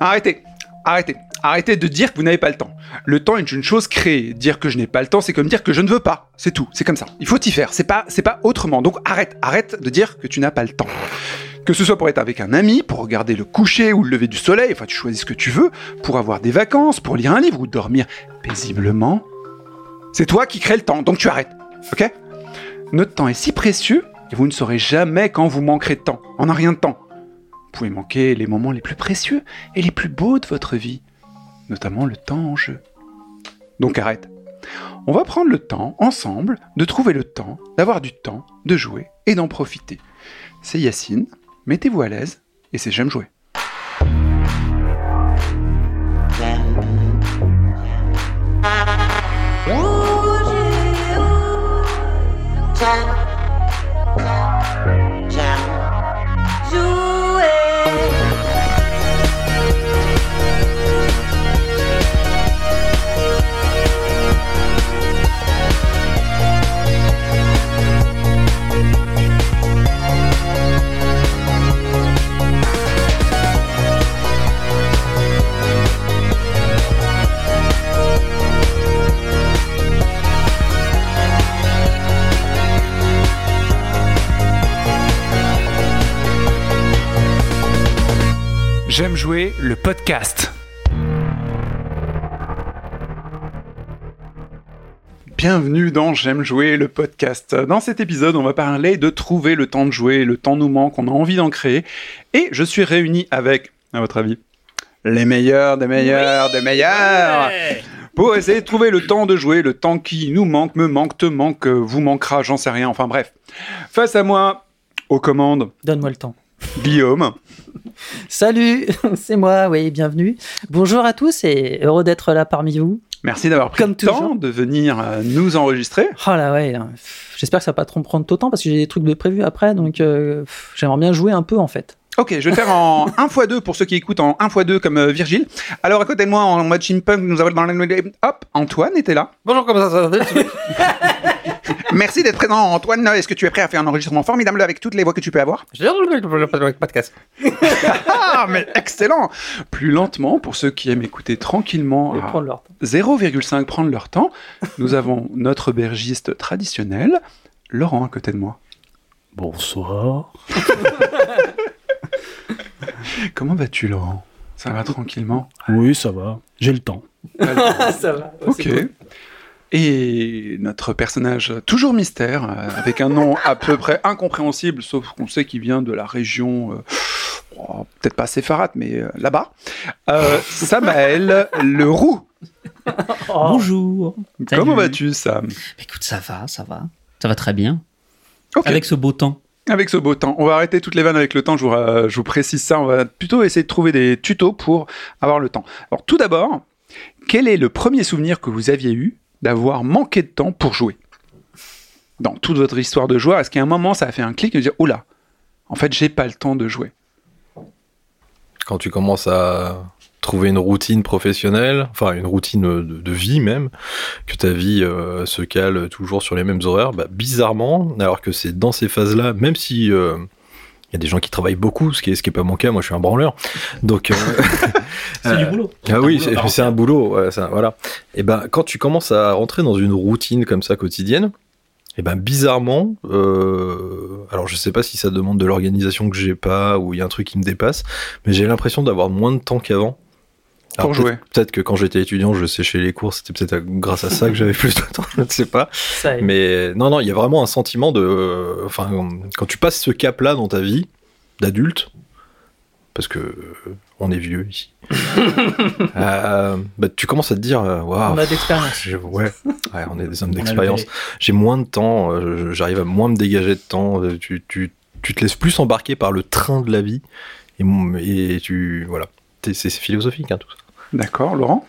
Arrêtez, arrêtez, arrêtez de dire que vous n'avez pas le temps. Le temps est une chose créée. Dire que je n'ai pas le temps, c'est comme dire que je ne veux pas. C'est tout, c'est comme ça. Il faut y faire. C'est pas, c'est pas autrement. Donc arrête, arrête de dire que tu n'as pas le temps. Que ce soit pour être avec un ami, pour regarder le coucher ou le lever du soleil, enfin tu choisis ce que tu veux, pour avoir des vacances, pour lire un livre ou dormir paisiblement. C'est toi qui crée le temps, donc tu arrêtes. Ok? Notre temps est si précieux et vous ne saurez jamais quand vous manquerez de temps. En un rien de temps. Vous pouvez manquer les moments les plus précieux et les plus beaux de votre vie, notamment le temps en jeu. Donc arrête. On va prendre le temps, ensemble, de trouver le temps, d'avoir du temps, de jouer et d'en profiter. C'est Yacine, mettez-vous à l'aise et c'est J'aime jouer. J'aime jouer le podcast. Bienvenue dans J'aime jouer le podcast. Dans cet épisode, on va parler de trouver le temps de jouer, le temps nous manque, on a envie d'en créer. Et je suis réuni avec, à votre avis, les meilleurs des meilleurs des meilleurs pour essayer de trouver le temps de jouer, le temps qui nous manque, me manque, te manque, vous manquera, j'en sais rien, enfin bref. Face à moi, aux commandes, Donne-moi le temps. Guillaume. Salut, c'est moi, oui, bienvenue. Bonjour à tous et heureux d'être là parmi vous. Merci d'avoir pris Comme le temps toujours. de venir euh, nous enregistrer. Oh là ouais, j'espère que ça va pas trop me prendre autant parce que j'ai des trucs de prévus après, donc euh, j'aimerais bien jouer un peu en fait. Ok, je vais le faire en 1 x 2 pour ceux qui écoutent en 1 x 2 comme euh, Virgile. Alors à côté de moi en mode chimpunk, nous avons dans le... Hop, Antoine était là. Bonjour, comment ça va Merci d'être présent Antoine. Est-ce que tu es prêt à faire un enregistrement formidable avec toutes les voix que tu peux avoir? J'ai le podcast. Ah, mais excellent Plus lentement pour ceux qui aiment écouter tranquillement Et à prendre leur temps. 0,5 prendre leur temps. Nous avons notre bergiste traditionnel, Laurent à côté de moi. Bonsoir. Comment vas-tu Laurent? Ça va tranquillement? Oui, ça va. J'ai le temps. ça va. Ok. Et notre personnage toujours mystère, euh, avec un nom à peu près incompréhensible, sauf qu'on sait qu'il vient de la région, euh, oh, peut-être pas séfarate, mais euh, là-bas. Euh, Samaël le roux. Bonjour. Comment vas-tu, Sam? Écoute, ça va, ça va. Ça va très bien. Avec ce beau temps. Avec ce beau temps, on va arrêter toutes les vannes avec le temps. Je vous, euh, je vous précise ça. On va plutôt essayer de trouver des tutos pour avoir le temps. Alors, tout d'abord, quel est le premier souvenir que vous aviez eu d'avoir manqué de temps pour jouer? Dans toute votre histoire de joueur, est-ce qu'à un moment ça a fait un clic de dire Oula, en fait, j'ai pas le temps de jouer? Quand tu commences à trouver une routine professionnelle, enfin une routine de, de vie même, que ta vie euh, se cale toujours sur les mêmes horaires, bah, bizarrement, alors que c'est dans ces phases-là, même si euh, il y a des gens qui travaillent beaucoup, ce qui est ce qui est pas mon cas, moi je suis un branleur, donc euh, C'est Euh, du boulot. Ah oui, c'est un boulot, ouais, ça, voilà. Et ben, quand tu commences à rentrer dans une routine comme ça quotidienne, et ben bizarrement, euh, alors je sais pas si ça demande de l'organisation que j'ai pas ou il y a un truc qui me dépasse, mais j'ai l'impression d'avoir moins de temps qu'avant. Alors, Pour peut-être- jouer. Peut-être que quand j'étais étudiant, je séchais les cours, c'était peut-être grâce à ça que j'avais plus de temps, je ne sais pas. Ça, Mais non, non, il y a vraiment un sentiment de. euh, Enfin, quand tu passes ce cap-là dans ta vie d'adulte, parce que euh, on est vieux ici, euh, bah, tu commences à te dire, waouh. on a d'expérience. Ouais, ouais, on est des hommes d'expérience. J'ai moins de temps, euh, j'arrive à moins me dégager de temps. Tu, tu, tu te laisses plus embarquer par le train de la vie. Et, tu. Voilà. C'est philosophique, hein, tout ça. D'accord, Laurent?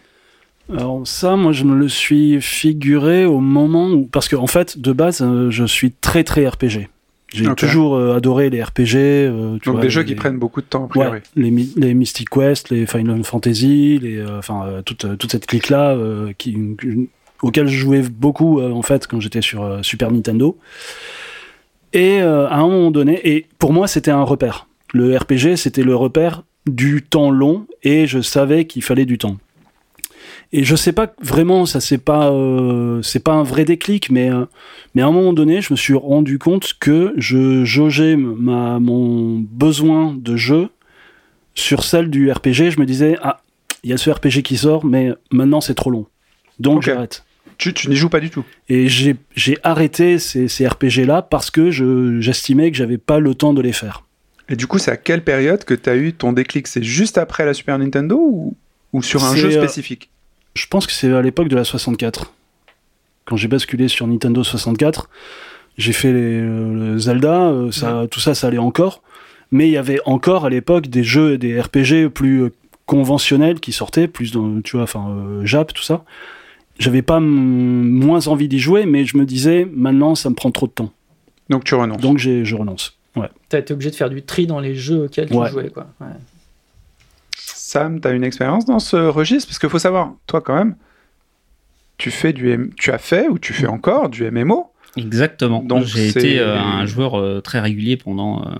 Alors ça, moi, je me le suis figuré au moment où... Parce qu'en fait, de base, euh, je suis très, très RPG. J'ai toujours euh, adoré les RPG. euh, tu Donc vois, des jeux les- qui prennent beaucoup de temps, a priori. Ouais, les, Mystic Quest, les Final Fantasy, les, enfin, toute, toute cette clique-là, qui, auquel je jouais beaucoup, en fait, quand j'étais sur Super Nintendo. Et à un moment donné, et pour moi, c'était un repère. Le RPG, c'était le repère du temps long et je savais qu'il fallait du temps. Et je sais pas vraiment, ça c'est pas euh, c'est pas un vrai déclic, mais euh, mais à un moment donné, je me suis rendu compte que je jaugeais ma mon besoin de jeu sur celle du RPG. Je me disais ah il y a ce RPG qui sort, mais maintenant c'est trop long, donc j'arrête. Tu, tu n'y joues pas du tout. Et j'ai arrêté ces, ces RPG là parce que je j'estimais que j'avais pas le temps de les faire. Et du coup, c'est à quelle période que tu as eu ton déclic? C'est juste après la Super Nintendo ou, ou sur un jeu euh, spécifique? Je pense que c'est à l'époque de la 64. Quand j'ai basculé sur Nintendo 64, j'ai fait les, euh, le Zelda, euh, ça, tout ça, ça allait encore. Mais il y avait encore à l'époque des jeux, des RPG plus conventionnels qui sortaient, plus dans, tu vois, enfin, euh, Jap, tout ça. J'avais pas moins envie d'y jouer, mais je me disais, maintenant, ça me prend trop de temps. Donc tu renonces. Donc je renonce. Ouais. T'as été obligé de faire du tri dans les jeux auxquels Ouais. tu jouais, quoi. Ouais. Sam, tu as une expérience dans ce registre? Parce qu'il faut savoir, toi quand même, tu, fais du M- tu as fait ou tu fais encore du MMO Exactement. Donc, j'ai été euh, un joueur euh, très régulier pendant euh,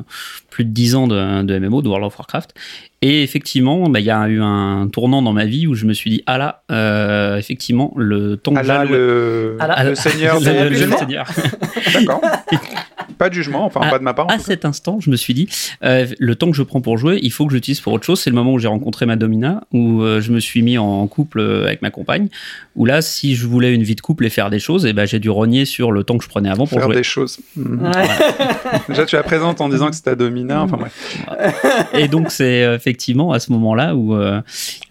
plus de 10 ans de, de MMO, de World of Warcraft. Et effectivement, bah, il y a eu un tournant dans ma vie où je me suis dit, ah là, euh, effectivement, le temps que Ah le... Ah là, le seigneur le- des le- le Seigneur. D'accord. pas de jugement, enfin pas de ma part. en À cet instant, je me suis dit, euh, le temps que je prends pour jouer, il faut que j'utilise pour autre chose. C'est le moment où j'ai rencontré ma domina, où euh, je me suis mis en couple euh, avec ma compagne. Où là, si je voulais une vie de couple et faire des choses, et ben j'ai dû rogner sur le temps que je prenais avant pour Faire jouer. des choses. Ouais. Déjà, tu la présentes en disant que c'est ta domina. Enfin bref. Et donc c'est effectivement à ce moment-là où euh,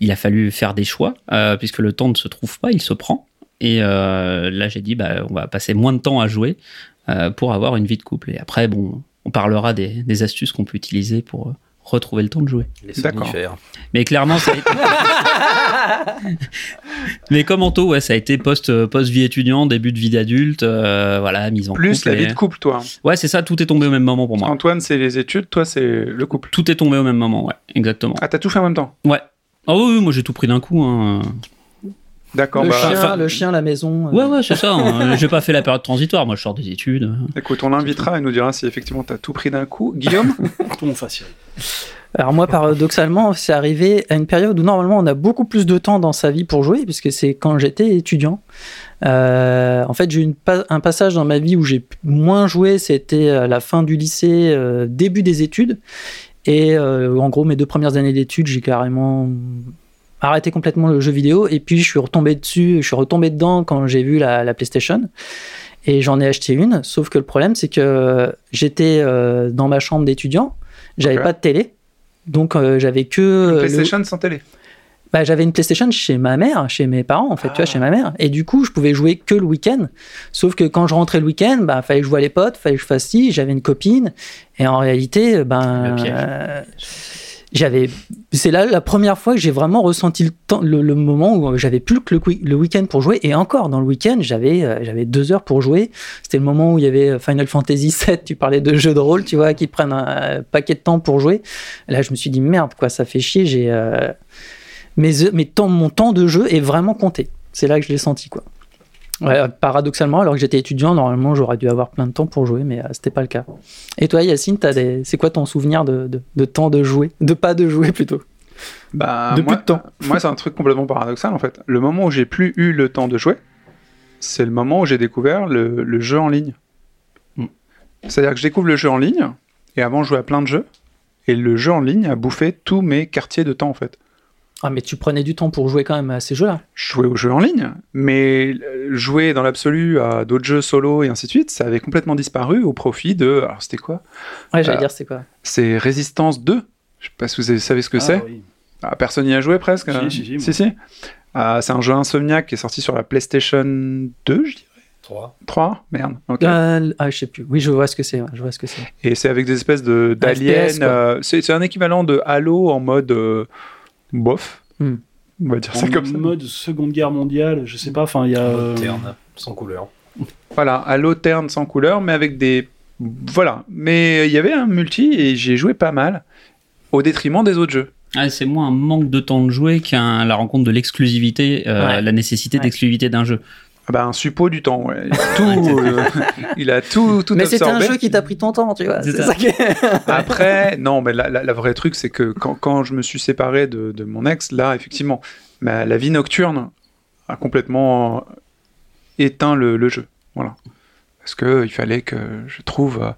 il a fallu faire des choix, euh, puisque le temps ne se trouve pas, il se prend. Et euh, là, j'ai dit, bah, on va passer moins de temps à jouer euh, pour avoir une vie de couple. Et après, bon, on parlera des, des astuces qu'on peut utiliser pour euh, retrouver le temps de jouer. D'accord. Mais clairement, ça a été... Mais comme Anto, ouais, ça a été post, post vie étudiant, début de vie d'adulte, euh, voilà, mise en Plus couple. la et- vie de couple, toi. Ouais, c'est ça, tout est tombé au même moment pour moi. Antoine, c'est les études, toi, c'est le couple. Tout est tombé au même moment, ouais, exactement. Ah, t'as tout fait en même temps Ouais. Oh oui, oui, moi j'ai tout pris d'un coup. Hein. D'accord, le, bah, chien, le chien, la maison. euh, Ouais, ouais, c'est ça. hein. J'ai pas fait la période transitoire. Moi, je sors des études. écoute, on l'invitera et nous dira si effectivement t'as tout pris d'un coup. Guillaume Tout mon facial. Alors moi, paradoxalement, c'est arrivé à une période où normalement on a beaucoup plus de temps dans sa vie pour jouer, puisque c'est quand j'étais étudiant. Euh, en fait, j'ai eu une pa- un passage dans ma vie où j'ai moins joué, c'était à la fin du lycée, euh, début des études. Et euh, en gros, mes deux premières années d'études, j'ai carrément arrêté complètement le jeu vidéo. Et puis, je suis retombé dessus, je suis retombé dedans quand j'ai vu la, la PlayStation. Et j'en ai acheté une. Sauf que le problème, c'est que j'étais euh, dans ma chambre d'étudiant, j'avais pas de télé. Donc euh, j'avais que Une le- PlayStation sans télé. bah, j'avais une PlayStation chez ma mère, chez mes parents en fait, tu vois, Ah. chez ma mère. Et du coup, je pouvais jouer que le week-end. Sauf que quand je rentrais le week-end, bah fallait que je voie les potes, fallait que je fasse ci. J'avais une copine. Et en réalité, ben j'avais. C'est là la première fois que j'ai vraiment ressenti le temps, le, le moment où j'avais plus que le, le week-end pour jouer. Et encore, dans le week-end, j'avais euh, j'avais deux heures pour jouer. C'était le moment où il y avait Final Fantasy VII. Tu parlais de jeux de rôle, tu vois, qui prennent un euh, paquet de temps pour jouer. Là, je me suis dit merde, quoi, ça fait chier. J'ai euh, mes, mes temps, mon temps de jeu est vraiment compté. C'est là que je l'ai senti, quoi. Ouais, euh, paradoxalement, alors que j'étais étudiant, normalement, j'aurais dû avoir plein de temps pour jouer, mais euh, c'était pas le cas. Et toi, Yacine, t'as des... c'est quoi ton souvenir de, de, de temps de jouer De pas de jouer, plutôt? Bah, De moi, plus de temps. Moi, c'est un truc complètement paradoxal en fait. Le moment où j'ai plus eu le temps de jouer, c'est le moment où j'ai découvert le, le jeu en ligne. Mm. C'est-à-dire que je découvre le jeu en ligne, et avant, je jouais à plein de jeux, et le jeu en ligne a bouffé tous mes quartiers de temps en fait. Ah, mais tu prenais du temps pour jouer quand même à ces jeux-là. Je jouais aux jeux en ligne, mais jouer dans l'absolu à d'autres jeux solo et ainsi de suite, ça avait complètement disparu au profit de. Alors, c'était quoi? Ouais, j'allais Euh, dire, c'est quoi? C'est Résistance 2. Je sais pas si vous savez ce que c'est. Ah, oui. Ah, personne n'y a joué presque Si, euh, si, si, si, si. Ah, c'est un jeu Insomniac qui est sorti sur la PlayStation 2, je dirais. 3. 3 Merde. ok. Euh, Ah, je sais plus. Oui, je vois ce que c'est. ouais, je vois ce que c'est. Et c'est avec des espèces de d'aliens. FPS, quoi. euh, c'est c'est un équivalent de Halo en mode euh, bof. Hmm. On va dire En ça comme ça. mode Seconde Guerre mondiale, je sais pas, enfin il y a. euh, Terne, sans couleur. Voilà, Halo terne sans couleur, mais avec des. Voilà. Mais il y avait un multi et j'ai joué pas mal au détriment des autres jeux. Ah, c'est moins un manque de temps de jouer qu'un la rencontre de l'exclusivité, euh, Ouais. la nécessité Ouais. d'exclusivité d'un jeu. Ah bah, un suppôt du temps, ouais. Il a tout, euh, il a tout, tout Mais c'était un jeu qui t'a pris ton temps, tu vois. C'est ça. ça qui est- Après, non, mais la, la, la vraie truc, c'est que quand, quand je me suis séparé de, de mon ex, là, effectivement, ma- la vie nocturne a complètement éteint le, le jeu. Voilà. Parce que il fallait que je trouve euh,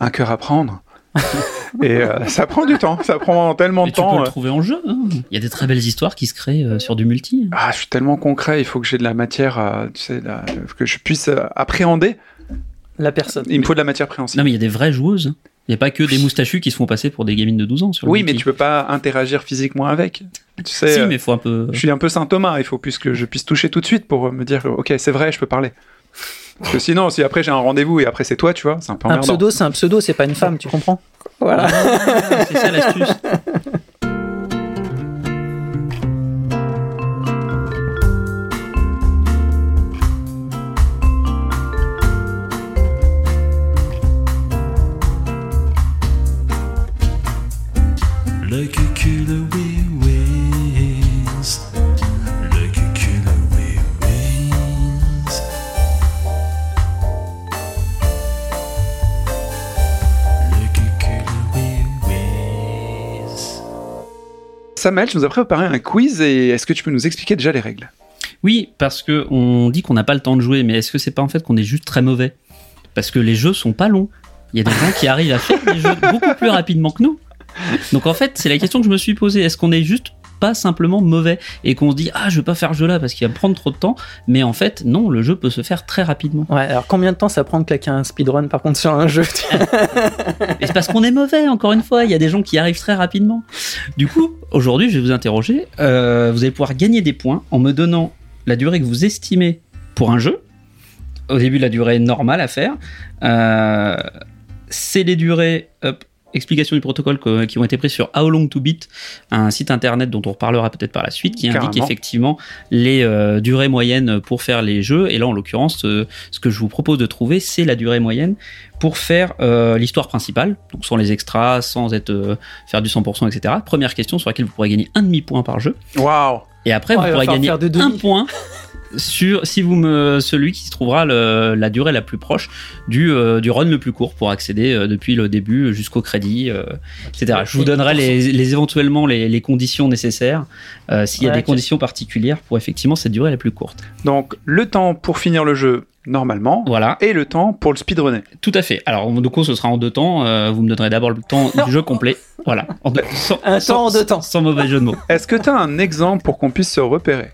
un cœur à prendre. Et euh, ça prend du temps, ça prend tellement Mais de tu peux temps. le euh. trouver en jeu. hein. Il y a des très belles histoires qui se créent euh, sur du multi. Ah, je suis tellement concret, il faut que j'ai de la matière, tu sais, que je puisse euh, appréhender. La personne. Il me faut de la matière préhensible. Non, mais il y a des vraies joueuses. Il n'y a pas que des moustachus qui se font passer pour des gamines de 12 ans sur le Oui, mais tu peux pas interagir physiquement avec. Tu sais, Si, mais il faut un peu. je suis un peu Saint Thomas, il faut plus que je puisse toucher tout de suite pour me dire, ok, c'est vrai, je peux parler. Parce que sinon, si après j'ai un rendez-vous et après c'est toi, tu vois, c'est un peu Un emmerdant. pseudo, c'est un pseudo, c'est pas une femme, tu comprends Voilà. Ah, c'est ça l'astuce. Samuel, tu nous as préparé un quiz et est-ce que tu peux nous expliquer déjà les règles? Oui, parce que on dit qu'on n'a pas le temps de jouer, mais est-ce que c'est pas en fait qu'on est juste très mauvais? Parce que les jeux sont pas longs. Il y a des gens qui arrivent à faire des jeux beaucoup plus rapidement que nous. Donc en fait, c'est la question que je me suis posée. Est-ce qu'on est juste pas simplement mauvais et qu'on se dit ah je vais pas faire ce jeu là parce qu'il va me prendre trop de temps mais en fait non le jeu peut se faire très rapidement Ouais, alors combien de temps ça prend de claquer un speedrun par contre sur un jeu c'est parce qu'on est mauvais, encore une fois. Il y a des gens qui arrivent très rapidement. Du coup, aujourd'hui, je vais vous interroger. Euh, vous allez pouvoir gagner des points en me donnant la durée que vous estimez pour un jeu. Au début, la durée normale à faire. Euh, c'est les durées. hop, explications du protocole que- qui ont été prises sur How Long to Beat, un site internet dont on reparlera peut-être par la suite, qui indique effectivement les euh, durées moyennes pour faire les jeux. Et là, en l'occurrence, euh, ce que je vous propose de trouver, c'est la durée moyenne pour faire euh, l'histoire principale, donc sans les extras, sans être euh, faire du 100%, etc. Première question sur laquelle vous pourrez gagner un demi point par jeu, Waouh. Et après Ouais, vous pourrez gagner un point sur si vous me celui qui se trouvera le- la durée la plus proche du euh, du run le plus court pour accéder euh, depuis le début jusqu'au crédit, euh, etc. Je vous donnerai les, les éventuellement les, les conditions nécessaires euh, s'il y a Ouais, des conditions particulières pour effectivement cette durée la plus courte. Donc, le temps pour finir le jeu normalement Voilà. et le temps pour le speedrunner. Tout à fait. Alors, du coup, ce sera en deux temps. Euh, vous me donnerez d'abord le temps du jeu complet. Voilà. En deux- sans, Un sans- temps en deux temps. Sans mauvais jeu de mots. Est-ce que tu as un exemple pour qu'on puisse se repérer?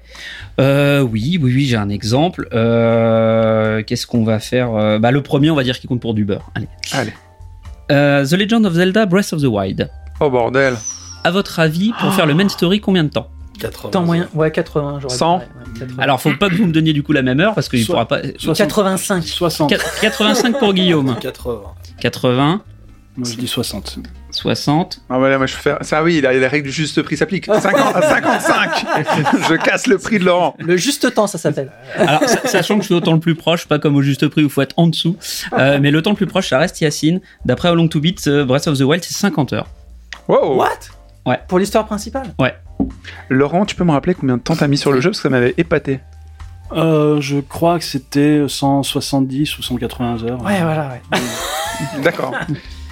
Euh, oui, oui, oui, j'ai un exemple. Euh, Qu'est-ce qu'on va faire? Euh, bah, Le premier, on va dire qu'il compte pour du beurre. Allez. Allez. Euh, The Legend of Zelda Breath of the Wild. Oh bordel À votre avis, pour faire le main story, combien de temps? 80. Temps moyen Ouais, 80, j'aurais dit, 100. ouais, ouais, 80. Alors, faut pas que vous me donniez du coup la même heure parce qu'il Soit- pourra pas. 85. 60. 85 pour Guillaume. 80. 80, Moi, je dis 60. 60. Ah voilà, moi je fais ça oui, la, la règle du juste prix s'applique. 50 à 55 Je casse le prix de Laurent. Le juste temps, ça s'appelle. Alors, sa- sachant que je suis au temps le plus proche, pas comme au juste prix où il faut être en dessous, euh, mais le temps le plus proche, ça reste Yacine. D'après How Long to Beat, euh, Breath of the Wild, c'est 50 heures. Wow. What? Ouais. Pour l'histoire principale? Laurent, tu peux me rappeler combien de temps t'as mis sur le jeu parce que ça m'avait épaté. Euh, je crois que c'était 170 ou 180 heures. Ouais, voilà, ouais. D'accord.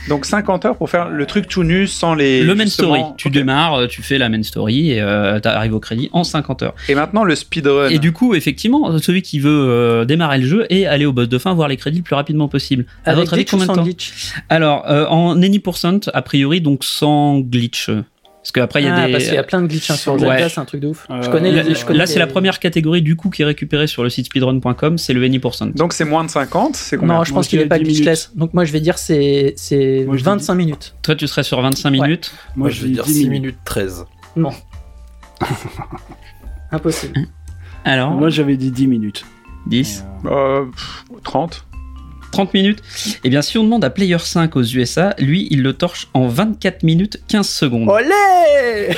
Donc 50 heures pour faire le truc tout nu sans les. le main story, tu démarres, euh, tu fais la main story et euh, t'arrives au crédit en 50 heures. Et maintenant le speedrun. Et du coup, effectivement, celui qui veut euh, démarrer le jeu et aller au boss de fin, voir les crédits le plus rapidement possible. À Avec votre avis, combien de sans temps glitch Alors, euh, en any percent, a priori, donc sans glitch. Parce qu'après, il y a Ah, des. parce qu'il y a plein de glitches hein, sur Ouais. Zelda, c'est un truc de ouf. Euh, je connais Là, les- je connais là, c'est les- la première catégorie du coup qui est récupérée sur le site speedrun.com, c'est le any percent. Donc c'est moins de 50, c'est combien? Non, je pense qu'il est dirais pas 10 glitchless. Donc moi, je vais dire c'est c'est Moi, je dis 25 minutes. Toi, tu serais sur 25 Ouais. minutes? Moi, Moi, je vais dire 6 minutes 13. Impossible. Alors, Moi, j'avais dit 10 minutes. 10, Euh, pff, 30. 30 minutes. Et bien, si on demande à Player 5 aux USA, lui, il le torche en 24 minutes 15 secondes. Olé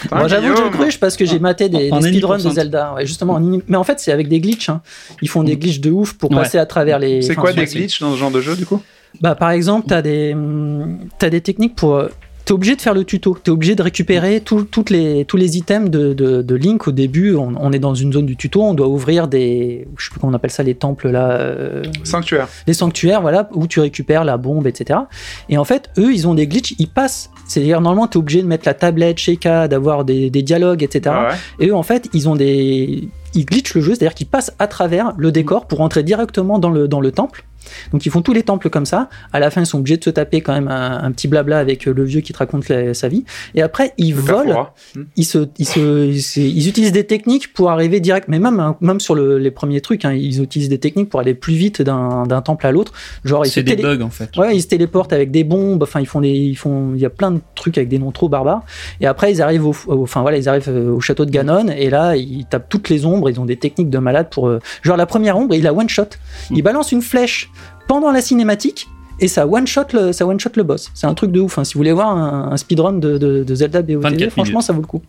Putain, Bon, J'avoue que je le cruche parce que j'ai maté des, des speedruns de 90%. Zelda. Ouais, justement, en mais en fait, c'est avec des glitches. hein. Ils font des glitches de ouf pour Ouais. passer à travers les. C'est quoi des glitches dans ce genre de jeu du coup? Bah, par exemple, t'as des, hum, t'as des techniques pour euh, T'es obligé de faire le tuto. T'es obligé de récupérer tout- toutes les, tous les items de, de, de Link au début. On, on est dans une zone du tuto. On doit ouvrir des. Je sais plus comment on appelle ça, les temples là. euh, Sanctuaire. les sanctuaires, voilà, où tu récupères la bombe, etc. Et en fait, eux, ils ont des glitches, ils passent. C'est-à-dire, normalement, tu es obligé de mettre la tablette K, d'avoir des, des dialogues, etc. Ouais. Et eux, en fait, ils ont des. Ils glitchent le jeu, c'est-à-dire qu'ils passent à travers le décor pour entrer directement dans le, dans le temple. Donc, ils font tous les temples comme ça. À la fin, ils sont obligés de se taper quand même un, un petit blabla avec le vieux qui te raconte la- sa vie. Et après, ils Le volent Perfora. ils, se, ils, se, ils, se- ils utilisent des techniques pour arriver direct, mais même, hein, même sur le- les premiers trucs, hein, ils utilisent des techniques pour aller plus vite d'un temple à l'autre. Genre, C'est des télé- bugs en fait. Ouais, ils se téléportent avec des bombes. Enfin, ils font des, ils font, il y a plein de trucs avec des noms trop barbares. Et après, ils arrivent au, au- enfin voilà, ils arrivent euh, au château de Ganon. Et là, ils tapent toutes les ombres. Ils ont des techniques de malade pour, euh, genre la première ombre, il la one shot. Il balance une flèche pendant la cinématique. Et ça one shot le, ça one shot le boss. C'est un truc de ouf. hein. Si vous voulez voir un, un speedrun de, de, de Zelda 24 BOTD, franchement, minutes. ça vaut le coup.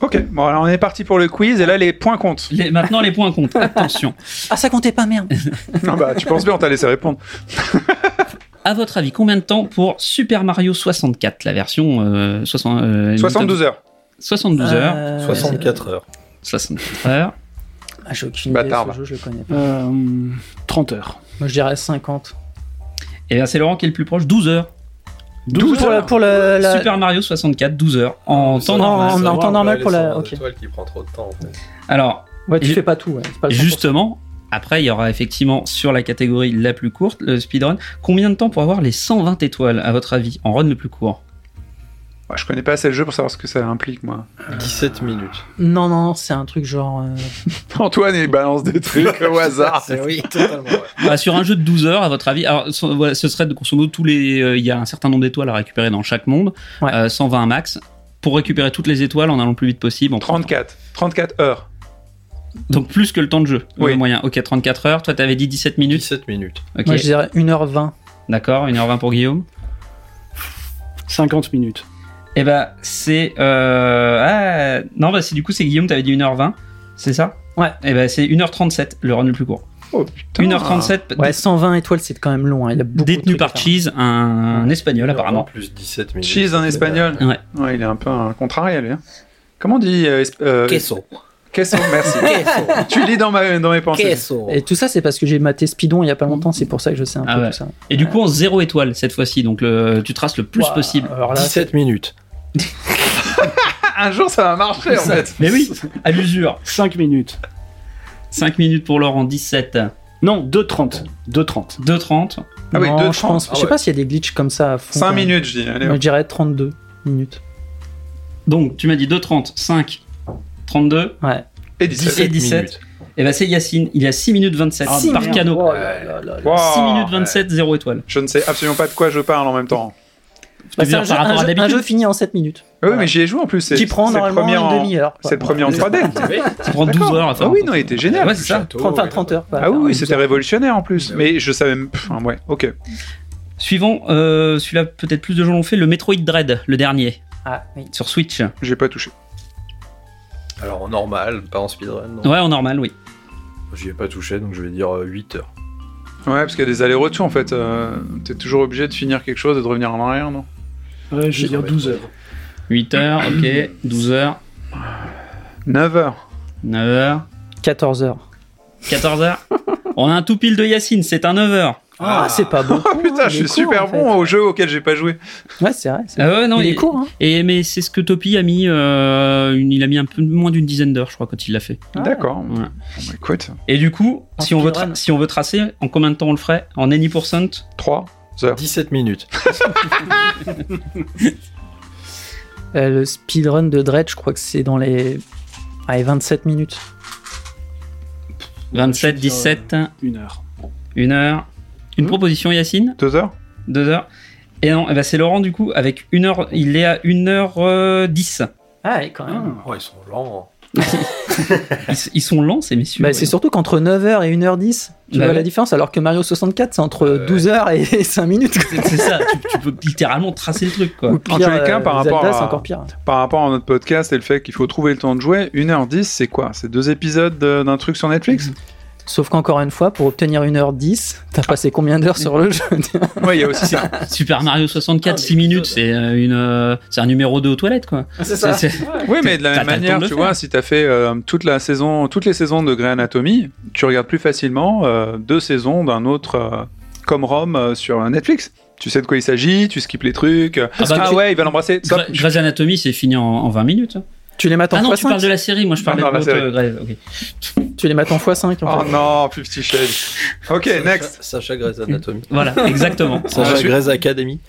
Ok, bon alors on est parti pour le quiz et là les points comptent. Les- maintenant, les points comptent. Attention. Ah, ça comptait pas, merde. non bah tu penses bien, on t'a laissé répondre. À votre avis, combien de temps pour Super Mario 64, la version euh, 60, euh, 72 heures. 72 heures. Euh, 64 heures. 64 heures. Ah, j'ai aucune Bâtard, idée. Ce jeu, je le connais pas. Euh, 30 heures. Moi, je dirais 50. Et bien, c'est Laurent qui est le plus proche, 12 heures. 12 pour la, pour la, la- Super Mario 64, 12 heures. En temps non, normal. en- en temps normal pour la- ok. étoile qui prend trop de temps. En fait. Alors, Ouais, tu Et- fais pas tout. Ouais. C'est pas le 100%. justement, après, il y aura effectivement sur la catégorie la plus courte, le speedrun. Combien de temps pour avoir les 120 étoiles, à votre avis, en run le plus court? Ouais, je connais pas assez le jeu pour savoir ce que ça implique moi. 17 minutes. Non, non, c'est un truc genre. euh, Antoine il balance des trucs au hasard. oui, totalement. ouais. Bah, Sur un jeu de 12 heures, à votre avis, alors, so- voilà, ce serait de grosso modo tous les. euh, Il y a un certain nombre d'étoiles à récupérer dans chaque monde, Ouais. euh, 120 max. Pour récupérer toutes les étoiles en allant le plus vite possible. En 34. 34 heures. Donc plus que le temps de jeu, Oui. le moyen. Ok, 34 heures. Toi, t'avais dit 17 minutes. 17 minutes. Ok, Moi, je dirais 1h20. d'accord. 1h20 pour Guillaume. 50 minutes. Et bah, c'est. Euh... Ah, non, bah, c'est du coup, c'est Guillaume, t'avais dit 1h20. C'est ça? Ouais. Et bah, c'est 1h37, le run le plus court. Oh putain. 1h37, Ouais, 120 étoiles, c'est quand même long. hein. Il a détenu par. Cheese, un, un espagnol apparemment. Plus 17 minutes. Cheese en espagnol. Ouais. Ouais, il est un peu un contrarié lui. hein. Comment on dit euh, euh, Queso. Queso, merci. Queso. tu lis dans, ma, dans mes pensées. Queso. Et tout ça, c'est parce que j'ai maté Speedon il y a pas longtemps. C'est pour ça que je sais un Ah peu ouais. tout ça. Et du coup, en 0 étoile cette fois-ci. Donc, le, tu traces le plus Ouah, possible. Alors là, 17 minutes. Un jour ça va marcher en fait. Mais oui, à l'usure. 5 minutes. 5 minutes pour Laurent, 17. Non, 2,30. 2,30. 2,30. Ah oui, non, 2,30. je pense. Ah Je sais ouais. pas s'il y a des glitches comme ça à fond. 5 quoi. minutes je dis. Allez, hop. je dirais 32 minutes. Donc, tu m'as dit 2,30, 5, 32 Ouais. Et 17. et 17. minutes. Et bah, c'est Yacine. Il a 6 minutes 27 Ah, par merde. canot. Oh là là là là. Wow. 6 minutes 27, 0 étoile. Je ne sais absolument pas de quoi je parle en même temps. Bah, c'est un, jeu, un à jeu- un d'habitude. jeu fini en 7 minutes. Oui, mais j'y ai joué en plus. c'est- Qui prend normalement une en- demi-heure. C'est le premier en 3D. Ça prend 12 heures à faire. Ah oui, non, il était génial. Ouais, c'est ça. Château, 30, enfin, ouais. 30 heures. Ah oui, Enfin, oui, 12 c'était révolutionnaire en plus. Mais je savais. même- Enfin, ouais, ok. Suivant, euh, celui-là, peut-être plus de gens l'ont fait, le Metroid Dread, le dernier, Ah oui. sur Switch. J'ai pas touché. Alors en normal, pas en speedrun. non. Ouais, en normal, oui. J'y ai pas touché, donc je vais dire euh, 8 heures. Ouais, parce qu'il y a des allers-retours en fait. euh, T'es toujours obligé de finir quelque chose et de revenir en arrière, non? Ouais, je vais dire 12 heures. 8 heures, ok. 12 heures, 9 heures. 9 heures, 14 heures. 14 heures. On a un tout pile de Yacine, c'est un 9 heures. Ah, c'est pas bon. Oh putain, je suis super bon au jeu auquel j'ai pas joué. Ouais, c'est vrai. Ah ouais, non, il est court, hein. Et mais c'est ce que Topi a mis, euh, une- il a mis un peu moins d'une dizaine d'heures, je crois, quand il l'a fait. Ah. D'accord. Ouais. Bon, bah, écoute, Et du coup, si on, veut si on veut tracer, en combien de temps on le ferait? En any percent? 3 heures. 17 minutes. Euh, le speedrun de Dredge, je crois que c'est dans les. Allez, 27 minutes. 27, Je vais dire, 17, Une heure. 1 heure. Une Hmm. proposition, Yacine? 2 heures? 2 heures. Et non, eh ben c'est Laurent du coup, avec 1 heure, il est à 1h10. Ah, ouais, quand même. Oh, ils sont lents. Ils, ils sont lents, ces messieurs. Bah, c'est surtout qu'entre 9h et 1h10, tu Bah vois ouais. la différence, alors que Mario 64, c'est entre Euh, 12h et 5 minutes. C'est ça, tu, tu peux littéralement tracer le truc, quoi. En tous les cas, par Zelda, rapport à- c'est encore pire. Par rapport à notre podcast et le fait qu'il faut trouver le temps de jouer, 1h10, c'est quoi? C'est deux épisodes de- d'un truc sur Netflix? Sauf qu'encore une fois, pour obtenir 1h10, t'as passé combien d'heures sur le jeu Ouais, il y a aussi ça. Super Mario 64, Ah, mais 6 minutes, ça, c'est euh, une, euh, c'est un numéro 2 aux toilettes, quoi. C'est C'est- c'est- Oui, mais de la même manière, tu vois, si t'as fait euh, toute la saison, toutes les saisons de Grey Anatomy, tu regardes plus facilement euh, deux saisons d'un autre euh, comme Rome euh, sur Netflix. Tu sais de quoi il s'agit, tu skippes les trucs. Ah, bah, tu- ouais, il va l'embrasser. Grey's Anatomy, c'est fini en, en 20 minutes. Tu les mates en Ah non, x5 tu parles de la série, moi je Non, non, de la l'autre série. euh, ok. Tu les mates en x5 en Oh fait. non, Fifty Shades. Ok, next. Sacha Grey's Anatomy. Voilà, exactement. Sacha Grey's Academy.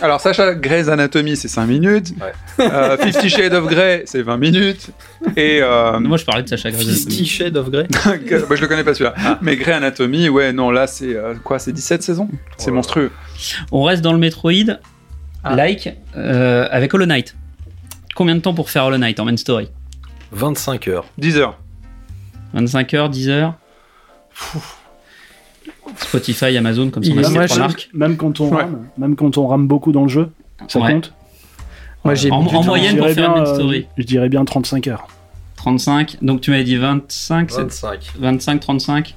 Alors, Sacha Grey's Anatomy, c'est 5 minutes. Ouais. Euh, Fifty Shades of Grey, c'est 20 minutes. Et. Euh, Moi je parlais de Sacha Grey's Fifty Anatomy. Shades of Grey. bah, je le connais pas celui-là. Ah. Mais Grey Anatomy, ouais, non, là, c'est euh, quoi C'est 17 saisons? C'est Oh. monstrueux. On reste dans le Metroid, Ah. like, euh, avec Hollow Knight. Combien de temps pour faire Hollow Knight en main story 25 heures. 10 heures. 25 heures, 10 heures Spotify, Amazon, comme ça on a ces trois marques. Même quand on Ouais. rame, même quand on rame beaucoup dans le jeu, ça Ouais. compte. Moi j'ai En, moyenne Je pour dirais faire une bien, main euh, story. je dirais bien 35 heures. 35, donc tu m'avais dit 25, c'est- 25. 25, 35,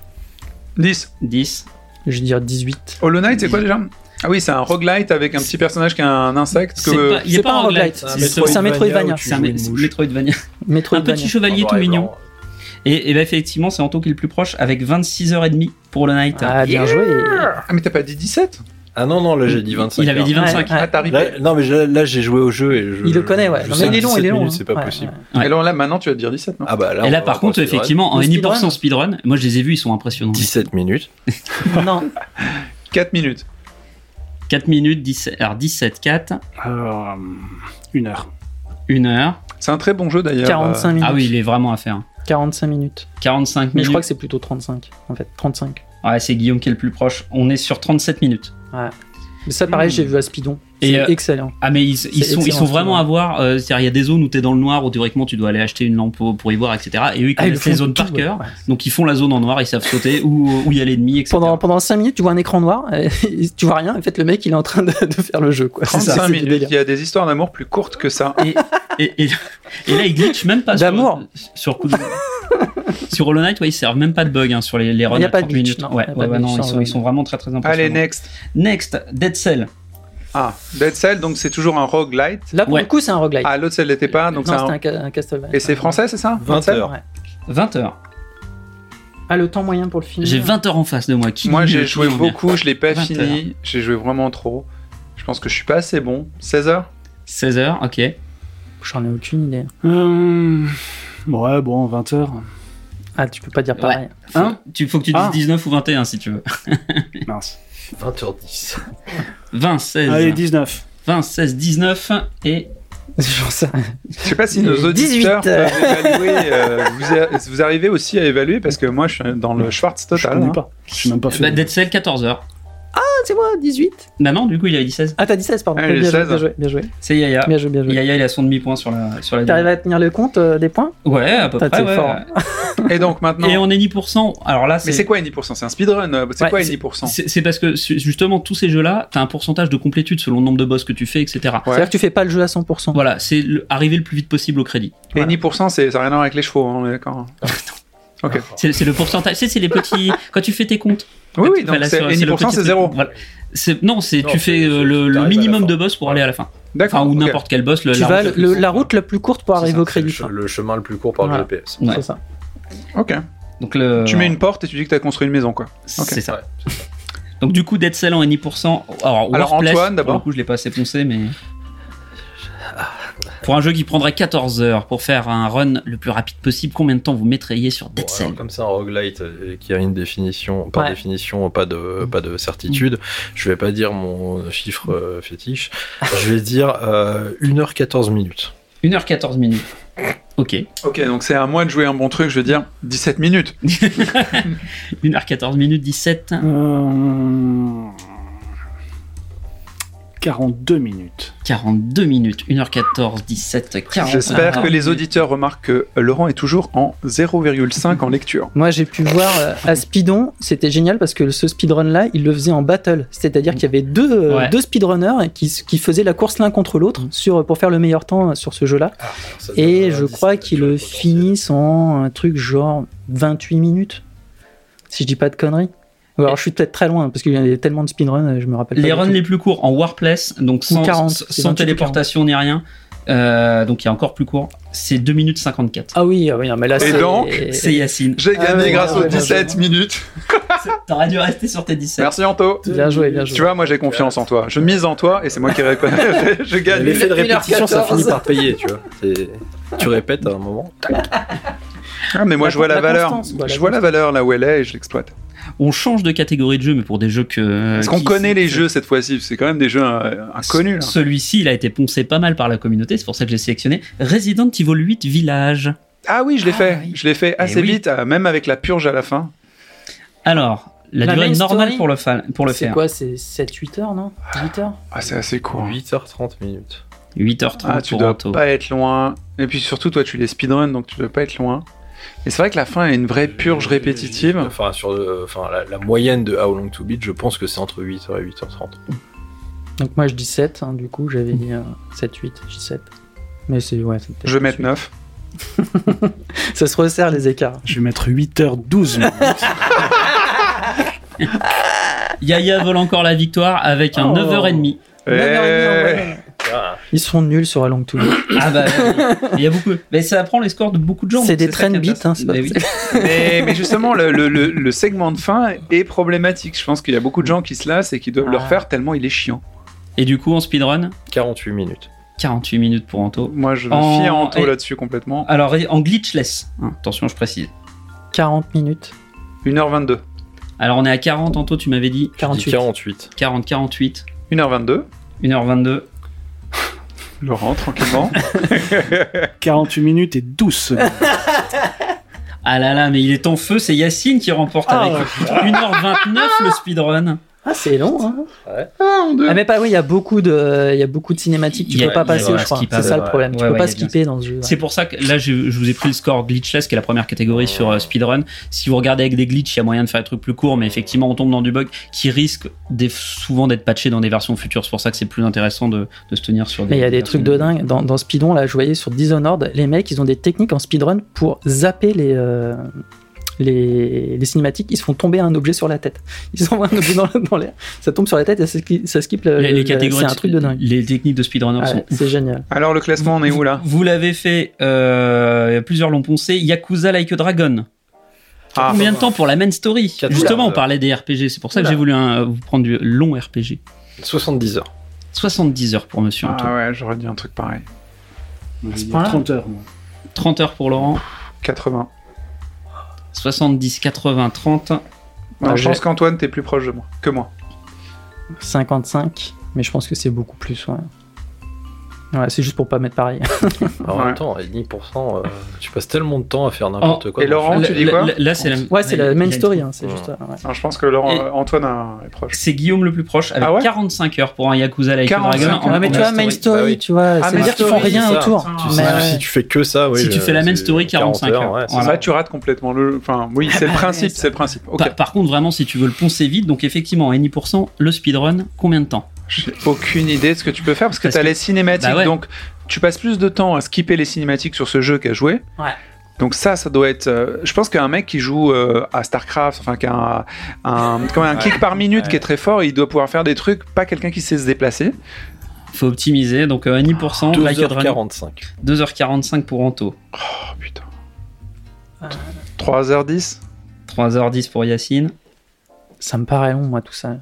10. 10. Je veux dire 18. Hollow Knight, c'est quoi déjà? Ah oui, c'est un roguelite avec un petit personnage qui a un insecte. C'est Que... pas, c'est pas pas un roguelite, c'est un Metroidvania. c'est un Metroidvania. Un petit chevalier tout mignon. Et, et bah effectivement, c'est Anto qui est le plus proche avec 26h30 pour Hollow Knight. Ah, bien joué. Ah, mais t'as pas dit 17 Ah non, non, là j'ai dit 25 Il avait dit heures. 25. Ouais, Ah, t'as ripé. Là, non, mais là, là, j'ai joué au jeu et je. Il le connaît, ouais. Non, mais il est long, il est 17 long. hein. C'est pas Ouais, possible. ouais. Ouais. Et là, là, maintenant, tu vas te dire 17, non Ah bah là, et on là, par contre, effectivement, en Le 1% speedrun. speedrun, moi je les ai vus, ils sont impressionnants. 17 minutes. Non, 4 minutes. 4 minutes, 17, alors 17, 4, Euh, une heure. 1 heure. C'est un très bon jeu d'ailleurs. 45 minutes. Ah oui, il est vraiment à faire. 45 minutes. 45 Mais minutes. je crois que c'est plutôt 35, en fait. 35. Ouais, c'est Guillaume qui est le plus proche. On est sur 37 minutes. Mais ça, pareil, j'ai vu à Speedon. Et, C'est euh, excellent. Ah mais ils, ils sont, ils sont vraiment à voir. euh, C'est-à-dire il y a des zones où t'es dans le noir où théoriquement tu dois aller acheter une lampe pour y voir, etc. Et eux ils Ah, ils connaissent les font zones tout, par cœur. Ouais. Donc ils font la zone en noir, ils savent sauter où où il y a l'ennemi, etc. Pendant, pendant 5 minutes, tu vois un écran noir, et tu vois rien. En fait, le mec, il est en train de, de faire le jeu. Quoi. C'est ça, 35 c'est du minutes. Il y a des histoires d'amour plus courtes que ça. Et, et, et, et là ils glitchent même pas sur D'amour. sur coup de- sur Hollow Knight, ouais, ils servent même pas de bug hein, sur les, les runs Il y a pas de 30 glitch, minutes. non, ouais, il y a pas ouais, non, ils sont, ils sont vraiment très très impressionnants. Allez, next. Next, Dead Cell. Ah, Dead Cell, donc c'est toujours un roguelite. Là, pour Ouais. le coup, c'est un roguelite. Ah, l'autre, celle l'était pas, donc non, c'est c'était un... un, ca- un Castlevania. Et c'est français, c'est ça 20 Dead Cell heures. Ouais. 20 heures. Ah, le temps moyen pour le film. J'ai 20 heures en face de moi. Qui Moi, j'ai joué beaucoup, je l'ai pas 20 fini. J'ai joué vraiment trop. Je pense que je suis pas assez bon. 16 heures? 16 heures, ok. J'en ai aucune idée. Euh, ouais, bon, 20 heures. Ah, tu peux pas dire pareil. Faut, Hein tu, faut que tu dises Ah. 19 ou 21 si tu veux. Mince. 20h10. 20, 16. Allez, 19. 20, 16, 19 et. Je sais pas si nos auditeurs 18. peuvent évaluer. euh, vous, a- vous arrivez aussi à évaluer parce que moi, je suis dans le Schwartz Je total. connais hein. pas. Je suis même pas fait. bah, Dead Cell 14 heures. Ah, c'est moi, 18. Bah non, du coup il avait dit 16. Ah, t'as dit 16, pardon. Ah, bien, joué, 16. bien joué, bien joué. C'est Yaya. Bien joué, bien joué. Yaya il a son demi-point sur la sur la T'arrives à tenir le compte euh, des points? Ouais, à peu près. t'es ouais, fort. Et donc maintenant. Et on est 10%. Alors là, Mais c'est quoi une 10% C'est un speedrun euh, C'est Ouais, quoi une c'est- 10% C'est parce que justement tous ces jeux-là, t'as un pourcentage de complétude selon le nombre de boss que tu fais, etc. Ouais. C'est-à-dire que tu fais pas le jeu à 100%. Voilà, c'est arriver le plus vite possible au crédit. Et 10%, c'est- ça n'a rien à voir avec les chevaux, hein, on est d'accord. C'est c'est le pourcentage. Tu sais, c'est les petits. Quand tu fais tes comptes. Oui, oui, donc c'est- sur- et le 10%, petit c'est truc. zéro. Voilà. C'est- Non, c'est Non, tu fais euh, c'est- le, minimum de boss pour aller à la fin. D'accord. Enfin, ou n'importe quel boss. Le, Tu la vas route le- la route la plus courte pour arriver ça, au crédit. le, chemin le plus court par Voilà. le GPS. Ouais. C'est ça. Ok. Donc le... Tu mets une porte et tu dis que tu as construit une maison, quoi. C'est ça. Ouais. Donc du coup, Dead Cell en NI%. Alors, Alors, Antoine, d'abord. Pour le coup, je l'ai pas assez poncé, mais. Pour un jeu qui prendrait 14 heures pour faire un run le plus rapide possible, combien de temps vous mettriez sur Dead Bon, Cell comme c'est un roguelite euh, qui a une définition, par Ouais. définition, pas de, pas de certitude, je vais pas dire mon chiffre euh, fétiche, je vais dire euh, 1h14 minutes. 1h14 minutes. Ok. Ok, donc c'est à moi de jouer un bon truc, je veux dire 17 minutes. 1h14 minutes 17. Euh, 42 minutes. 42 minutes. 1h14, 17, 40. J'espère que les auditeurs remarquent que Laurent est toujours en 0,5 en lecture. Moi, j'ai pu voir euh, à Speedon, c'était génial parce que ce speedrun-là, il le faisait en battle. C'est-à-dire qu'il y avait deux, euh, Ouais. deux speedrunners qui, qui faisaient la course l'un contre l'autre sur, pour faire le meilleur temps sur ce jeu-là. Et je crois qu'ils le finissent en un truc genre 28 minutes. Si je dis pas de conneries. Alors je suis peut-être très loin parce qu'il y a tellement de speedruns, je me rappelle Les runs tout. les plus courts en Warplace, donc sans, 40, sans- c'est sans 28 ou téléportation ni rien, euh, donc il est encore plus court, c'est 2 minutes 54. Ah oui, ah oui, non, mais là Et c'est. donc, C'est Yacine. J'ai Ah gagné ouais, grâce ouais, aux ouais, 17 minutes. T'aurais dû rester sur tes 17. Merci Anto. Bien joué, bien joué. Tu vois, moi j'ai confiance en toi. Je mise en toi et c'est moi qui reconnais. je gagne. L'effet de 1h14. répétition, ça finit par payer, tu vois. Tu répètes à un moment. Ah, mais moi La- je vois la, la valeur. constance, quoi, la je vois la valeur là où elle est et je l'exploite. On change de catégorie de jeu, mais pour des jeux que. Est-ce qu'on qui- connaît les jeux cette fois-ci C'est quand même des jeux euh, inconnus. Celui-ci, il a été poncé pas mal par la communauté, c'est pour ça que j'ai sélectionné Resident Evil 8 Village. Ah oui, je l'ai Ah, fait. oui. Je l'ai fait assez oui. vite, euh, même avec la purge à la fin. Alors, la, La durée normale story pour le, fa- pour le C'est faire. quoi C'est 7-8 heures, non? 8 heures? Ah, c'est assez court. 8h30 minutes. 8h30 Ah, tu pour dois Anto. pas être loin. Et puis surtout, toi, tu les speedrun, donc tu dois pas être loin. Et c'est vrai que la fin est une vraie purge répétitive. Enfin, sur le- enfin, la, la moyenne de How Long to Beat, je pense que c'est entre 8h et 8h30. Donc moi je dis 7, hein, du coup j'avais dit 7-8, je dis 7. Mais c'est. Ouais, c'est peut-être Je vais mettre suite. 9. Ça se resserre les écarts. Je vais mettre 8h12 minutes. Yaya vole encore la victoire avec un Oh. 9h30. Eh, 9h30 en Ils seront nuls sur Along to Go. Ah bah, oui. il y a beaucoup. Mais ça apprend les scores de beaucoup de gens. C'est des ça train qui est beats, hein, c'est pas Mais oui. mais, mais justement, le, le- le- le segment de fin est problématique. Je pense qu'il y a beaucoup de gens qui se lassent et qui doivent le Ah. refaire tellement il est chiant. Et du coup, en speedrun, 48 minutes. 48 minutes pour Anto. Moi, je me En- fie à Anto et- là-dessus complètement. Alors, en glitchless, hein, attention, je précise. 40 minutes. 1h22. Alors, on est à 40, Anto, tu m'avais dit 48. 48. 40, 48, 1h22. 1h22. Laurent, tranquillement. 48 minutes et 12 secondes. Ah là là, mais il est en feu, c'est Yacine qui remporte Ah. avec 1h29 le speedrun. Ah, c'est long, hein Ouais. Ah, mais pas oui, il y a beaucoup de, il y a beaucoup de cinématiques, tu y peux pas y passer, pas je crois. C'est ça le ouais. problème. Tu Ouais, peux ouais, pas skipper dans ce jeu. C'est pour ça que là, je, je vous ai pris le score glitchless, qui est la première catégorie sur euh, speedrun. Si vous regardez avec des glitches, il y a moyen de faire des trucs plus courts, mais effectivement, on tombe dans du bug qui risque souvent d'être patché dans des versions futures. C'est pour ça que c'est plus intéressant de, de se tenir sur des. Mais il y a des trucs de dingue. Dans, dans Speedon, là, je voyais sur Dishonored, les mecs, ils ont des techniques en speedrun pour zapper les, euh, les, les cinématiques. Ils se font tomber un objet sur la tête. Ils envoient un objet dans, dans l'air, ça tombe sur la tête et ça, ski- ça skip le. Les, les le- catégories, C'est un truc de dingue. Les techniques de speedrunner Ouais, sont c'est génial. Alors, le classement, on est où là Vous l'avez fait, euh, plusieurs l'ont poncé. Yakuza Like a Dragon. Ah, Combien de temps pour la main story Justement, on parlait des RPG. C'est pour ça que j'ai voulu un- vous prendre du long RPG. 70 heures. 70 heures pour Monsieur Anto. Ah ouais, j'aurais dit un truc pareil. Je vais dire point-là 30 heures, moi. 30 heures pour Laurent. 80. 70, 80, 30. Non, Ouais, je pense qu'Antoine, t'es plus proche de moi que moi. 55, mais je pense que c'est beaucoup plus. Ouais. Ouais, c'est juste pour pas mettre pareil. En Ouais. même temps, 1,5%, euh, tu passes tellement de temps à faire n'importe Oh, quoi. et Laurent, tu dis Là- quoi là, là, c'est la, Ouais, c'est la main story, hein, c'est Ouais. juste. ouais. Non, je pense que Laurent, euh, Antoine euh, est proche. C'est Guillaume le plus proche avec Ah ouais 45 heures pour un Yakuza Like a 45 Dragon. Ouais, mais tu vois, main story, Bah oui. tu vois, Ah, ça veut main dire qu'ils font rien autour. Si, tu fais que ça, oui. Si tu fais la main story, 45 heures. Ouais, tu rates complètement le. Enfin, oui, c'est le bah, principe, par contre, vraiment, si tu veux le poncer vite, donc effectivement, à 10%, le speedrun, combien de temps? J'ai aucune idée de ce que tu peux faire parce que Parce t'as que- les cinématiques, Bah ouais. donc tu passes plus de temps à skipper les cinématiques sur ce jeu qu'à jouer. Ouais. Donc ça, ça doit être. euh, je pense qu'un mec qui joue euh, à Starcraft, enfin qui a un, un, comme un clic par minute ouais. qui est très fort, il doit pouvoir faire des trucs, pas quelqu'un qui sait se déplacer. faut optimiser, donc euh, à 10%, Like a Dragon, 2h45. 2h45 pour Anto, Oh putain. 3h10 3h10 pour Yacine. Ça me paraît long, moi, tout ça.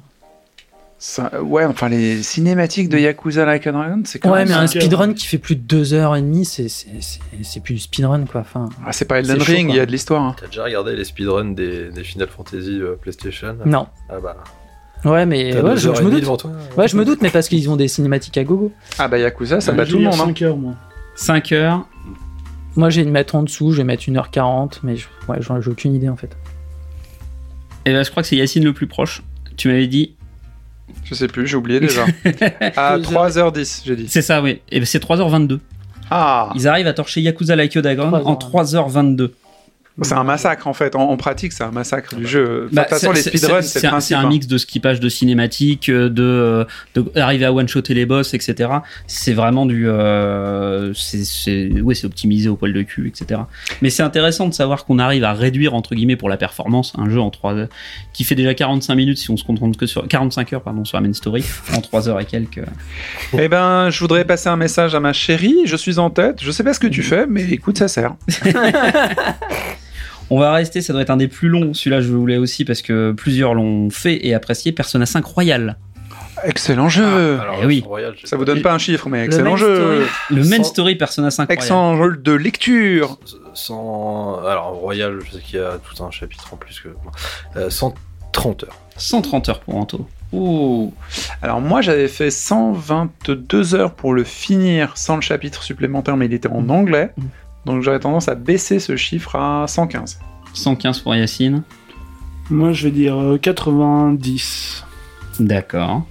Ça, Ouais, enfin les cinématiques de Yakuza Like a Dragon, c'est quand Ouais, même. mais un speedrun qui fait plus de 2h30, c'est- c'est c'est- c'est plus du speedrun, quoi. Enfin, Ah, c'est pas Elden Ring, il y a de l'histoire. hein. T'as déjà regardé les speedruns des, des Final Fantasy euh, PlayStation? Non. Ah bah. Ouais, mais ouais, je, heures je et me demie doute. toi Ouais, je me doute, mais parce qu'ils ont des cinématiques à gogo. Ah bah Yakuza, ça Ouais, bat tout le monde. hein. 5 heures, moi. 5 heures. Moi, j'ai une mettre en dessous, je vais mettre 1h40, mais je- ouais, j'en- j'ai aucune idée, en fait. Et ben, je crois que c'est Yacine le plus proche. Tu m'avais dit. Je sais plus, j'ai oublié déjà. à Deux heures. 3h10, j'ai dit. C'est ça, oui. Et ben, c'est 3h22. Ah Ils arrivent à torcher Yakuza Like a Dragon en 3h22. C'est un massacre en fait. En, en pratique, c'est un massacre du jeu. Bah, de toute façon, les speedruns, c'est- un, hein. mix de skippage de cinématiques, euh, de, euh, de arriver à one-shotter les boss, etc. C'est vraiment du. euh, c'est ouais, c'est optimisé au poil de cul, etc. Mais c'est intéressant de savoir qu'on arrive à réduire, entre guillemets, pour la performance, un jeu en 3 qui fait déjà 45 minutes si on se contente que sur. 45 heures, pardon, sur la main story, en 3 heures et quelques. Eh ben, je voudrais passer un message à ma chérie. Je suis en tête. Je sais pas ce que tu fais, mais écoute, ça sert. On va rester, ça doit être un des plus longs. Celui-là, je voulais aussi parce que plusieurs l'ont fait et apprécié. Persona 5 Royal. Excellent jeu. Alors, Eh oui. Royal, je- ça vous donne pas un chiffre, mais Le excellent jeu. story. Le main Sans- story Persona 5 Royal. Excellent jeu de lecture. Sans... Alors, Royal, je sais qu'il y a tout un chapitre en plus que. Euh, 130 heures. 130 heures pour Anto. Oh. Alors moi, j'avais fait 122 heures pour le finir sans le chapitre supplémentaire, mais il était en anglais. Donc j'aurais tendance à baisser ce chiffre à 115. 115 pour Yacine. Moi, je vais dire euh, 90. D'accord.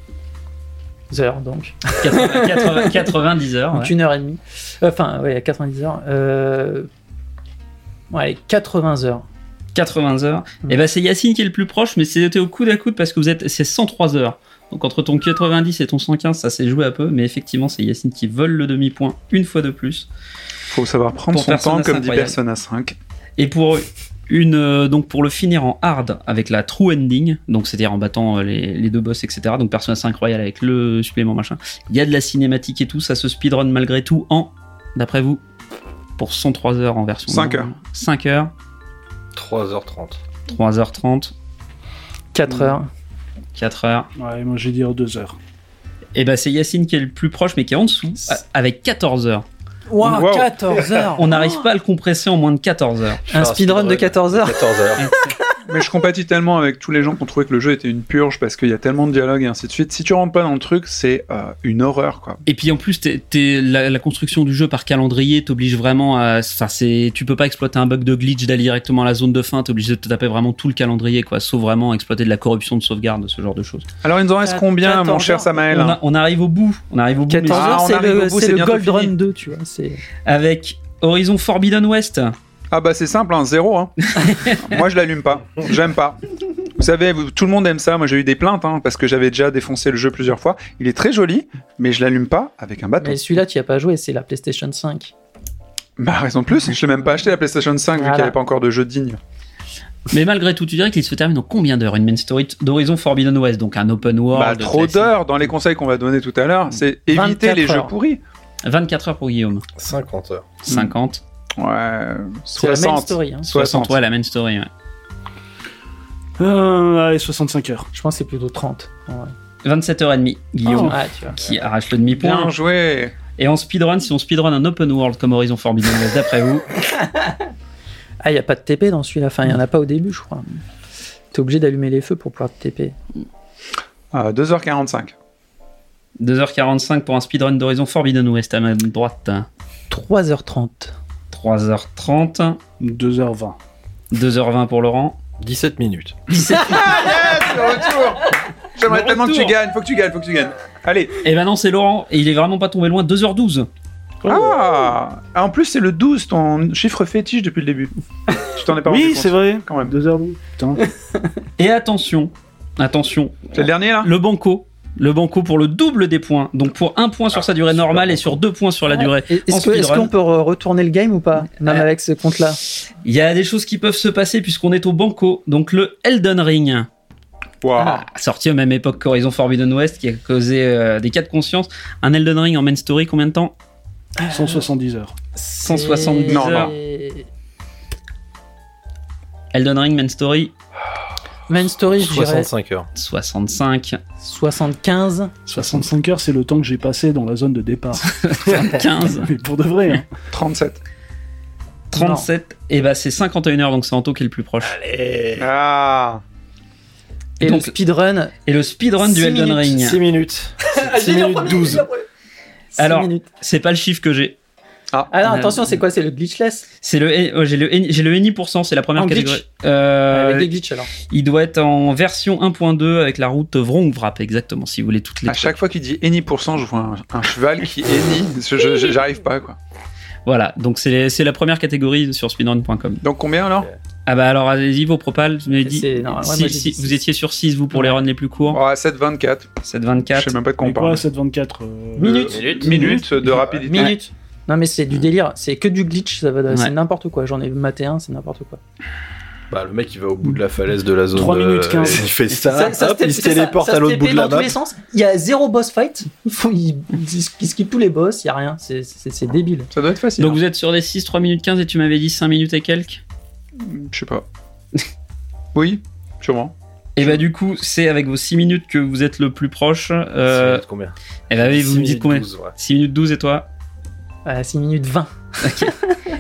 heures donc. 80, 80 90 heures. Donc ouais. une heure et demie. Euh, Enfin, ouais, 90 heures. Euh... Ouais, 80 heures. 80 heures. Mm. Et ben c'est Yacine qui est le plus proche, mais c'était au coude à coude parce que vous êtes, c'est 103 heures. Donc entre ton 90 et ton 115, ça s'est joué un peu, mais effectivement c'est Yacine qui vole le demi-point une fois de plus. Faut savoir prendre Pour son Persona temps, comme 5 dit. Persona 5. Et pour une euh, donc pour le finir en hard avec la true ending, donc c'est-à-dire en battant euh, les, les deux boss, etc. Donc Persona 5 Royal avec le supplément machin. Il y a de la cinématique et tout, ça se speedrun malgré tout en, d'après vous, pour 103 heures en version. 5 normale. 5 heures, 3h30. 3h30, 4 heures. 4 heures. Ouais, moi, je vais dire 2 heures. Et bah c'est Yacine qui est le plus proche mais qui est en dessous avec 14 heures. Wow, Wow. 14 heures. On n'arrive pas à le compresser en moins de 14 heures. Un speedrun de 14 heures. 14 heures. Mais je compatis tellement avec tous les gens qui ont trouvé que le jeu était une purge parce qu'il y a tellement de dialogues et ainsi de suite. Si tu rentres pas dans le truc, c'est euh, une horreur quoi. Et puis en plus, la, la construction du jeu par calendrier t'oblige vraiment à. Enfin, c'est, tu peux pas exploiter un bug de glitch d'aller directement à la zone de fin. T'es obligé de te taper vraiment tout le calendrier, quoi. Sauf vraiment exploiter de la corruption de sauvegarde, ce genre de choses. Alors il nous en reste Quat- combien, mon 14 cher. Samael On, a- on arrive au bout. On arrive au bout. 14 Ah, c'est le, Gold fini. Run 2, tu vois. Avec Horizon Forbidden West. Ah bah c'est simple, hein, zéro. Hein. moi je l'allume pas, j'aime pas. Vous savez, tout le monde aime ça. Moi j'ai eu des plaintes hein, parce que j'avais déjà défoncé le jeu plusieurs fois. Il est très joli, mais je l'allume pas avec un bâton. Mais celui-là, tu y as pas joué, c'est la PlayStation 5. Bah raison de plus, je l'ai même pas acheté la PlayStation 5 vu qu'il n'y avait pas encore de jeu digne. Mais malgré tout, tu dirais qu'il se termine en combien d'heures? Une main story d'Horizon Forbidden West, donc un open world. Bah trop d'heures dans les conseils qu'on va donner tout à l'heure, c'est éviter 24 les jeux pourris. 24 heures pour Guillaume. 50 heures. 50. Ouais, C'est la main 60. story. hein. 60, ouais, la main story, ouais. Euh, allez, 65 heures. Je pense que c'est plutôt 30. Ouais. 27h30, Guillaume, Ah, tu vois. qui arrache le demi-point. Bien joué. Et en speedrun, si on speedrun un open world comme Horizon Forbidden West, d'après vous, Ah, il n'y a pas de TP dans celui-là. Enfin, il n'y en a pas au début, je crois. T'es obligé d'allumer les feux pour pouvoir te TP. Ah, 2h45. 2h45 pour un speedrun d'Horizon Forbidden West à ma droite. 3h30. 3h30, 2h20. 2h20 pour Laurent. 17 minutes. Ah yes, le retour. J'aimerais Le tellement que tu gagnes, faut que tu gagnes, faut que tu gagnes. Allez. Et ben non, c'est Laurent, et il est vraiment pas tombé loin, 2h12. Ah, en plus c'est le 12, ton chiffre fétiche depuis le début. Je t'en ai pas rendu Oui, c'est vrai. Quand même. 2h12. Putain. Et attention, attention, C'est le dernier là? Le banco. Le banco pour le double des points. Donc pour un point sur sa durée normale et sur deux points sur la durée. Est-ce qu'on peut re- retourner le game ou pas Même Euh, avec ce compte-là? Il y a des choses qui peuvent se passer puisqu'on est au banco. Donc le Elden Ring. Waouh. Ah. sorti aux même époque qu'Horizon Forbidden West, qui a causé euh, des cas de conscience. Un Elden Ring en main story, combien de temps? 170 heures. 170 Non, heures. Elden Ring main story, Main Story, je dirais 65 heures. 65, 75. 65 heures, c'est le temps que j'ai passé dans la zone de départ. 15, Mais pour de vrai. hein. 37. 37, et bah c'est 51 heures, donc c'est Anto qui est le plus proche. Ah. Et Donc- le speedrun, Et le speedrun du Six Elden minutes. Ring, 6 minutes. 6 minutes 12. 6 Alors, c'est pas le chiffre que j'ai. Ah non, attention, c'est quoi C'est le glitchless C'est le, oh, j'ai le, j'ai le NI%, c'est la première En glitch catégorie. Euh, Avec les glitches alors. il doit être en version 1.2 avec la route Vrongvrap, exactement, si vous voulez toutes les À chaque fois qu'il dit any pourcent, je vois un, un cheval qui any. Je- je- je- J'arrive pas quoi. Voilà, donc c'est c'est la première catégorie sur speedrun.com. Donc combien alors? Ah bah alors allez-y vos propals, vous m'avez dit. C'est- non, ouais, si- moi, j'ai si- dit vous six. étiez sur 6 vous pour les runs les plus courts. oh, 7,24. 7,24. Je sais même pas de quoi on parle. 724 euh, Minutes. Minutes. Minutes de rapidité. Minutes. Non mais c'est du délire, c'est que du glitch, ça va, c'est n'importe quoi. J'en ai maté un, c'est n'importe quoi. Bah, le mec, il va au bout de la falaise de la zone. 3 de- minutes 15. Il fait ça, hop, il se ça, téléporte ça à l'autre bout de la dans tous map. les sens. Il y a zéro boss fight. Il faut il, il skip tous les boss, il y a rien. C'est- débile. Ça doit être facile. Donc vous êtes sur des 6, 3 minutes 15 et tu m'avais dit 5 minutes et quelques. Je sais pas. oui, sûrement. Et bah du coup, c'est avec vos 6 minutes que vous êtes le plus proche. Euh, C'est combien et bah oui, vous Six me dites minutes combien douze, ouais. 6 minutes 12 et toi À 6 minutes 20.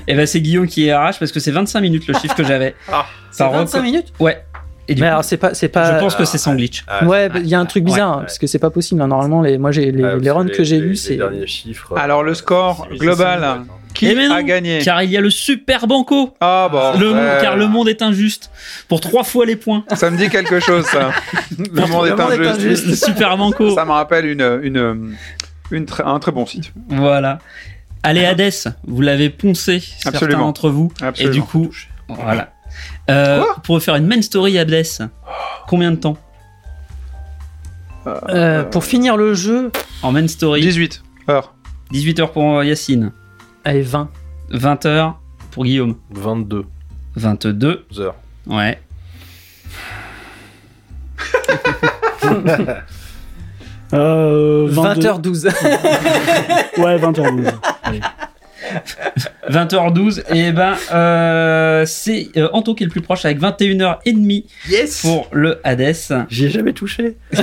Et bah c'est Guillaume qui arrache parce que c'est 25 minutes le chiffre que j'avais. Ah. C'est Ça 25 reco- minutes? Ouais. Et du Mais coup, alors c'est pas, c'est pas. je pense que c'est sans glitch. Ah, Ouais, bah, il y a un truc bizarre ouais, ouais. parce que c'est pas possible. hein. Normalement, les, moi j'ai les, Ah, les runs que j'ai les c'est. derniers chiffres. Alors le score global, qui Eh mais non, a gagné? Car il y a le super banco. Ah bon. Le monde- ouais. car le monde est injuste. Pour trois fois les points. Ça me dit quelque chose, ça. le monde est est injuste. Le super banco. Ça me rappelle une, une, un très bon site. Voilà. Allez Hades, vous l'avez poncé, certains Absolument. d'entre vous. Absolument. Et du coup, voilà. Euh, Quoi pour faire une main story Hades, combien de temps Euh, pour finir le jeu, En main story 18 heures. 18 heures pour Yacine, allez 20. 20 heures pour Guillaume, 22 22, heures. ouais. euh, 20h12. Ouais, 20h12. Allez. 20h12, et ben euh, c'est euh, Anto qui est le plus proche avec 21h30 Yes pour le Hades. J'y ai jamais touché.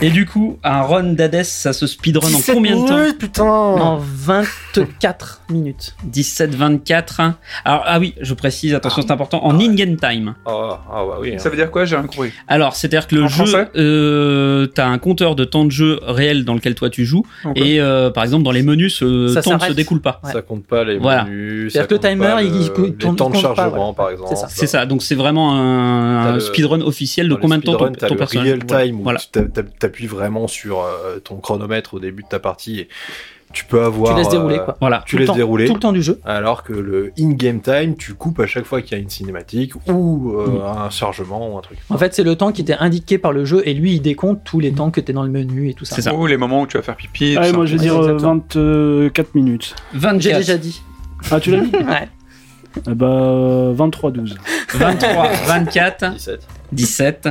Et du coup, un run d'Hades, ça se speedrun en 17 combien de temps minutes, putain en 24 minutes. 17-24. Alors, ah oui, je précise, attention, c'est important, en in-game time. Ah, ah bah oui. hein. Ça veut dire quoi J'ai rien compris? Alors, c'est-à-dire que le En jeu, français? euh, t'as un compteur de temps de jeu réel dans lequel toi tu joues, Ok. et euh, par exemple, dans les menus, ce Ça temps ne se découle pas. Ouais. Ça compte pas les Voilà. menus. C'est-à-dire que le timer, le- il compte- les temps de compte pas, chargement, ouais. par exemple. C'est ça. C'est ça, donc c'est vraiment un, T'as un le- speedrun officiel de combien de temps ton, ton le personnage. real time où Voilà. tu t'a- t'a- t'appuies vraiment sur euh, ton chronomètre au début de ta partie et tu peux avoir. Tu laisses dérouler euh, quoi. Voilà. Tu Tout le laisses temps- dérouler. Tout le temps du jeu. Alors que le in-game time, tu coupes à chaque fois qu'il y a une cinématique ou euh, un chargement ou un truc. En fait, c'est le temps qui était indiqué par le jeu et lui, il décompte tous les temps que t'es dans le menu et tout ça. C'est ça. Ou les moments où tu vas faire pipi. ça. moi je vais dire euh, exactement. 24 minutes. 24, J'ai déjà dit. Ah, tu l'as mis Ouais. Eh bah, 23-12. 23, 24, 17. 17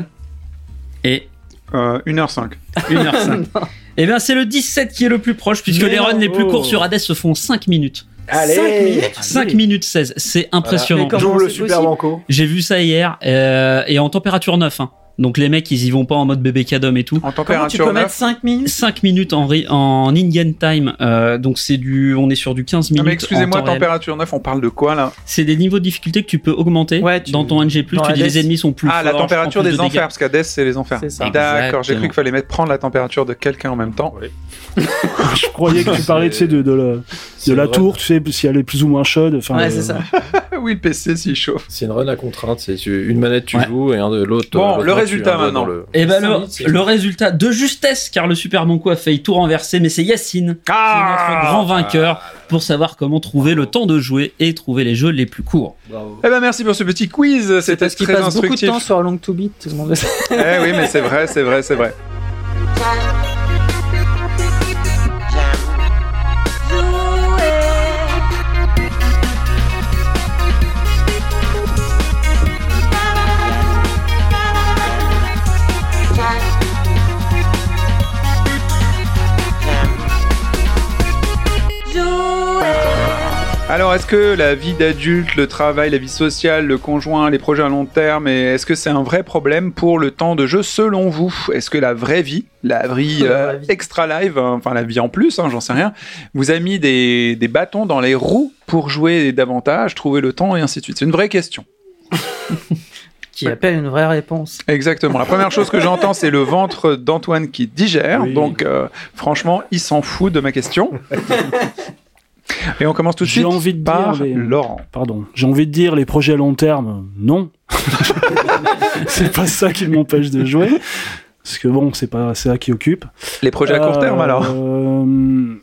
et Euh, 1h05. 1h05. Et bien, c'est le 17 qui est le plus proche, puisque Mais les runs non. les plus Oh. courts sur Hades se font 5 minutes. Allez 5 minutes 5 minutes 16, c'est impressionnant. Super banco. J'ai vu ça hier, euh, et en température 9. hein. Donc les mecs, ils y vont pas en mode bébé cadom et tout. En Comment tu température peux mettre 9. 5 minutes 5 minutes en, en in-game time, euh, donc c'est du, on est sur du 15 Non, minutes. mais excusez-moi, température 9, on parle de quoi là? C'est des niveaux de difficulté que tu peux augmenter Ouais, tu- dans ton NG+. dans Tu dis les ennemis sont plus Ah, la température plus des de enfers, dégâts. parce qu'Hades, c'est les enfers. C'est ça. D'accord, j'ai cru qu'il fallait mettre prendre la température de quelqu'un en même temps. Je croyais que tu parlais tu sais, de, de la, de la tour, tu sais, si elle est plus ou moins chaude. Enfin, Ouais, euh, c'est ça. oui, le PC s'il chauffe. C'est une run à contrainte. C'est une manette tu Ouais. joues et un de l'autre. Bon, l'autre le résultat maintenant. le- Et ben Cinq le, résultat de justesse, car le Super Banco a failli tout renverser, mais c'est Yacine qui est notre grand vainqueur pour savoir comment trouver le temps de jouer et trouver les jeux les plus courts. Eh ben merci pour ce petit quiz, c'était Parce qu'il très passe beaucoup de instructif. temps sur Long to Beat, tout le monde le sait. Eh oui, mais c'est vrai, c'est vrai, c'est vrai. Alors, est-ce que la vie d'adulte, le travail, la vie sociale, le conjoint, les projets à long terme, est-ce que c'est un vrai problème pour le temps de jeu selon vous? Est-ce que la vraie vie, la vie, euh, extra live, hein, enfin la vie en plus, hein, j'en sais rien, vous a mis des, des bâtons dans les roues pour jouer davantage, trouver le temps et ainsi de suite? C'est une vraie question. Qui appelle une vraie réponse. Exactement. La première chose que j'entends, c'est le ventre d'Antoine qui digère. Oui. Donc, euh, franchement, il s'en fout de ma question. Et on commence tout de J'ai suite envie de par dire les- Laurent. Pardon. J'ai envie de dire les projets à long terme, non. c'est pas ça qui m'empêche de jouer. Parce que bon, c'est pas ça qui occupe. Les projets à court terme, Euh, alors euh,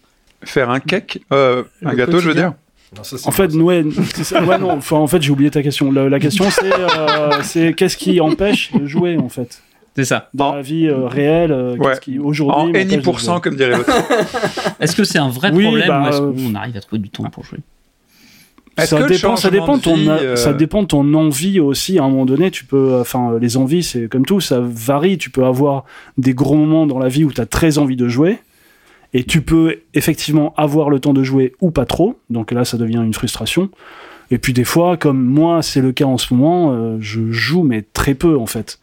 Faire un cake, euh, un gâteau, je veux dire. Non, ça, c'est En fait, ouais, ça. Ouais, non, enfin, en fait, j'ai oublié ta question. La, la question, c'est euh, c'est qu'est-ce qui empêche de jouer, en fait? C'est ça. Dans En- la vie euh, réelle, euh, Ouais. qui aujourd'hui. En any pourcent, comme dirait l'autre. Est-ce que c'est un vrai Oui, problème bah, ou est-ce euh, qu'on arrive à trouver du temps pour jouer? Ça dépend, ça changement dépend de de ton, vie, a- euh, ça dépend de ton envie aussi. À un moment donné, tu peux, enfin, les envies, c'est comme tout, ça varie. Tu peux avoir des gros moments dans la vie où tu as très envie de jouer, et tu peux effectivement avoir le temps de jouer ou pas trop. Donc là, ça devient une frustration. Et puis des fois, comme moi, c'est le cas en ce moment, euh, je joue mais très peu en fait.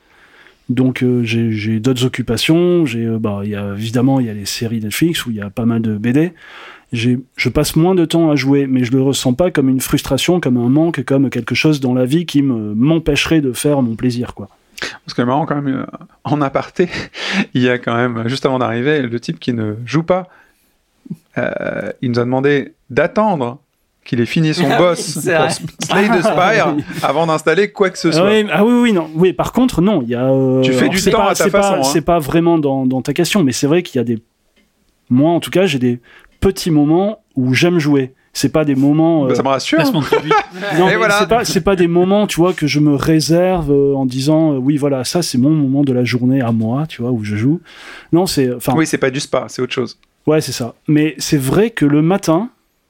Donc euh, j'ai d'autres occupations. J'ai, euh, bah, y a évidemment, il y a les séries Netflix où il y a pas mal de BD. Je passe moins de temps à jouer, mais je le ressens pas comme une frustration, comme un manque, comme quelque chose dans la vie qui me m'empêcherait de faire mon plaisir, quoi. Parce que marrant quand même, euh, en aparté, il y a quand même, juste avant d'arriver, le type qui ne joue pas, euh, il nous a demandé d'attendre qu'il ait fini son Ah boss oui, pour. Slay the Spire Ah avant d'installer quoi que ce Ah soit. oui, ah oui, oui, non. Oui, par contre, non, il y a. euh, Tu fais du temps pas- à ta façon, hein. C'est pas vraiment dans, dans ta question, mais c'est vrai qu'il y a des. Moi, en tout cas, j'ai des petits moments où j'aime jouer. C'est pas des moments. euh, Bah, ça me rassure. Non, Et mais voilà. c'est pas, c'est pas des moments, tu vois, que je me réserve euh, en disant, euh, oui, voilà, ça, c'est mon moment de la journée à moi, tu vois, où je joue. Non, c'est, enfin, Oui, c'est pas du spa, c'est autre chose. ouais, c'est ça. Mais c'est vrai que le matin,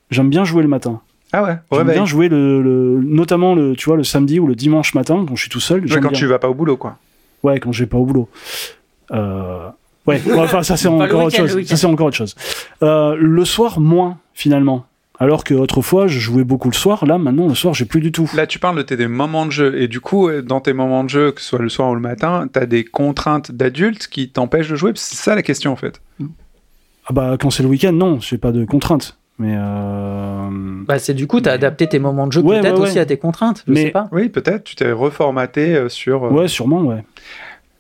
j'aime bien jouer le matin. Ah ouais, au J'aime réveil. bien jouer le, le- notamment le, tu vois, le samedi ou le dimanche matin quand je suis tout seul. Ouais, quand bien. tu vas pas au boulot, quoi. Ouais, quand je vais pas au boulot. Euh, Ouais, ouais, enfin, ça c'est encore autre chose. Ça c'est encore autre chose. Euh, le soir, moins, finalement. Alors que autrefois, je jouais beaucoup le soir. Là, maintenant, le soir, j'ai plus du tout. Là, tu parles de tes des moments de jeu. Et du coup, euh, dans tes moments de jeu, que ce soit le soir ou le matin, t'as des contraintes d'adultes qui t'empêchent de jouer? C'est ça la question, en fait. Ah bah, quand c'est le week-end, non, j'ai pas de contraintes. Mais euh... Bah, c'est du coup, tu as adapté tes moments de jeu Ouais, peut-être ouais, aussi à tes contraintes, je Mais- sais pas. Oui, peut-être. Tu t'es reformaté euh, sur. euh, ouais, sûrement, ouais.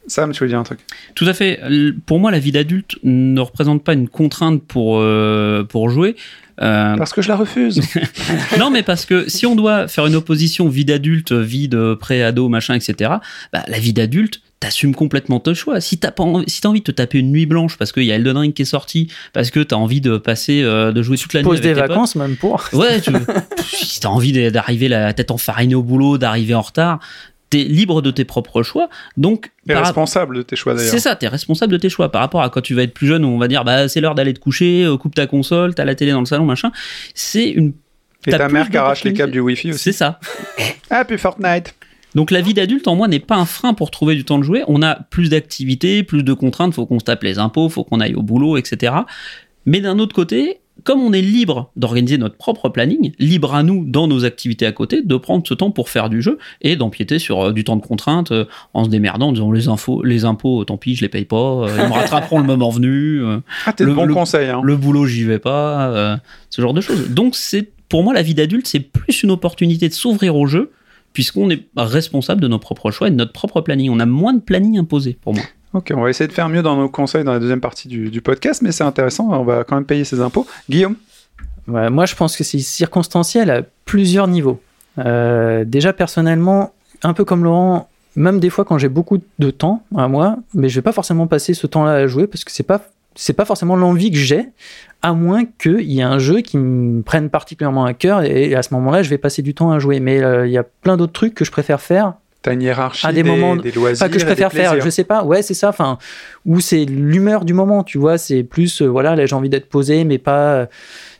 Sam, tu veux dire un truc? Tout à fait. Pour moi, la vie d'adulte ne représente pas une contrainte pour, euh, pour jouer. Euh, Parce que je la refuse. non, mais parce que si on doit faire une opposition vie d'adulte, vie de pré-ado, machin, etc., bah, la vie d'adulte, t'assumes complètement ton choix. Si t'as pas envie, si t'as envie de te taper une nuit blanche parce qu'il y a Elden Ring qui est sorti, parce que t'as envie de passer, euh, de jouer toute la nuit Pose avec des tes potes, vacances même pour. Ouais, tu, si t'as envie d'arriver la tête enfarinée au boulot, d'arriver en retard, t'es libre de tes propres choix. Donc, par- responsable de tes choix, d'ailleurs. c'est ça, t'es responsable de tes choix. Par rapport à quand tu vas être plus jeune, où on va dire, bah, c'est l'heure d'aller te coucher, euh, coupe ta console, t'as la télé dans le salon, machin. C'est une. Et t'as ta mère qui arrache les câbles du. Wi-Fi aussi. C'est ça. Ah, puis Fortnite. Donc la vie d'adulte en moi n'est pas un frein pour trouver du temps de jouer. On a plus d'activités, plus de contraintes, faut qu'on se tape les impôts, faut qu'on aille au boulot, etc. Mais d'un autre côté, comme on est libre d'organiser notre propre planning, libre à nous dans nos activités à côté de prendre ce temps pour faire du jeu et d'empiéter sur euh, du temps de contrainte euh, en se démerdant, en disant les infos, les impôts, tant pis, je les paye pas, euh, ils me rattraperont le moment venu. Ah, Le- bons le- conseils, hein. le boulot, j'y vais pas, euh, ce genre de choses. Donc, c'est pour moi, la vie d'adulte, c'est plus une opportunité de s'ouvrir au jeu, puisqu'on est responsable de nos propres choix et de notre propre planning. On a moins de planning imposé, pour moi. Ok, on va essayer de faire mieux dans nos conseils dans la deuxième partie du, du podcast, mais c'est intéressant, on va quand même payer ses impôts. Guillaume Ouais, moi, je pense que c'est circonstanciel à plusieurs niveaux. Euh, déjà, personnellement, un peu comme Laurent, même des fois quand j'ai beaucoup de temps à moi, mais je vais pas forcément passer ce temps-là à jouer parce que c'est pas c'est pas forcément l'envie que j'ai, à moins qu'il y ait un jeu qui me prenne particulièrement à cœur et à ce moment-là, je vais passer du temps à jouer. Mais euh, il y a plein d'autres trucs que je préfère faire. T'as une hiérarchie À des des, moments- des loisirs que je préfère faire, je sais pas, ouais, c'est ça, enfin, où c'est l'humeur du moment, tu vois, c'est plus, euh, voilà, là j'ai envie d'être posé, mais pas euh,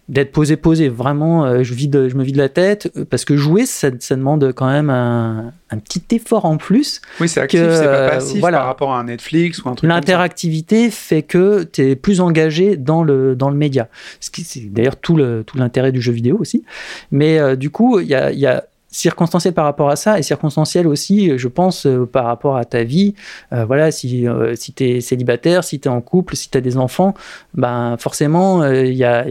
d'être posé, posé, vraiment, euh, je, vide, je me vide la tête, euh, parce que jouer, ça, ça demande quand même un, un petit effort en plus. Oui, c'est actif, c'est pas euh, passif voilà. par rapport à un Netflix ou un truc comme ça. L'interactivité fait que tu es plus engagé dans le, dans le média. Ce qui, c'est d'ailleurs tout le- tout l'intérêt du jeu vidéo aussi. Mais euh, du coup, il y a, il y a circonstanciel par rapport à ça et circonstanciel aussi, je pense, euh, par rapport à ta vie. Euh, voilà, si, euh, si tu es célibataire, si tu es en couple, si tu as des enfants, ben forcément, il y a,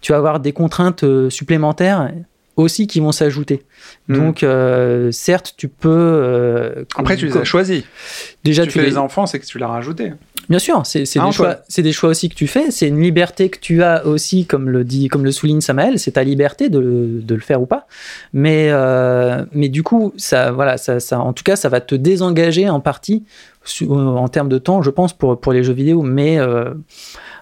tu vas avoir des contraintes supplémentaires aussi qui vont s'ajouter. Mhm. Donc, euh, certes, tu peux. euh, Après, tu les as choisis. déjà, tu tu fais les les enfants, c'est que tu l'as rajouté. Bien sûr, c'est Ah, des, choix- c'est des choix aussi que tu fais, c'est une liberté que tu as aussi, comme le, dit, comme le souligne Samael, c'est ta liberté de, de le faire ou pas. Mais, euh, mais du coup, ça, voilà, ça, ça, en tout cas, ça va te désengager en partie en termes de temps, je pense, pour, pour les jeux vidéo. Mais euh,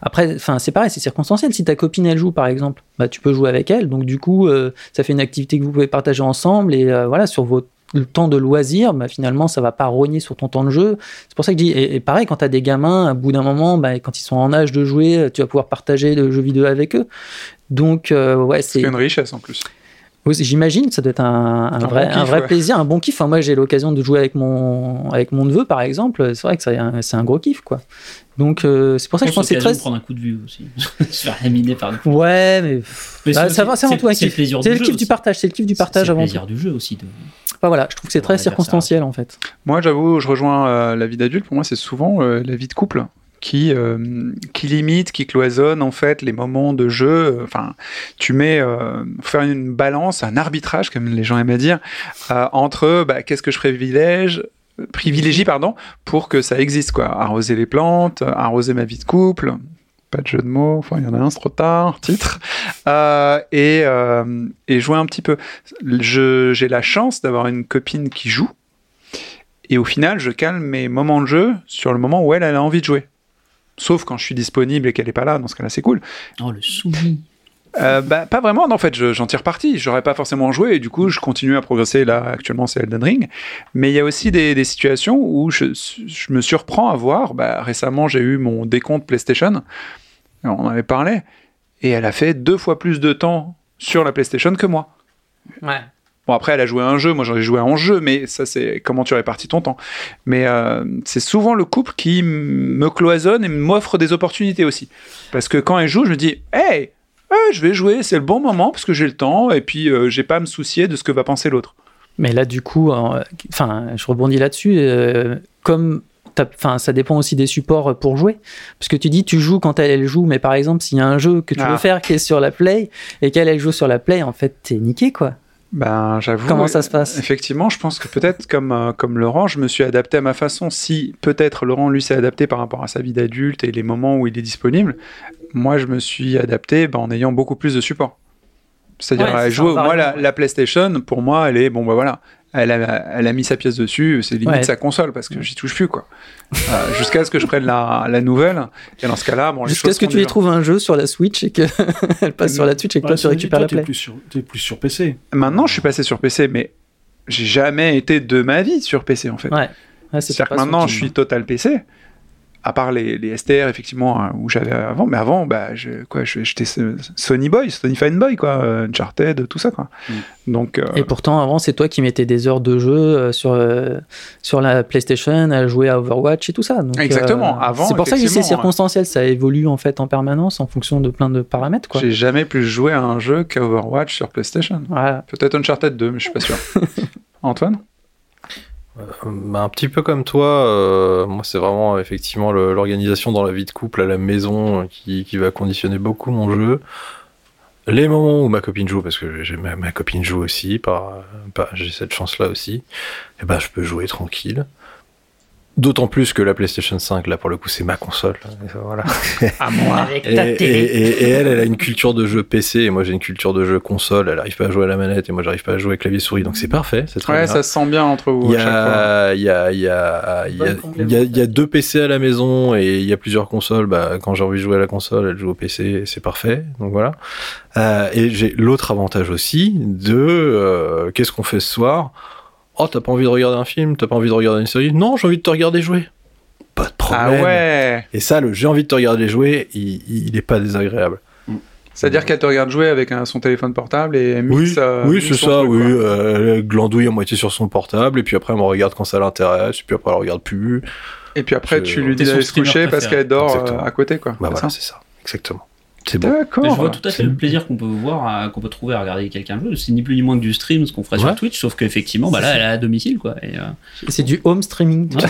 après, enfin, c'est pareil, c'est circonstanciel. Si ta copine, elle joue, par exemple, bah, tu peux jouer avec elle. Donc, du coup, euh, ça fait une activité que vous pouvez partager ensemble. Et euh, voilà, sur votre le temps de loisir, bah, finalement, ça va pas rogner sur ton temps de jeu. C'est pour ça que je dis, et, et pareil, quand tu as des gamins, à bout d'un moment, bah, quand ils sont en âge de jouer, tu vas pouvoir partager le jeu vidéo avec eux. Donc, euh, ouais, C'est c'est. une richesse en plus. J'imagine, ça doit être un, un Un vrai, bon kiff, un vrai ouais. plaisir, un bon kiff. Enfin, moi, j'ai l'occasion de jouer avec mon, avec mon neveu, par exemple. C'est vrai que c'est un, c'est un gros kiff, quoi. Donc, euh, c'est pour ça que je pense que c'est très. de prendre un coup de vue aussi. se faire laminer par le Ouais, mais. Mais Bah, c'est ça va, aussi- c'est avant c'est- tout un c'est le kiff. C'est du le kiff du partage, c'est le kiff du partage C'est le avant tout. plaisir du jeu aussi. De... Enfin, voilà, je trouve que c'est très circonstanciel, en fait. Moi, j'avoue, je rejoins euh, la vie d'adulte. Pour moi, c'est souvent euh, la vie de couple qui, euh, qui limite, qui cloisonne en fait les moments de jeu. Enfin, tu mets, euh, faire une balance, un arbitrage, comme les gens aiment à dire, euh, entre bah, qu'est-ce que je privilège privilégie pardon pour que ça existe quoi arroser les plantes arroser ma vie de couple pas de jeu de mots enfin il y en a un c'est trop tard titre Euh, et, et jouer un petit peu j'ai la chance d'avoir une copine qui joue et au final, je calme mes moments de jeu sur le moment où elle a envie de jouer. Sauf quand je suis disponible et qu'elle n'est pas là, dans ce cas-là, c'est cool. Oh, le soumis. Euh, bah, pas vraiment, non, en fait, je- j'en tire parti. J'aurais pas forcément joué et du coup, je continue à progresser. Là, actuellement, c'est Elden Ring. Mais il y a aussi des, des situations où je, je me surprends à voir. Bah, récemment, j'ai eu mon décompte PlayStation. On en avait parlé. Et elle a fait deux fois plus de temps sur la PlayStation que moi. Ouais. Bon, après, elle a joué à un jeu, moi j'en ai joué à un jeu, mais ça, c'est comment tu répartis ton temps. Mais euh, c'est souvent le couple qui me cloisonne et m'offre des opportunités aussi. Parce que quand elle joue, je me dis, hey, euh, je vais jouer, c'est le bon moment parce que j'ai le temps et puis euh, j'ai pas à me soucier de ce que va penser l'autre. Mais là, du coup, euh, enfin, je rebondis là-dessus. euh, comme Enfin, ça dépend aussi des supports pour jouer. Parce que tu dis, tu joues quand elle, elle joue, mais par exemple, s'il y a un jeu que tu Ah. veux faire qui est sur la Play et qu'elle, elle joue sur la Play, en fait, t'es niqué, quoi. Ben, j'avoue. Comment ça se passe? Effectivement, je pense que peut-être comme, euh, comme Laurent, je me suis adapté à ma façon. Si peut-être Laurent, lui, s'est adapté par rapport à sa vie d'adulte et les moments où il est disponible, moi, je me suis adapté ben, en ayant beaucoup plus de support. C'est-à-dire, Ouais, jouer, moi, la, la PlayStation, pour moi, elle est, bon, ben voilà, elle a, elle a mis sa pièce dessus, c'est limite Ouais. sa console parce que j'y touche plus, quoi. Euh, Jusqu'à ce que je prenne la, la nouvelle. Et dans ce cas-là, bon, Jusqu'à ce que tu y trouves un jeu sur la Switch et qu'elle passe sur la Switch et que Ouais, toi, tu récupères la Play. T'es plus, sur- t'es plus sur PC. Maintenant, je suis passé sur PC, mais j'ai jamais été de ma vie sur PC, en fait. Ouais. Ouais, c'est C'est-à-dire que maintenant, je suis total PC. À part les, les STR, effectivement, hein, où j'avais avant. Mais avant, bah, je, quoi, je- j'étais so- Sony Boy, Sony Fanboy, quoi. euh, Uncharted, tout ça, quoi. Mm. Donc, euh, Et pourtant, avant, c'est toi qui mettais des heures de jeu euh, sur, euh, sur la PlayStation à jouer à Overwatch et tout ça. Donc, Exactement. Avant, c'est pour ça que c'est circonstanciel. Ça évolue en fait en permanence en fonction de plein de paramètres. Quoi. j'ai jamais plus joué à un jeu qu'à Overwatch sur PlayStation. Voilà. Peut-être Uncharted 2, mais je suis pas sûr. Antoine? Bah, un petit peu comme toi, euh, moi c'est vraiment effectivement l'organisation dans la vie de couple à la maison euh, qui, va conditionner beaucoup mon jeu. Les moments où ma copine joue, parce que ma, ma copine joue aussi, par, j'ai cette chance-là aussi, et ben je peux jouer tranquille. D'autant plus que la PlayStation 5, là pour le coup, c'est ma console. Voilà. À moi. Avec Et, et- et- et elle, elle a une culture de jeu PC, et moi j'ai une culture de jeu console. Elle arrive pas à jouer à la manette, et moi j'arrive pas à jouer à clavier souris, donc c'est parfait. C'est très Ouais, bien. ça se sent bien entre vous Il y a, il y, a, il y, a, il y, a, Bonne il y, a, il y a deux PC à la maison et il y a plusieurs consoles. Bah, quand j'ai envie de jouer à la console, elle joue au PC et c'est parfait. Donc voilà. Euh, et j'ai l'autre avantage aussi de euh, qu'est-ce qu'on fait ce soir? Oh, t'as pas envie de regarder un film T'as pas envie de regarder une série Non, j'ai envie de te regarder jouer. Pas de Ah problème. ouais Et ça, le j'ai envie de te regarder jouer, il, il est pas désagréable. C'est-à-dire qu'elle te regarde jouer avec un- son téléphone portable et elle Oui, mixe, euh, oui mixe c'est ça, truc, oui. euh, elle glandouille à moitié sur son portable, et puis après, elle me regarde quand ça l'intéresse, et puis après, elle regarde plus. Et puis après, Je- tu lui dis d'aller se coucher parce qu'elle dort euh, Exactement. à côté, quoi. Bah C'est voilà, ça c'est ça. Exactement. C'est bon. D'accord. Je vois tout à fait le plaisir qu'on peut voir, qu'on peut trouver à regarder quelqu'un jouer. C'est ni plus ni moins que du stream, ce qu'on ferait Ouais. sur Twitch, sauf qu'effectivement, bah là, elle est à domicile, quoi. Et, euh, C'est du home streaming. tu vois.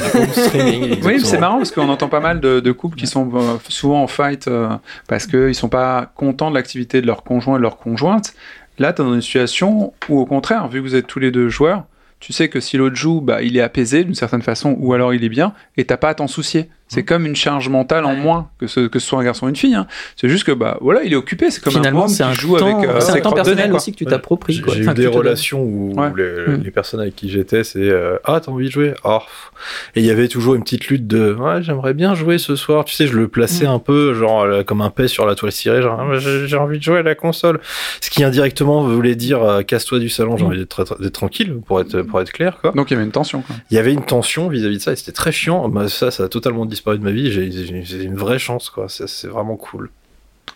Oui, mais c'est marrant parce qu'on entend pas mal de, de couples qui sont euh, souvent en fight euh, parce qu'ils sont pas contents de l'activité de leur conjoint et de leur conjointe. Là, tu es dans une situation où, au contraire, vu que vous êtes tous les deux joueurs, tu sais que si l'autre joue, bah, il est apaisé d'une certaine façon ou alors il est bien et t'as pas à t'en soucier. C'est comme une charge mentale en moins que ce, que ce soit un garçon ou une fille. hein. C'est juste que bah voilà, il est occupé. C'est comme un Finalement, homme c'est qui un joue temps, avec euh, c'est un temps personnel quoi. aussi que tu t'appropries. J'ai eu Enfin, des relations où, Ouais. où les, Mm. les personnes avec qui j'étais, c'est euh, ah t'as envie de jouer? Pff. et il y avait toujours une petite lutte de ouais j'aimerais bien jouer ce soir. Tu sais, je le plaçais un peu genre euh, comme un pet sur la toile cirée, genre Ah, j'ai envie de jouer à la console. Ce qui indirectement voulait dire euh, casse-toi du salon, j'ai Mm. envie d'être tranquille pour être pour être clair quoi. Donc il y avait une tension. quoi. Il y avait une tension vis-à-vis de ça et c'était très chiant. Bah, ça, ça a totalement disparu de ma vie. J'ai une vraie chance, quoi. C'est vraiment cool.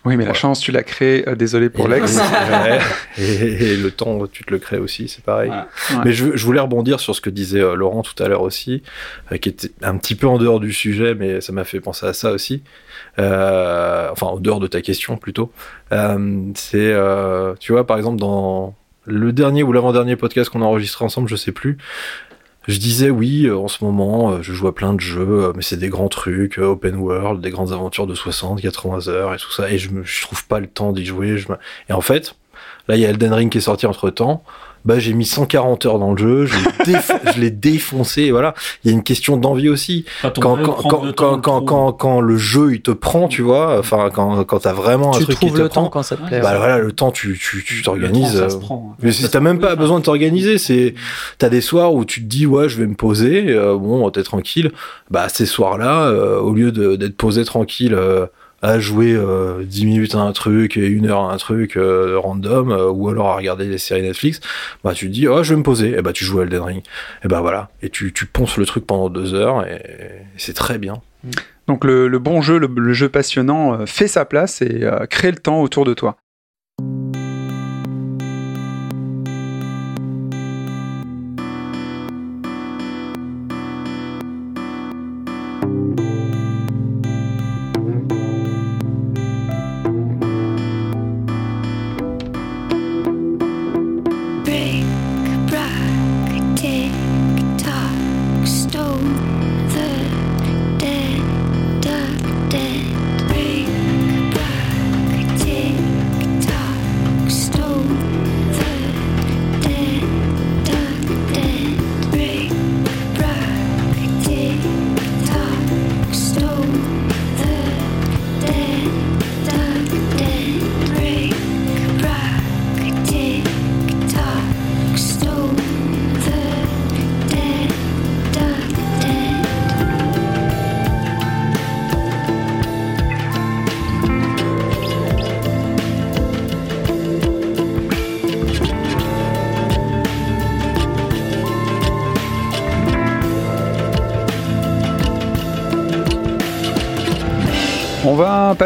Oui, mais la chance, tu l'as créée. euh, désolé pour l'ex. Et, et le temps, tu te le crées aussi, c'est pareil. Ouais. Mais je, je voulais rebondir sur ce que disait euh, Laurent tout à l'heure aussi, euh, qui était un petit peu en dehors du sujet, mais ça m'a fait penser à ça aussi. Euh, enfin, en dehors de ta question plutôt. Euh, c'est, euh, tu vois, par exemple, dans le dernier ou l'avant-dernier podcast qu'on a enregistré ensemble, je sais plus. Je disais oui, euh, en ce moment, euh, je joue à plein de jeux, euh, mais c'est des grands trucs, open world, des grandes aventures de 60, 80 heures et tout ça, et je, je trouve pas le temps d'y jouer. Je Et en fait, là, il y a Elden Ring qui est sorti entre temps. Bah, j'ai mis 140 heures dans le jeu, je l'ai déf- défoncé, et voilà. Il y a une question d'envie aussi. Quand, Quand, quand, quand, le quand, temps, quand, trop- quand, quand le jeu il te prend, tu vois, enfin, quand, quand t'as vraiment un Tu truc qui trouves te le prend, temps quand ça te plaît. bah ouais. voilà, le temps, tu, tu, tu t'organises. temps, ça se euh, prend, mais c'est- t'as même pas besoin de t'organiser. C'est, t'as des soirs où tu te dis, ouais, je vais me poser, euh, bon, t'es tranquille. Bah, ces soirs-là, euh, au lieu de- d'être posé tranquille, euh, à jouer euh, 10 minutes à un truc et une heure à un truc euh, random, euh, ou alors à regarder des séries Netflix, bah, tu te dis, oh, je vais me poser. Et bah, tu joues à Elden Ring. Et bah, voilà. Et tu, tu ponces le truc pendant deux heures et, c'est très bien. Donc le, le bon jeu, le, jeu passionnant, euh, fait sa place et crée le temps autour de toi.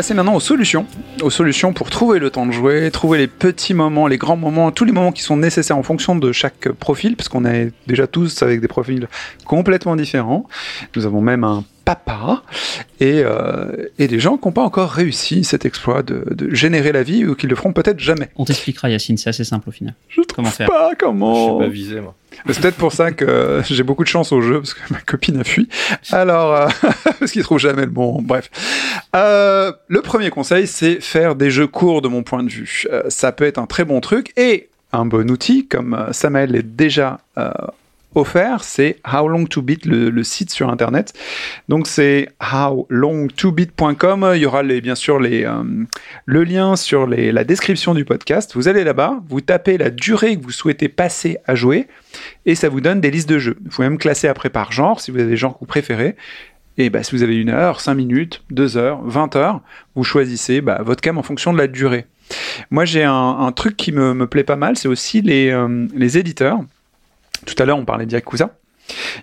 Passer maintenant aux solutions. Aux solutions pour trouver le temps de jouer, trouver les petits moments, les grands moments, tous les moments qui sont nécessaires en fonction de chaque profil, parce qu'on est déjà tous avec des profils complètement différents. Nous avons même un papa et, euh, et des gens qui n'ont pas encore réussi cet exploit de, de générer la vie ou qui le feront peut-être jamais. On t'expliquera, Yacine, c'est assez simple au final. Je Comment faire pas Je comment. suis pas visé, moi. C'est peut-être pour ça que j'ai beaucoup de chance au jeu, parce que ma copine a fui. Alors, euh, parce qu'il trouve jamais le bon. Bref. Euh, le premier conseil, c'est faire des jeux courts de mon point de vue. Euh, ça peut être un très bon truc et un bon outil, comme euh, Samael l'a déjà euh, offert, c'est How Long to Beat, le, site sur Internet. Donc c'est howlongtobeat.com. Il y aura les, bien sûr les, euh, le lien sur la description du podcast. Vous allez là-bas, vous tapez la durée que vous souhaitez passer à jouer et ça vous donne des listes de jeux. Vous pouvez même classer après par genre si vous avez des genres que vous préférez. Et bah, si vous avez une heure, 5 minutes, 2 heures, 20 heures, vous choisissez bah, votre cam en fonction de la durée. Moi, j'ai un, un truc qui me, me plaît pas mal, c'est aussi les, euh, les éditeurs. Tout à l'heure, on parlait de Yakuza.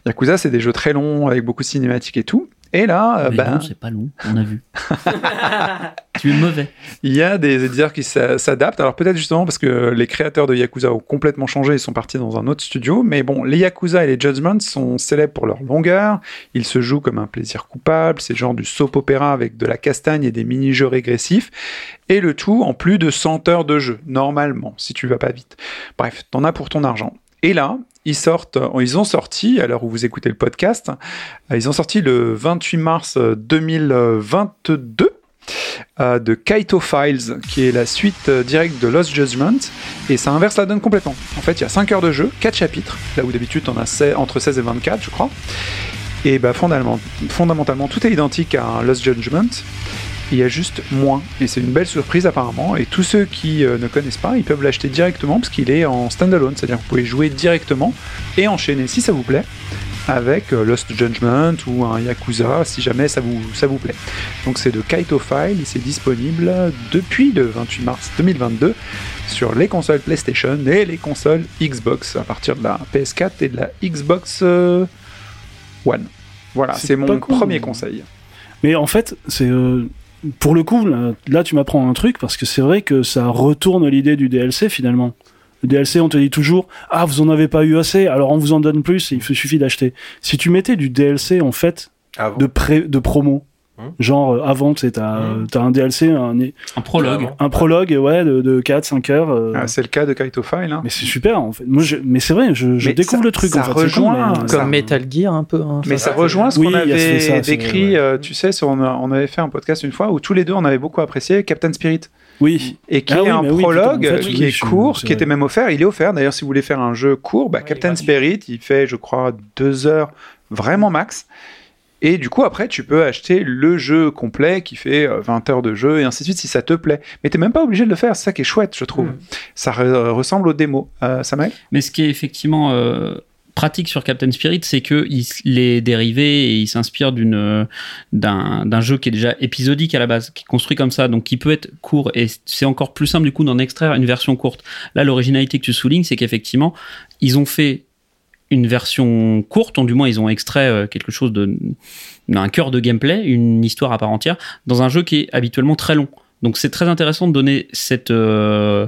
Yakuza, c'est des jeux très longs avec beaucoup de cinématiques et tout. Et là, euh, bah, non, c'est pas long, on a vu. tu es mauvais. il y a des éditeurs qui s'a- s'adaptent. Alors peut-être justement parce que les créateurs de Yakuza ont complètement changé, ils sont partis dans un autre studio. Mais bon, les Yakuza et les Judgment sont célèbres pour leur longueur. Ils se jouent comme un plaisir coupable. C'est genre du soap opéra avec de la castagne et des mini-jeux régressifs. Et le tout en plus de 100 heures de jeu, normalement, si tu vas pas vite. Bref, t'en as pour ton argent. Et là, ils sortent, euh, ils ont sorti, à l'heure où vous écoutez le podcast, euh, ils ont sorti le 28 mars euh, 2022 euh, de Kaito Files, qui est la suite directe de Lost Judgment, et ça inverse la donne complètement. En fait, il y a 5 heures de jeu, 4 chapitres, là où d'habitude on a 16 entre 16 et 24, je crois. Et bah fondamentalement, tout est identique à Lost Judgment. Il y a juste moins. Et c'est une belle surprise apparemment. Et tous ceux qui euh, ne connaissent pas, ils peuvent l'acheter directement parce qu'il est en standalone. C'est-à-dire que vous pouvez jouer directement et enchaîner si ça vous plaît avec euh, Lost Judgment ou un Yakuza si jamais ça vous, ça vous plaît. Donc c'est de Kaito File et c'est disponible depuis le 28 mars 2022 sur les consoles PlayStation et les consoles Xbox à partir de la PS4 et de la Xbox euh, One. Voilà, C'est mon cool. premier conseil. Mais en fait, c'est euh, pour le coup, là, là, tu m'apprends un truc parce que c'est vrai que ça retourne l'idée du DLC finalement. Le DLC, on te dit toujours ah vous en avez pas eu assez, alors on vous en donne plus, et il suffit d'acheter. Si tu mettais du DLC en fait Avant. de pré de promo, Hum. genre euh, avant, tu sais, t'as Hum. t'as un DLC, un, Un prologue. Un prologue, ouais, de, de 4-5 heures. euh, Ah, c'est le cas de Kaito File. hein. mais c'est super en fait. Moi, je- mais c'est vrai, je, découvre ça- le truc ça en fait. c'est rejoint mais- Ça- Comme Metal Gear un peu. hein. Mais ça rejoint ce Oui, qu'on a avait décrit, euh, tu sais, sur, on, a- on avait fait un podcast une fois où tous les deux on avait beaucoup apprécié Captain Spirit. Oui. Et qui Ah est oui, un oui, prologue putain, en fait, qui oui, est court, c'est qui était même offert. Il est offert. D'ailleurs, si vous voulez faire un jeu court, bah, est Captain. Spirit, il fait, je crois, deux heures vraiment max. Et du coup, après, tu peux acheter le jeu complet qui fait euh, 20 heures de jeu et ainsi de suite si ça te plaît. Mais t'es même pas obligé de le faire. C'est ça qui est chouette, je trouve. Mm. Ça re- ressemble aux démos. Euh, Samuel? Mais ce qui est effectivement euh, pratique sur Captain Spirit, c'est que il s- les dérivés et il s'inspire d'une euh, d'un d'un jeu qui est déjà épisodique à la base, qui est construit comme ça, donc qui peut être court et c'est encore plus simple du coup d'en extraire une version courte. Là, l'originalité que tu soulignes, c'est qu'effectivement, ils ont fait une version courte, ou du moins ils ont extrait euh, quelque chose d'un cœur de gameplay, une histoire à part entière, dans un jeu qui est habituellement très long. Donc c'est très intéressant de donner cette, euh,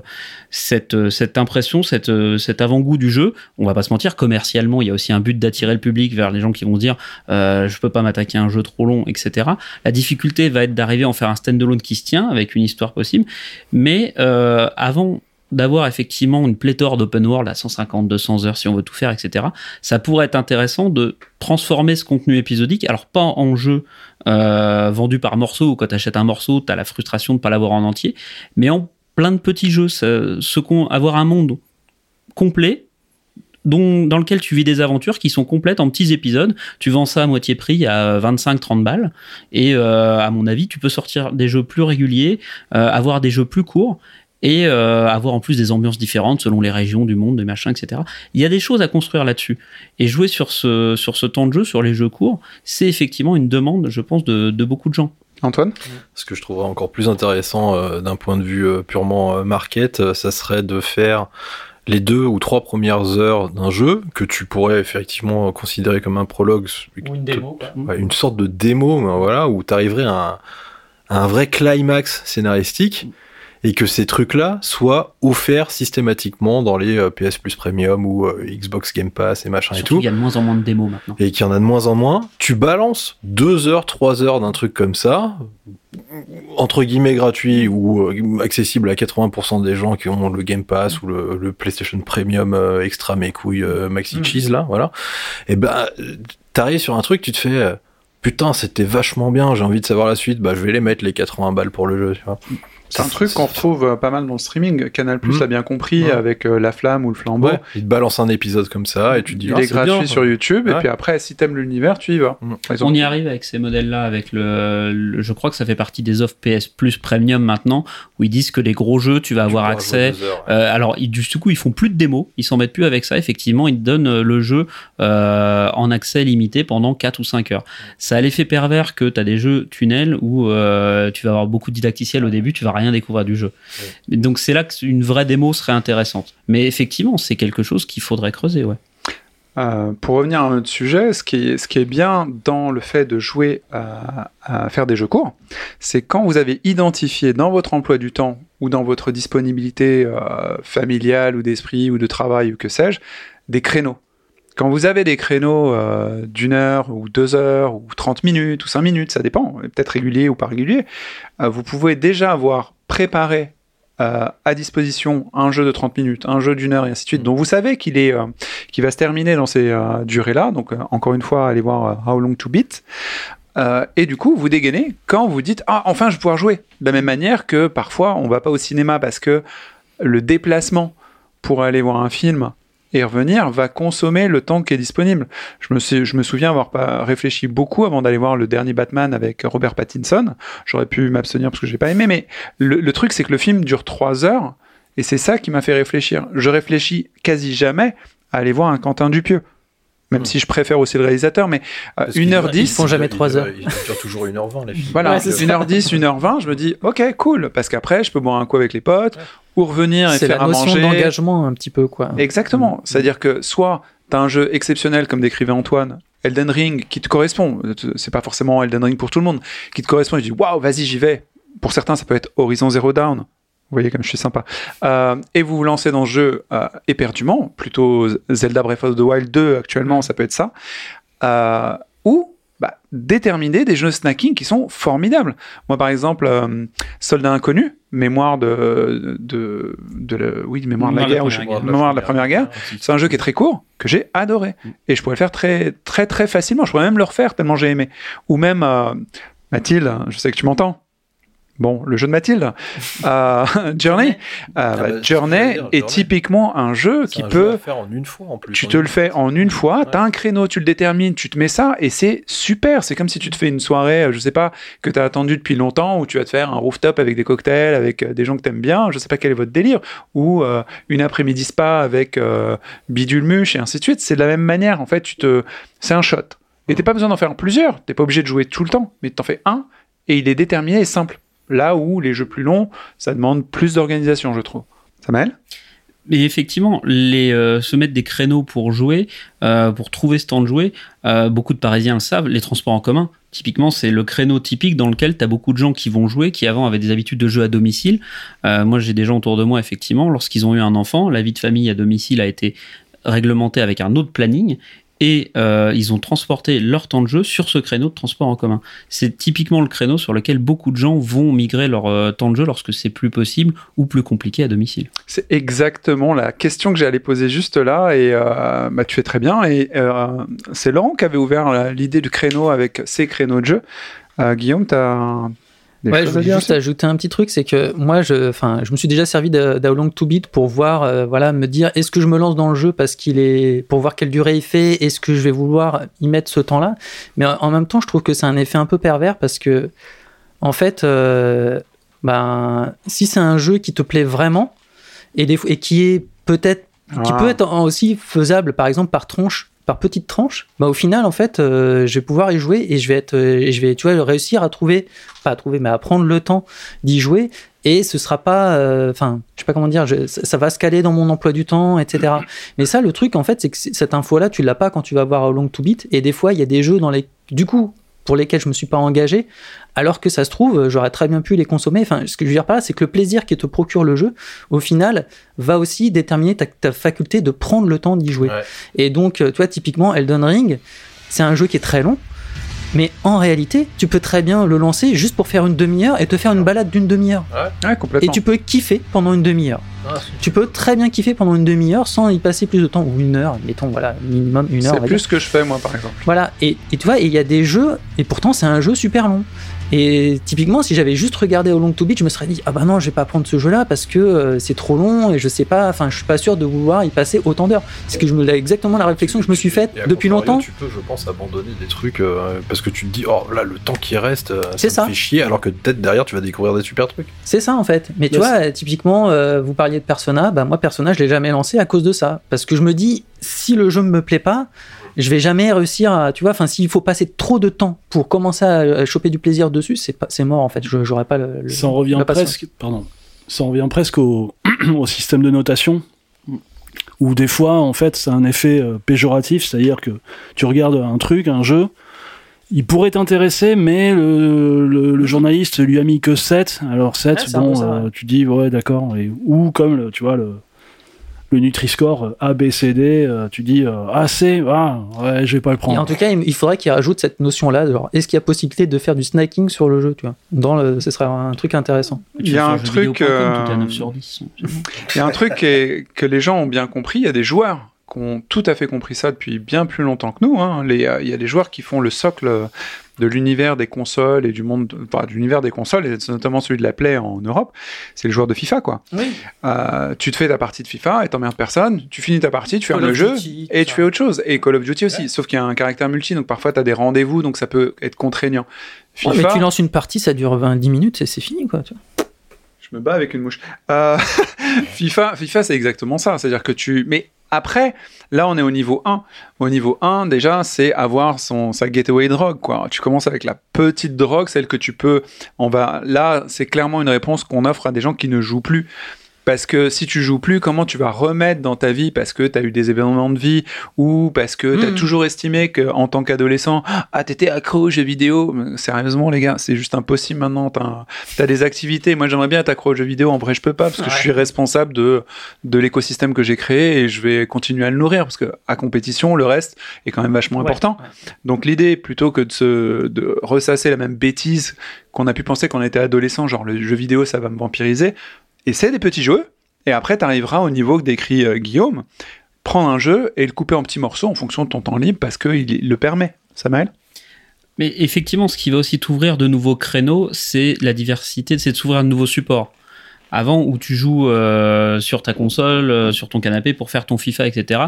cette, euh, cette impression, cette, euh, cet avant-goût du jeu. On va pas se mentir, commercialement, il y a aussi un but d'attirer le public vers les gens qui vont dire euh, je peux pas m'attaquer à un jeu trop long, etc. La difficulté va être d'arriver à en faire un standalone qui se tient avec une histoire possible. Mais euh, avant d'avoir effectivement une pléthore d'open world à 150, 200 heures si on veut tout faire, etc. Ça pourrait être intéressant de transformer ce contenu épisodique, alors pas en jeu euh, vendu par morceaux, où quand tu achètes un morceau, tu as la frustration de ne pas l'avoir en entier, mais en plein de petits jeux, ce, avoir un monde complet dans lequel tu vis des aventures qui sont complètes en petits épisodes. Tu vends ça à moitié prix à 25-30 balles. Et euh, à mon avis, tu peux sortir des jeux plus réguliers, euh, avoir des jeux plus courts et euh, avoir en plus des ambiances différentes selon les régions du monde, des machins, etc. Il y a des choses à construire là-dessus. Et jouer sur ce, sur ce temps de jeu, sur les jeux courts, c'est effectivement une demande, je pense, de, de beaucoup de gens. Antoine? Ce que je trouverais encore plus intéressant euh, d'un point de vue euh, purement euh, market, euh, ça serait de faire les deux ou trois premières heures d'un jeu que tu pourrais effectivement considérer comme un prologue, Ou une démo, quoi. Une sorte de démo, voilà, où tu arriverais à un, à un vrai climax scénaristique et que ces trucs-là soient offerts systématiquement dans les euh, PS Plus Premium ou euh, Xbox Game Pass et machin et tout qu'il y a de moins en moins de démos maintenant. et qu'il y en a de moins en moins, tu balances deux heures, trois heures d'un truc comme ça, entre guillemets gratuit ou euh, accessible à 80% des gens qui ont le Game Pass ou le, le PlayStation Premium euh, extra mes couilles euh, maxi Mhm. cheese là, voilà. Et ben, euh, t'arrives sur un truc, tu te fais euh, putain, c'était vachement bien, j'ai envie de savoir la suite, bah je vais les mettre les 80 balles pour le jeu, tu vois. C'est un truc qu'on retrouve euh, pas mal dans le streaming. Canal Plus Mm. l'a bien compris Ouais. avec euh, La Flamme ou le Flambeau. Ouais, il te balance un épisode comme ça et tu te dis Il ah, est c'est gratuit bien, sur YouTube et puis après, si t'aimes l'univers, tu y vas. Mm. On y arrive avec ces modèles-là, avec le, le- je crois que ça fait partie des offres PS Plus Premium maintenant, où ils disent que les gros jeux, tu vas Tu avoir accès. heures. Euh, alors, ils- du coup, ils font plus de démos, ils s'en mettent plus avec ça. Effectivement, ils te donnent le jeu euh, en accès limité pendant 4 ou 5 heures. Ça a l'effet pervers que tu as des jeux tunnels où euh, tu vas avoir beaucoup de didacticiel au début, tu vas rien découvrir du jeu. Donc, c'est là qu'une vraie démo serait intéressante. Mais effectivement, c'est quelque chose qu'il faudrait creuser, ouais. Euh, pour revenir à un autre sujet, ce qui est, ce qui est bien dans le fait de jouer à, à faire des jeux courts, c'est quand vous avez identifié dans votre emploi du temps ou dans votre disponibilité euh, familiale ou d'esprit ou de travail ou que sais-je, des créneaux. Quand vous avez des créneaux euh, d'une heure ou deux heures ou 30 minutes ou 5 minutes, ça dépend, peut-être régulier ou pas régulier, euh, vous pouvez déjà avoir préparé euh, à disposition un jeu de 30 minutes, un jeu d'une heure et ainsi de suite, dont vous savez qu'il est euh, va se terminer dans ces euh, durées-là. Donc, encore une fois, allez voir How Long to Beat. Et du coup, vous dégainez quand vous dites Ah, enfin, je vais pouvoir jouer. De la même manière que parfois, on va pas au cinéma parce que le déplacement pour aller voir un film et revenir va consommer le temps qui est disponible. Je me, souviens avoir pas réfléchi beaucoup avant d'aller voir le dernier Batman avec Robert Pattinson. J'aurais pu m'abstenir parce que j'ai pas aimé, mais le, le truc c'est que le film dure trois heures et c'est ça qui m'a fait réfléchir. Je réfléchis quasi jamais à aller voir un Quentin Dupieux. Même Hmm. si je préfère aussi le réalisateur, mais euh, Parce qu'ils- 1h10, ils font jamais ils- trois ils- heures. Ils durent toujours 1h20 les films. Voilà, Ouais, c'est ça. 1h10, 1h20, je me dis, ok, cool, parce qu'après, je peux boire un coup avec les potes, ou revenir et C'est faire la à notion manger. d'engagement un petit peu, quoi. Exactement. C'est-à-dire que soit tu as un jeu exceptionnel, comme décrivait Antoine, Elden Ring, qui te correspond, c'est pas forcément Elden Ring pour tout le monde, qui te correspond, et tu dis, waouh, vas-y, j'y vais. Pour certains, ça peut être Horizon Zero Dawn. Vous voyez comme je suis sympa. Euh, et vous vous lancez dans le jeu euh, éperdument, plutôt Zelda Breath of the Wild 2 actuellement, ça peut être ça. Euh, ou bah, déterminer des jeux snacking qui sont formidables. Moi, par exemple, euh, Soldat Inconnu, mémoire de, de, de la, oui, mémoire de la guerre, ou je- Première mémoire de la première guerre. C'est un jeu qui est très court, que j'ai adoré. Et je pourrais le faire très, très, très facilement. Je pourrais même le refaire tellement j'ai aimé. Ou même, euh, Mathilde, je sais que tu m'entends. Bon, le jeu de Mathilde. Euh, Journey. Euh, Ah bah, bah, Journey dire, est typiquement un jeu qui un peut. jeu à faire en une fois en plus. Tu te le fais en une fois, Ouais. t'as un créneau, tu le détermines, tu te mets ça, et c'est super. C'est comme si tu te fais une soirée, euh, je sais pas, que t'as attendu depuis longtemps, où tu vas te faire un rooftop avec des cocktails, avec des gens que t'aimes bien, je sais pas quel est votre délire, ou euh, une après-midi spa avec euh, bidule muche, et ainsi de suite. C'est de la même manière, en fait, tu te... c'est un shot. Et t'as pas besoin d'en faire plusieurs, t'es pas obligé de jouer tout le temps, mais t'en fais un, et il est déterminé et simple. Là où les jeux plus longs, ça demande plus d'organisation, je trouve. M'aide Mais effectivement, les, euh, se mettre des créneaux pour jouer, euh, pour trouver ce temps de jouer, euh, beaucoup de Parisiens le savent, les transports en commun, typiquement, c'est le créneau typique dans lequel tu as beaucoup de gens qui vont jouer, qui avant avaient des habitudes de jeu à domicile. Moi, j'ai des gens autour de moi, effectivement, lorsqu'ils ont eu un enfant, la vie de famille à domicile a été réglementée avec un autre planning. Et euh, ils ont transporté leur temps de jeu sur ce créneau de transport en commun. C'est typiquement le créneau sur lequel beaucoup de gens vont migrer leur euh, temps de jeu lorsque c'est plus possible ou plus compliqué à domicile. C'est exactement la question que j'allais poser juste là, et euh, bah, tu fais très bien. Et euh, c'est Laurent qui avait ouvert l'idée du créneau avec ses créneaux de jeu. Guillaume, tu as Ouais, je voulais juste ajouter un petit truc, c'est que moi, je, enfin, je me suis déjà servi de- d'How Long to Beat pour voir, euh, voilà, me dire, est-ce que je me lance dans le jeu parce qu'il est, pour voir quelle durée il fait, est-ce que je vais vouloir y mettre ce temps-là? Mais en même temps, je trouve que c'est un effet un peu pervers parce que, en fait, euh, ben, si c'est un jeu qui te plaît vraiment et, des, et qui est peut-être qui Ah. peut être aussi faisable, par exemple, par tranche, par petite tranche, bah, au final, en fait, euh, je vais pouvoir y jouer et je vais être, euh, et je vais, tu réussir à trouver, pas à trouver, mais à prendre le temps d'y jouer et ce sera pas, euh, enfin, je sais pas comment dire, ça, va se caler dans mon emploi du temps, etc. Mais ça, le truc, en fait, c'est que cette info-là, tu l'as pas quand tu vas voir Long to Beat et des fois, il y a des jeux dans les, du coup, pour lesquels je me suis pas engagé, alors que ça se trouve, j'aurais très bien pu les consommer. Enfin, ce que je veux dire par là, c'est que le plaisir qui te procure le jeu, au final, va aussi déterminer ta, ta faculté de prendre le temps d'y jouer. Ouais. Et donc, euh, tu vois, typiquement, Elden Ring, c'est un jeu qui est très long, mais en réalité, tu peux très bien le lancer juste pour faire une demi-heure et te faire une balade d'une demi-heure. Ouais, Et complètement. tu peux kiffer pendant une demi-heure. Ah, Tu peux très bien kiffer pendant une demi-heure sans y passer plus de temps, ou une heure, mettons, voilà, minimum une heure. C'est plus ce que je fais, moi, par exemple. Voilà, et, et tu vois, et il y a des jeux, et pourtant c'est un jeu super long. Et typiquement, si j'avais juste regardé How Long to Beat, je me serais dit, ah bah non, je vais pas prendre ce jeu-là parce que euh, c'est trop long et je sais pas, enfin, je suis pas sûr de vouloir y passer autant d'heures. C'est que je me, exactement la réflexion que je me suis faite depuis longtemps. Tu peux, je pense, abandonner des trucs euh, parce que tu te dis, oh là, le temps qui reste, euh, C'est ça, ça. me fait chier, alors que peut-être derrière, tu vas découvrir des super trucs. C'est ça en fait. Mais tu vois, typiquement, euh, vous parliez de Persona, bah moi Persona, je l'ai jamais lancé à cause de ça, parce que je me dis, si le jeu me plaît pas, je vais jamais réussir à, tu vois, enfin, s'il faut passer trop de temps pour commencer à, choper du plaisir dessus, c'est pas, c'est mort en fait. Je j'aurais pas le. le- Ça en revient presque, pardon, ça en revient presque au, au système de notation, où des fois, en fait, c'est un effet euh, péjoratif, c'est-à-dire que tu regardes un truc, un jeu, il pourrait t'intéresser, mais le, le- le journaliste lui a mis que 7, alors 7, Ouais, c'est un bon, ça, euh, tu dis, ouais, d'accord, ou comme, le- tu vois, le, le Nutri-Score euh, A, B, C, D, euh, tu dis, euh, ah, C, ah, ouais, je vais pas le Et prendre. en tout cas, il il faudrait qu'il rajoute cette notion-là. Est-ce qu'il y a possibilité de faire du snacking sur le jeu, tu vois? Dans le, ce serait un truc intéressant. Il y a un truc, Jeuxvideo.com, tout est à euh, 9 sur 10. Il y a un truc qui est- que les gens ont bien compris, il y a des joueurs qui ont tout à fait compris ça depuis bien plus longtemps que nous. hein. Les, euh, Il y a des joueurs qui font le socle de l'univers des consoles et du monde, enfin, de l'univers des consoles, et notamment celui de la Play en Europe. C'est les joueurs de FIFA, quoi. Oui. Euh, tu te fais ta partie de FIFA et t'emmerdes personne, tu finis ta partie, tu fermes le jeu Duty, et tu fais autre chose. Et Call of Duty aussi, sauf qu'il y a un caractère multi, donc parfois tu as des rendez-vous, donc ça peut être contraignant. Ouais, FIFA, mais tu lances une partie, ça dure 20-10 minutes et c'est fini, quoi. tu vois. je me bats avec une mouche. Euh, FIFA, FIFA c'est exactement ça. C'est-à-dire que tu. Mais après, là, on est au niveau 1. Au niveau 1, déjà, c'est avoir son, sa gateway drug. Quoi. Tu commences avec la petite drogue, celle que tu peux. On va, là, c'est clairement une réponse qu'on offre à des gens qui ne jouent plus. Parce que si tu joues plus, comment tu vas remettre dans ta vie parce que tu as eu des événements de vie ou parce que tu as Mhm. toujours estimé qu'en tant qu'adolescent, ah, t'étais accro aux jeux vidéo. Mais Sérieusement, les gars, c'est juste impossible maintenant. T'as as des activités. Moi, j'aimerais bien être accro aux jeux vidéo. En vrai, je peux pas parce que je suis responsable de, de l'écosystème que j'ai créé et je vais continuer à le nourrir parce que à compétition, le reste est quand même vachement Ouais, important. Donc l'idée, plutôt que de, se, de ressasser la même bêtise qu'on a pu penser quand on était adolescent, genre le jeu vidéo, ça va me vampiriser, essaie des petits jeux, et après tu arriveras au niveau que décrit euh, Guillaume, prendre un jeu et le couper en petits morceaux en fonction de ton temps libre, parce qu'il il le permet. Samael Mais effectivement, ce qui va aussi t'ouvrir de nouveaux créneaux, c'est la diversité, c'est de s'ouvrir de nouveaux supports. Avant, où tu joues euh, sur ta console, euh, sur ton canapé pour faire ton FIFA, etc.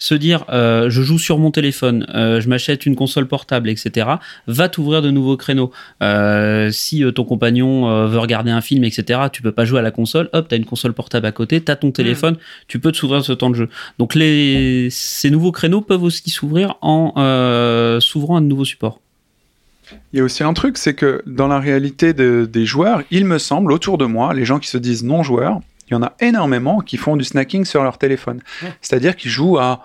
Se dire, euh, je joue sur mon téléphone, euh, je m'achète une console portable, etc. Va t'ouvrir de nouveaux créneaux. Euh, si euh, ton compagnon euh, veut regarder un film, etc. Tu peux pas jouer à la console. Hop, t'as une console portable à côté, t'as ton téléphone, tu peux te s'ouvrir ce temps de jeu. Donc les, ces nouveaux créneaux peuvent aussi s'ouvrir en euh, s'ouvrant à de nouveaux supports. Il y a aussi un truc, c'est que dans la réalité de- des joueurs, il me semble, autour de moi, les gens qui se disent non-joueurs, il y en a énormément qui font du snacking sur leur téléphone. C'est-à-dire qu'ils jouent à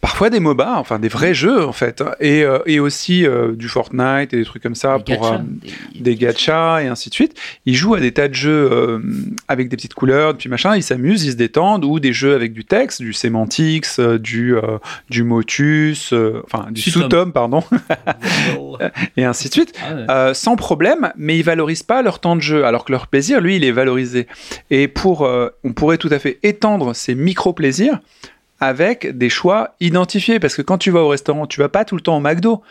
parfois des MOBA, enfin des vrais jeux en fait, et, euh, et aussi euh, du Fortnite et des trucs comme ça Des pour euh, des- des gachas et ainsi de suite. Ils jouent à des tas de jeux avec des petites couleurs, puis machin, ils s'amusent, ils se détendent, ou des jeux avec du texte, du semantics, euh, du, du motus, enfin du sous-tome, pardon, et ainsi de suite. Ah ouais. Sans problème, mais ils valorisent pas leur temps de jeu, alors que leur plaisir, lui, il est valorisé. Et pour, on pourrait tout à fait étendre ces micro-plaisirs avec des choix identifiés, parce que quand tu vas au restaurant, tu vas pas tout le temps au McDo.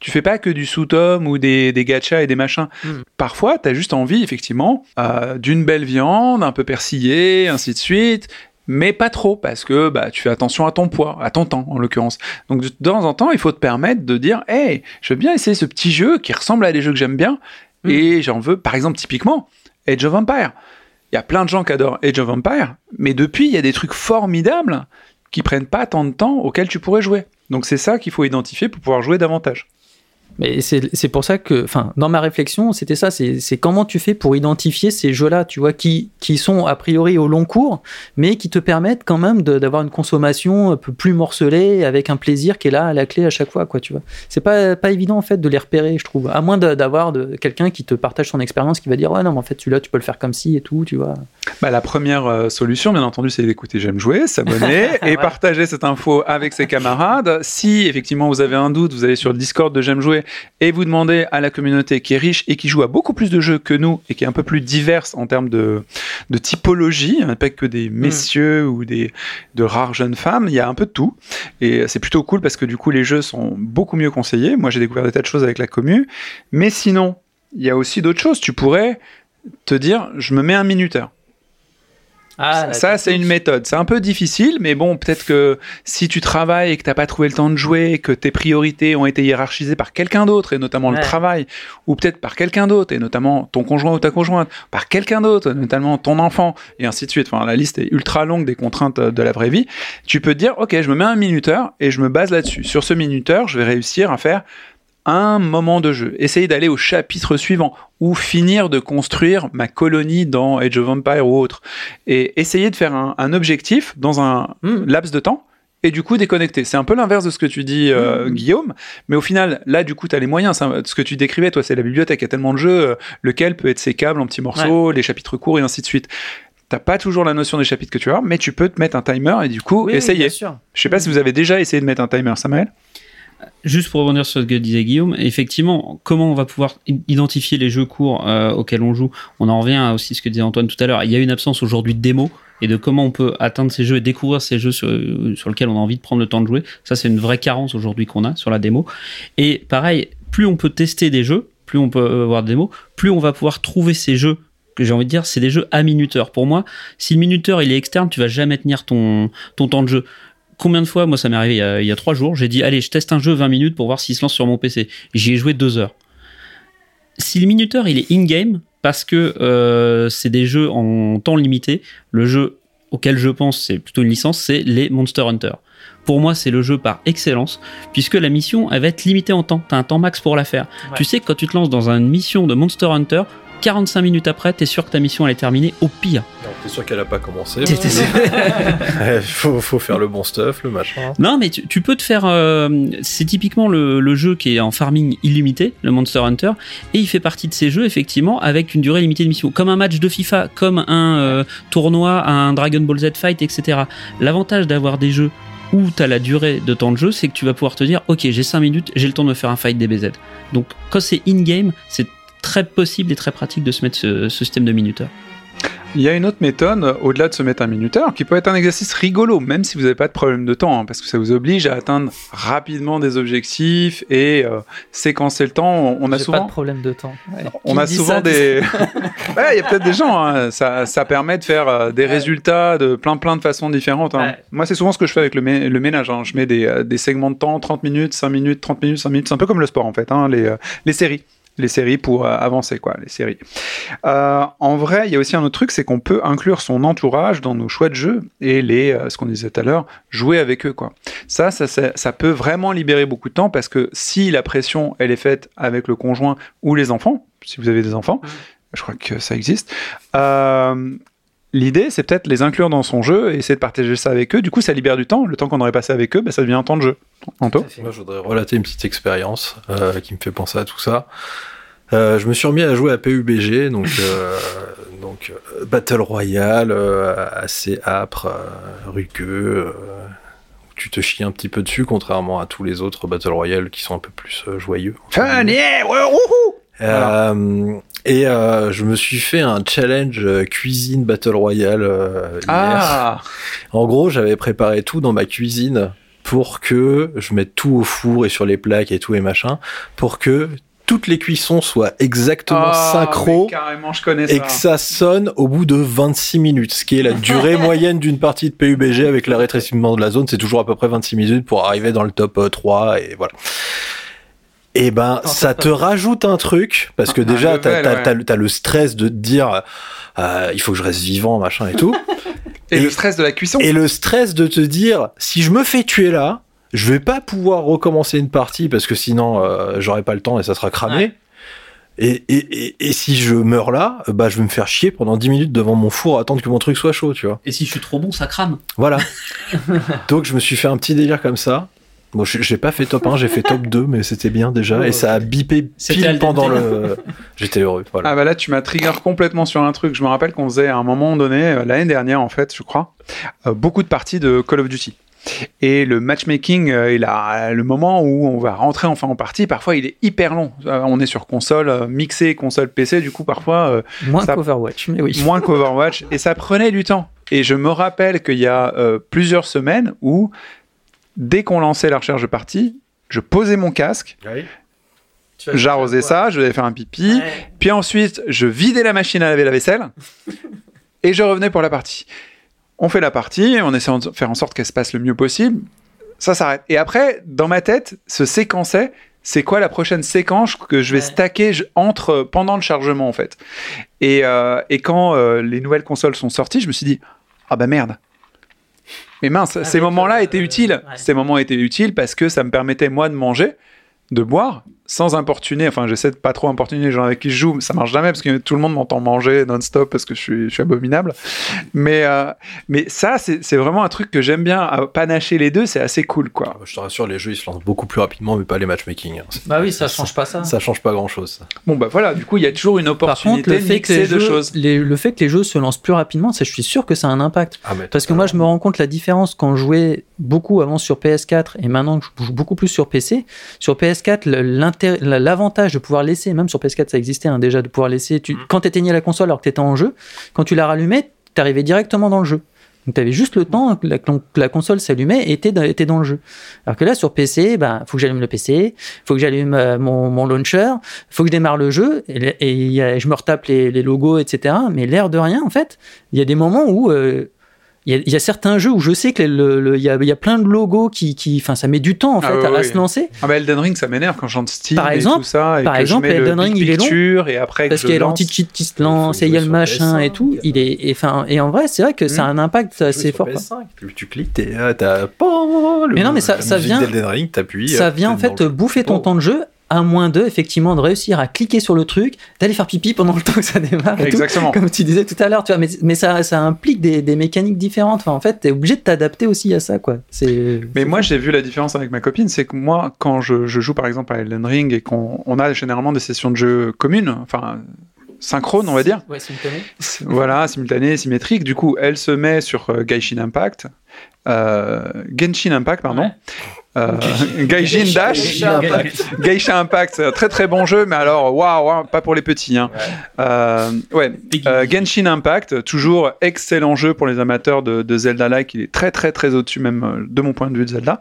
Tu fais pas que du sous-tome ou des, des gachas et des machins. Mm. Parfois, tu as juste envie, effectivement, euh, d'une belle viande, un peu persillée, ainsi de suite, mais pas trop, parce que bah, tu fais attention à ton poids, à ton temps, en l'occurrence. Donc, de temps en temps, il faut te permettre de dire Hey, je veux bien essayer ce petit jeu qui ressemble à des jeux que j'aime bien, Mm. et j'en veux, par exemple, typiquement, Age of Empire. Il y a plein de gens qui adorent Age of Empire, mais depuis, il y a des trucs formidables qui prennent pas tant de temps auxquels tu pourrais jouer. Donc, c'est ça qu'il faut identifier pour pouvoir jouer davantage. Mais c'est pour ça que, enfin, dans ma réflexion, c'était ça, c'est comment tu fais pour identifier ces jeux-là, tu vois, qui, qui sont a priori au long cours, mais qui te permettent quand même d'avoir une consommation un peu plus morcelée, avec un plaisir qui est là à la clé à chaque fois, quoi, tu vois. C'est pas, pas évident, en fait, de les repérer, je trouve. À moins d'avoir quelqu'un qui te partage son expérience, qui va dire, ouais, non, mais en fait, celui-là, tu peux le faire comme ci et tout, tu vois. Bah, la première euh, solution, bien entendu, c'est d'écouter J'aime jouer, s'abonner et Ouais. partager cette info avec ses camarades. Si effectivement vous avez un doute, vous allez sur le Discord de J'aime jouer et vous demandez à la communauté qui est riche et qui joue à beaucoup plus de jeux que nous et qui est un peu plus diverse en termes de, de typologie, hein, pas que des messieurs ou des de rares jeunes femmes, il y a un peu de tout. Et c'est plutôt cool parce que du coup les jeux sont beaucoup mieux conseillés. Moi j'ai découvert des tas de choses avec la commu. Mais sinon, il y a aussi d'autres choses. Tu pourrais te dire, je me mets un minuteur. Ah, ça, c'est une méthode. C'est un peu difficile, mais bon, peut-être que si tu travailles et que t'as pas trouvé le temps de jouer, que tes priorités ont été hiérarchisées par quelqu'un d'autre, et notamment le travail, ou peut-être par quelqu'un d'autre, et notamment ton conjoint ou ta conjointe, par quelqu'un d'autre, notamment ton enfant, et ainsi de suite. Enfin, la liste est ultra longue des contraintes euh, de la vraie vie. Tu peux te dire, ok, je me mets un minuteur et je me base là-dessus. Sur ce minuteur, je vais réussir à faire un moment de jeu, essayer d'aller au chapitre suivant ou finir de construire ma colonie dans Age of Empire ou autre et essayer de faire un, un objectif dans un Hmm. laps de temps et du coup déconnecter. C'est un peu l'inverse de ce que tu dis, euh, Mhm. Guillaume, mais au final, là, du coup, tu as les moyens. Ça, ce que tu décrivais, toi, c'est la bibliothèque. Il y a tellement de jeux, euh, lequel peut être ses câbles en petits morceaux, les chapitres courts et ainsi de suite. T'as pas toujours la notion des chapitres que tu as, mais tu peux te mettre un timer et du coup, Oui, essayer. Je sais pas si vous avez déjà essayé de mettre un timer, Samuel? Juste pour rebondir sur ce que disait Guillaume, effectivement, comment on va pouvoir identifier les jeux courts euh, auxquels on joue? On en revient à aussi ce que disait Antoine tout à l'heure. Il y a une absence aujourd'hui de démo. et de comment on peut atteindre ces jeux et découvrir ces jeux sur, sur lesquels on a envie de prendre le temps de jouer. Ça, c'est une vraie carence aujourd'hui qu'on a sur la démo. Et pareil, plus on peut tester des jeux, plus on peut avoir des démos, plus on va pouvoir trouver ces jeux que j'ai envie de dire, c'est des jeux à minuteur. Pour moi, si le minuteur il est externe, tu vas jamais tenir ton temps de jeu. Combien de fois, moi ça m'est arrivé il y, a, il y a trois jours, j'ai dit allez, je teste un jeu 20 minutes pour voir s'il se lance sur mon PC. J'y ai joué deux heures. Si le minuteur il est in-game, parce que euh, c'est des jeux en temps limité, le jeu auquel je pense, c'est plutôt une licence, c'est les Monster Hunter. Pour moi, c'est le jeu par excellence, puisque la mission, elle va être limitée en temps. T'as un temps max pour la faire. Ouais. Tu sais que quand tu te lances dans une mission de Monster Hunter, 45 minutes après, t'es sûr que ta mission elle est terminée au pire. T'es sûr qu'elle a pas commencé T'es- t'es- Il faut, faut faire le bon stuff, le machin. Non, mais tu, tu peux te faire. euh, c'est typiquement le, le jeu qui est en farming illimité, le Monster Hunter, et il fait partie de ces jeux, effectivement, avec une durée limitée de mission. Comme un match de FIFA, comme un euh, tournoi, un Dragon Ball Z Fight, etc. L'avantage d'avoir des jeux où tu as la durée de temps de jeu, c'est que tu vas pouvoir te dire Ok, j'ai 5 minutes, j'ai le temps de me faire un fight DBZ. Donc, quand c'est in-game, c'est très possible et très pratique de se mettre ce, ce système de minuteur. Il y a une autre méthode, au-delà de se mettre un minuteur, qui peut être un exercice rigolo, même si vous n'avez pas de problème de temps, hein, parce que ça vous oblige à atteindre rapidement des objectifs et euh, séquencer le temps. On, a souvent. pas de problème de temps. Ouais. On a souvent ça, des. ouais, il y a peut-être des gens. hein, Ça, ça permet de faire euh, des résultats de plein plein de façons différentes. hein. Ouais. Moi, c'est souvent ce que je fais avec le, mé- le ménage. hein. Je mets des, euh, des segments de temps, 30 minutes, 5 minutes, 30 minutes, 5 minutes. C'est un peu comme le sport en fait. hein, les, euh, les séries. Les séries pour euh, avancer, quoi. Les séries. Euh, en vrai, il y a aussi un autre truc, c'est qu'on peut inclure son entourage dans nos choix de jeu et les, euh, ce qu'on disait tout à l'heure, jouer avec eux, quoi. Ça, ça, ça, ça peut vraiment libérer beaucoup de temps parce que si la pression, elle est faite avec le conjoint ou les enfants, si vous avez des enfants, je crois que ça existe. Euh, L'idée, c'est peut-être les inclure dans son jeu et essayer de partager ça avec eux. Du coup, ça libère du temps. Le temps qu'on aurait passé avec eux, bah, ça devient un temps de jeu. Anto? Moi, je voudrais relater une petite expérience euh, qui me fait penser à tout ça. Euh, je me suis remis à jouer à PUBG, donc, euh, donc euh, Battle Royale, assez âpre, rugueux, où tu te chies un petit peu dessus, contrairement à tous les autres Battle Royale qui sont un peu plus joyeux. Fun, yeah, ouais, wouhou et euh, je me suis fait un challenge cuisine Battle Royale euh, hier. Ah En gros, j'avais préparé tout dans ma cuisine pour que je mette tout au four et sur les plaques et tout et machin, pour que toutes les cuissons soient exactement Ah, synchro mais Carrément, je connais et que ça sonne au bout de 26 minutes, ce qui est la durée moyenne d'une partie de PUBG avec le rétrécissement de la zone, c'est toujours à peu près 26 minutes pour arriver dans le top euh, 3 et voilà. Et ben, ça te rajoute un truc, parce que déjà, t'as ouais. le- stress de te dire, euh, il faut que je reste vivant, machin et tout. Et, et- le stress de la cuisson. Et le stress de te dire, si je me fais tuer là, je vais pas pouvoir recommencer une partie parce que sinon euh, j'aurai pas le temps et ça sera cramé. Ouais. Et, et, et, et si je meurs là, bah je vais me faire chier pendant 10 minutes devant mon four à attendre que mon truc soit chaud, tu vois. Et si je suis trop bon, ça crame. Voilà. Donc je me suis fait un petit délire comme ça. Bon, je- j'ai pas fait top 1, j'ai fait top 2, mais c'était bien déjà. et ça a bipé pile pendant le. J'étais heureux. Voilà. Ah bah là, tu m'as trigger complètement sur un truc. Je me rappelle qu'on faisait à un moment donné, euh, l'année dernière en fait, je crois, euh, beaucoup de parties de Call of Duty. Et le matchmaking, euh, il a le moment où on va rentrer enfin en partie. Parfois, il est hyper long. Euh, on est sur console euh, mixée, console PC. Du coup, parfois, euh, Moins Ça- qu'Overwatch, mais oui. moins qu'Overwatch. Et ça prenait du temps. Et je me rappelle qu'il y a euh, plusieurs semaines où, dès qu'on lançait la recherche de partie, je posais mon casque, j'arrosais ça, je devais faire un pipi, puis ensuite je vidais la machine à laver la vaisselle et je revenais pour la partie. On fait la partie, on essaie de faire en sorte qu'elle se passe le mieux possible. Ça s'arrête. Et après, dans ma tête, se séquençait. C'est quoi la prochaine séquence que je vais Ouais. stacker entre pendant le chargement en fait? Et, euh, et quand euh, les nouvelles consoles sont sorties, je me suis dit ah bah merde. Mais mince, Avec, ces moments-là euh, étaient utiles. ouais. Ces moments étaient utiles parce que ça me permettait moi de manger, de boire, sans importuner. Enfin, j'essaie de pas trop importuner les gens avec qui je joue. Ça marche jamais parce que tout le monde m'entend manger non-stop parce que je suis, je suis abominable. Mais, euh, mais ça, c'est c'est vraiment un truc que j'aime bien. à Panacher les deux, c'est assez cool, quoi. Je te rassure, les jeux ils se lancent beaucoup plus rapidement, mais pas les matchmaking. hein. Bah oui, ça change pas ça. Ça change pas grand chose. Bon, bah voilà, du coup, il y a toujours une Par opportunité contre, le fait, que les de jeux, choses. les- le fait que les jeux se lancent plus rapidement, ça, je suis sûr que ça a un impact. Ah, mais Parce que moi, je me rends compte la différence quand je jouais beaucoup avant sur PS4 et maintenant que je joue beaucoup plus sur PC. Sur PS4, le- l'intér- l'avantage de pouvoir laisser, même sur PS4, ça existait hein, déjà, de pouvoir laisser, tu, quand tu éteignais la console alors que tu étais en jeu, quand tu la rallumais, tu arrivais directement dans le jeu. Donc tu avais juste le temps que la, console s'allumait et était dans, le jeu. Alors que là, sur PC, ben, faut que j'allume le PC, faut que j'allume euh, mon, mon launcher, faut que je démarre le jeu et, il je me retape les, les logos, etc. Mais l'air de rien, en fait, il y a des moments où euh, il y, a, il y a certains jeux où je sais que le- le- il y, a, il y a plein de logos qui, qui, enfin, ça met du temps en fait Ah ouais, à, se lancer. Ah bah Elden Ring, ça m'énerve quand j'entends Steam Par et exemple- tout ça. Et par que exemple, je mets Elden le Ring, il est long. et après Parce que qu'il y a l'anti-cheat qui se lance et il y a le machin PS5, et tout. Il est, et, enfin, et en vrai, c'est vrai que ça a un impact assez fort. quoi. Tu, cliques, euh, t'as Mais non, mais ça- ça vient- Ring, ça vient en fait bouffer ton Oh. temps de jeu à moins de effectivement de réussir à cliquer sur le truc, d'aller faire pipi pendant le temps que ça démarre et tout, Exactement. comme tu disais tout à l'heure, tu vois. Mais, mais ça, ça implique des, des mécaniques différentes. Enfin, en fait, t'es obligé de t'adapter aussi à ça, quoi. C'est. Mais moi, j'ai vu la différence avec ma copine, c'est que moi, quand je, je joue par exemple à Elden Ring et qu'on on a généralement des sessions de jeu communes, enfin synchrones, on va dire, Ouais, simultané. voilà, simultanées, symétriques. Du coup, elle se met sur euh, Gaishin Impact, euh, Genshin Impact, pardon. Ouais. Euh, Gaijin Dash, Geisha Impact, un très très bon jeu, mais alors waouh, waouh, pas pour les petits. Hein. Euh, ouais, euh, Genshin Impact, toujours excellent jeu pour les amateurs de, de Zelda-like, il est très très très au-dessus même euh, de mon point de vue de Zelda.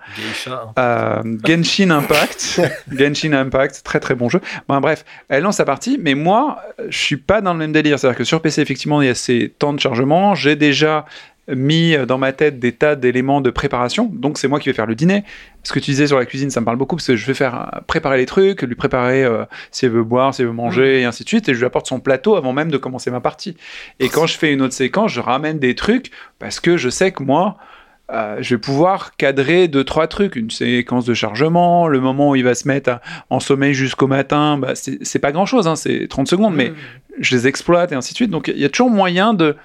Euh, Genshin Impact, Genshin Impact, très très bon jeu. Bon, bref, elle lance sa partie, mais moi, je suis pas dans le même délire. C'est-à-dire que sur PC, effectivement, il y a ces temps de chargement. J'ai déjà mis dans ma tête des tas d'éléments de préparation. Donc c'est moi qui vais faire le dîner. Ce que tu disais sur la cuisine, ça me parle beaucoup parce que je vais faire euh, préparer les trucs, lui préparer euh, si elle veut boire, si elle veut manger et ainsi de suite. Et je lui apporte son plateau avant même de commencer ma partie. Et quand je fais une autre séquence, je ramène des trucs parce que je sais que moi, euh, je vais pouvoir cadrer deux trois trucs, une séquence de chargement, le moment où il va se mettre à- en sommeil jusqu'au matin, bah, c'est pas grand chose, hein, c'est 30 secondes, mais je les exploite et ainsi de suite. Donc il y a toujours moyen de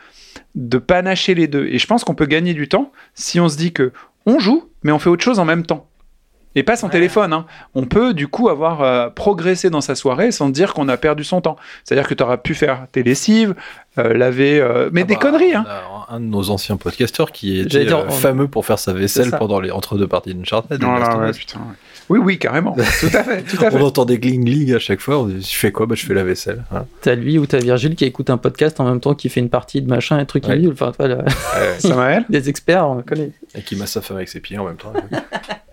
de panacher les deux. Et je pense qu'on peut gagner du temps si on se dit que on joue, mais on fait autre chose en même temps. Et pas son téléphone. hein. On peut du coup avoir euh, progressé dans sa soirée sans dire qu'on a perdu son temps. C'est-à-dire que tu auras pu faire tes lessives, laver, euh, mais Ah des bah, conneries. Hein. Un de nos anciens podcasteurs qui était J'allais dire, euh, on- fameux pour faire sa vaisselle pendant les entre-deux parties d'Uncharted. Oh là, ouais, putain, ouais. Oui, oui, carrément. tout à fait, tout à fait. On entendait gling gling à chaque fois. On dit, Tu fais quoi? Bah, Je fais la vaisselle. Voilà. T'as lui ou t'as Virgile qui écoute un podcast en même temps qui fait une partie de machin et trucs Ouais. Enfin, toi, là, Samaël des experts, on connaît. Et qui masse sa femme avec ses pieds en même temps.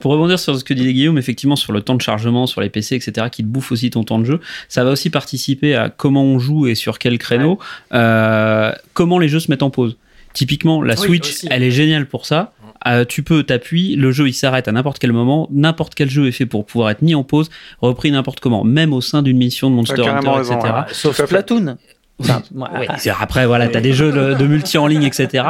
Pour rebondir sur ce que disait Guillaume, effectivement, sur le temps de chargement, sur les PC, etc., qui te bouffent aussi ton temps de jeu, ça va aussi participer à comment on joue et sur quel créneau, euh, comment les jeux se mettent en pause. Typiquement, la Oui, Switch, aussi. elle est géniale pour ça. Euh, tu peux t'appuyer, le jeu il s'arrête à n'importe quel moment, n'importe quel jeu est fait pour pouvoir être mis en pause, repris n'importe comment, même au sein d'une mission de Monster Hunter, raison, etc. ouais. Sauf. Splatoon. Enfin, Oui, c'est- après, voilà, t'as des jeux de, de multi en ligne, etc.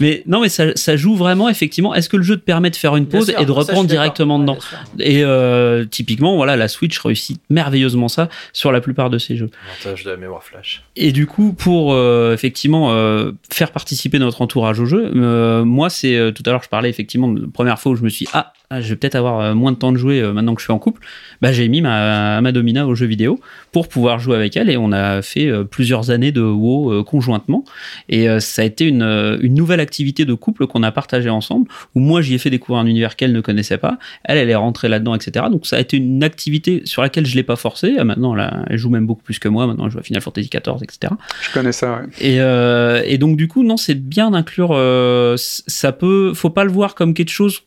Mais non, mais ça, ça joue vraiment, effectivement. Est-ce que le jeu te permet de faire une pause sûr, et de reprendre directement dedans. Et euh, typiquement, voilà, la Switch réussit merveilleusement ça sur la plupart de ses jeux. Avantage de la mémoire flash. Et du coup, pour euh, effectivement euh, faire participer notre entourage au jeu, euh, moi, c'est euh, tout à l'heure, je parlais effectivement de la première fois où je me suis dit, ah, ah, je vais peut-être avoir euh, moins de temps de jouer euh, maintenant que je suis en couple. Bah, j'ai mis ma, ma domina au jeu vidéo pour pouvoir jouer avec elle et on a fait euh, plusieurs années de WoW euh, conjointement. Et euh, ça a été une, une nouvelle activité de couple qu'on a partagé ensemble où moi, j'y ai fait découvrir un univers qu'elle ne connaissait pas. Elle, elle est rentrée là-dedans, etc. Donc, ça a été une activité sur laquelle je l'ai pas forcée. Maintenant, là, elle joue même beaucoup plus que moi. Maintenant, elle joue à Final Fantasy XIV, etc. Je connais ça, ouais. Et, euh, et donc du coup, non, c'est bien d'inclure. euh, ça peut, faut pas le voir comme quelque chose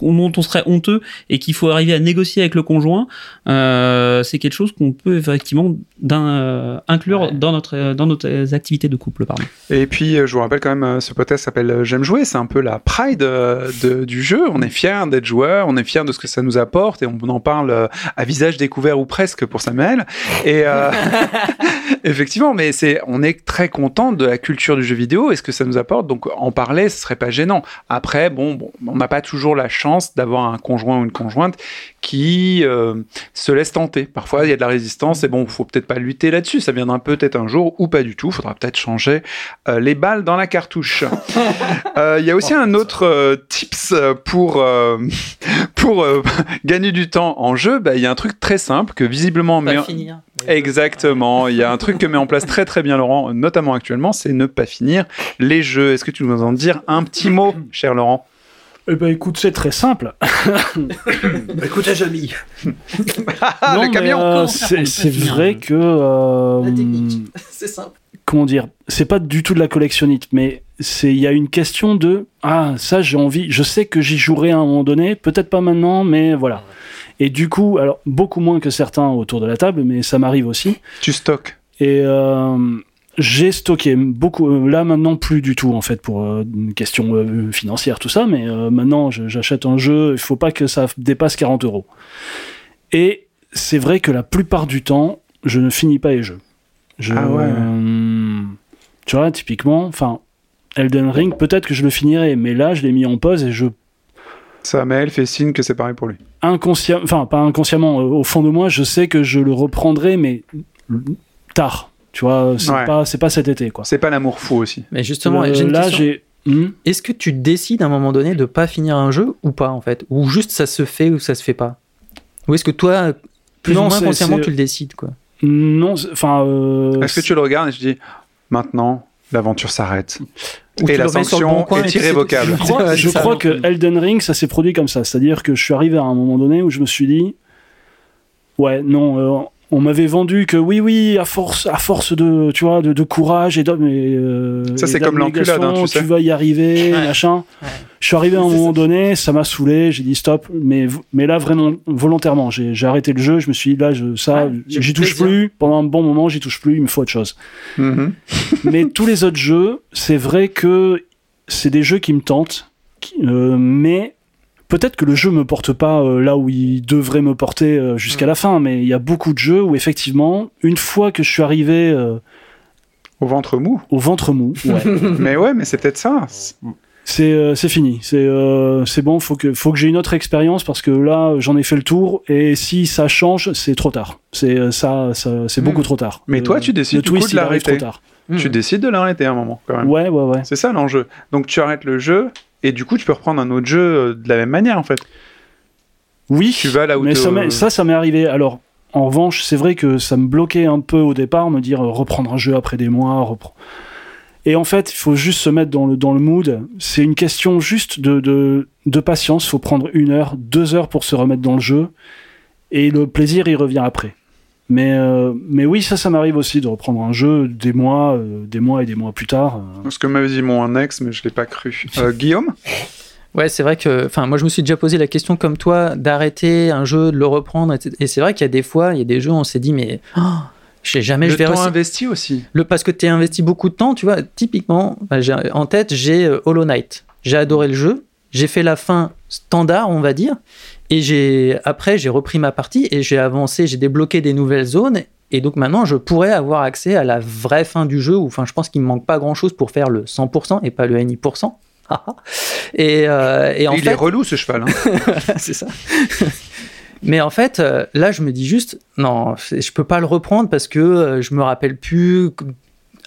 dont on serait honteux et qu'il faut arriver à négocier avec le conjoint. Euh, c'est quelque chose qu'on peut effectivement d'un- euh, inclure Ouais. dans notre dans notre activité de couple, pardon. Et puis, euh, je vous rappelle quand même, euh, ce podcast s'appelle euh, J'aime jouer. C'est un peu la pride euh, de- du jeu. On est fiers d'être joueur, on est fiers de ce que ça nous apporte et on en parle euh, à visage découvert ou presque pour Samuel. Et euh, effectivement, mais c'est, on est très content de la culture du jeu vidéo et ce que ça nous apporte. Donc, en parler, ce serait pas gênant. Après, bon, bon on n'a pas toujours la chance d'avoir un conjoint ou une conjointe qui euh, se laisse tenter. Parfois, il y a de la résistance et bon, faut peut-être pas lutter là-dessus. Ça viendra peut-être un jour ou pas du tout. Faudra peut-être changer euh, les balles dans la cartouche. Euh, Il y a aussi un autre tips pour pour gagner du temps en jeu. Bah, Il y a un truc très simple que visiblement Pas finir. Exactement. Il y a un truc que met en place très très bien Laurent, notamment actuellement, c'est ne pas finir les jeux. Est-ce que tu nous en dire un petit mot, cher Laurent? Eh ben écoute, c'est très simple. Écoutez, Jamy. Ah, Non, le camion euh, c'est vrai que euh, La technique. C'est simple. comment dire, c'est pas du tout de la collectionnite, mais c'est il y a une question de ah ça j'ai envie, je sais que j'y jouerai à un moment donné, peut-être pas maintenant, mais voilà. Et du coup, alors beaucoup moins que certains autour de la table, mais ça m'arrive aussi. Tu stockes. Et euh, j'ai stocké beaucoup. euh, Là maintenant plus du tout en fait pour euh, une question euh, financière tout ça, mais euh, maintenant j'achète un jeu, il faut pas que ça dépasse 40 euros. Et c'est vrai que la plupart du temps, je ne finis pas les jeux. Je, Ah ouais. tu vois, typiquement, enfin, Elden Ring, peut-être que je le finirai, mais là, je l'ai mis en pause et je Samuel fait signe que c'est pareil pour lui. inconsciemment, enfin pas inconsciemment, au fond de moi, je sais que je le reprendrai, mais tard. Tu vois, c'est Ouais. pas, c'est pas cet été, quoi. C'est pas l'amour fou aussi. Mais justement, Le- là, j'ai. Hmm Est-ce que tu décides à un moment donné de pas finir un jeu ou pas en fait? Ou juste ça se fait ou ça se fait pas? Ou est-ce que toi, plus Non, ou moins consciemment, tu le décides quoi? Non, enfin. euh, Est-ce que tu le regardes et tu dis maintenant l'aventure s'arrête? Et la sanction bon est irrévocable. Je crois, je crois que Elden Ring, ça s'est produit comme ça. C'est-à-dire que je suis arrivé à un moment donné où je me suis dit, ouais, non, euh, on m'avait vendu que oui, oui, à force, à force de, tu vois, de, de courage et d'hommes. et, euh, Ça, c'est comme l'enculade, hein, tu sais. vas y arriver, Ouais. machin. Ouais. Je suis arrivé à un moment ça. donné, ça m'a saoulé, j'ai dit stop, mais, mais là vraiment volontairement, j'ai j'ai arrêté le jeu, je me suis dit là, je, ça, Ouais, j'y touche plaisir. plus, pendant un bon moment, j'y touche plus, il me faut autre chose. Mhm. mais tous les autres jeux, c'est vrai que c'est des jeux qui me tentent, qui- euh, mais peut-être que le jeu me porte pas euh, là où il devrait me porter euh, jusqu'à la fin, mais il y a beaucoup de jeux où effectivement, une fois que je suis arrivé euh, Au ventre mou. au ventre mou, ouais, mais ouais, mais c'est peut-être ça. c'est c'est fini, c'est c'est bon, faut que faut que j'ai une autre expérience parce que là j'en ai fait le tour et si ça change, c'est trop tard. C'est ça, ça c'est Hmm. beaucoup trop tard. Mais toi, tu décides le du coup twist de trop l'arrêter. Tu décides de l'arrêter à un moment quand même. Ouais, ouais, ouais. C'est ça l'enjeu. Donc tu arrêtes le jeu et du coup tu peux reprendre un autre jeu euh, de la même manière en fait. Oui, Tu vas là où mais ça, ça, ça m'est arrivé. Alors, en revanche, c'est vrai que ça me bloquait un peu au départ, me dire euh, reprendre un jeu après des mois. repre- Et en fait, il faut juste se mettre dans le, dans le mood. C'est une question juste de, de, de patience. Il faut prendre une heure, deux heures pour se remettre dans le jeu. Et le plaisir, il revient après. Mais, euh, mais oui, ça, ça m'arrive aussi de reprendre un jeu des mois, euh, des mois et des mois plus tard. euh. Ce que m'avait dit mon ex, mais je l'ai pas cru. Euh, Guillaume? Ouais, c'est vrai que, enfin, moi je me suis déjà posé la question comme toi d'arrêter un jeu, de le reprendre, etc. et c'est vrai qu'il y a des fois, il y a des jeux, où on s'est dit mais oh, je sais jamais, Le je vais temps réussir. investi aussi. Le parce que tu as investi beaucoup de temps, tu vois. Typiquement, bah, en tête, j'ai Hollow Knight. J'ai adoré le jeu. J'ai fait la fin standard, on va dire. Et j'ai après, j'ai repris ma partie et j'ai avancé, j'ai débloqué des nouvelles zones. Et donc maintenant, je pourrais avoir accès à la vraie fin du jeu. Où, enfin, je pense qu'il me manque pas grand chose pour faire le 100% et pas le NI%. et, euh, et en il fait, est relou ce cheval. hein. c'est ça. Mais en fait, euh, là, je me dis juste, non, je peux pas le reprendre parce que euh, je me rappelle plus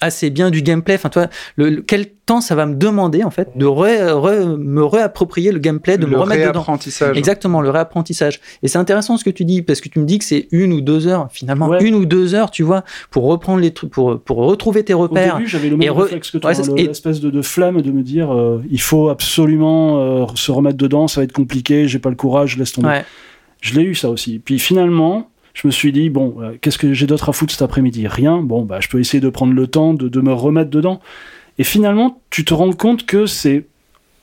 assez bien du gameplay. Enfin, toi, le, le- quel temps ça va me demander en fait de re- re- me réapproprier le gameplay, de le me remettre dedans. réapprentissage. Exactement, le réapprentissage. Et c'est intéressant ce que tu dis, parce que tu me dis que c'est une ou deux heures, finalement, Ouais. une ou deux heures, tu vois, pour reprendre les trucs, pour, pour retrouver tes Au repères. début, j'avais le Et même re- réflexe que toi, Ouais, et- l'espèce de, de flamme de me dire euh, il faut absolument euh, se remettre dedans, ça va être compliqué, j'ai pas le courage, laisse tomber. Ouais. Je l'ai eu ça aussi. Puis finalement, je me suis dit bon, euh, qu'est-ce que j'ai d'autre à foutre cet après-midi? Rien. Bon, bah, je peux essayer de prendre le temps de, de me remettre dedans. Et finalement, tu te rends compte que c'est,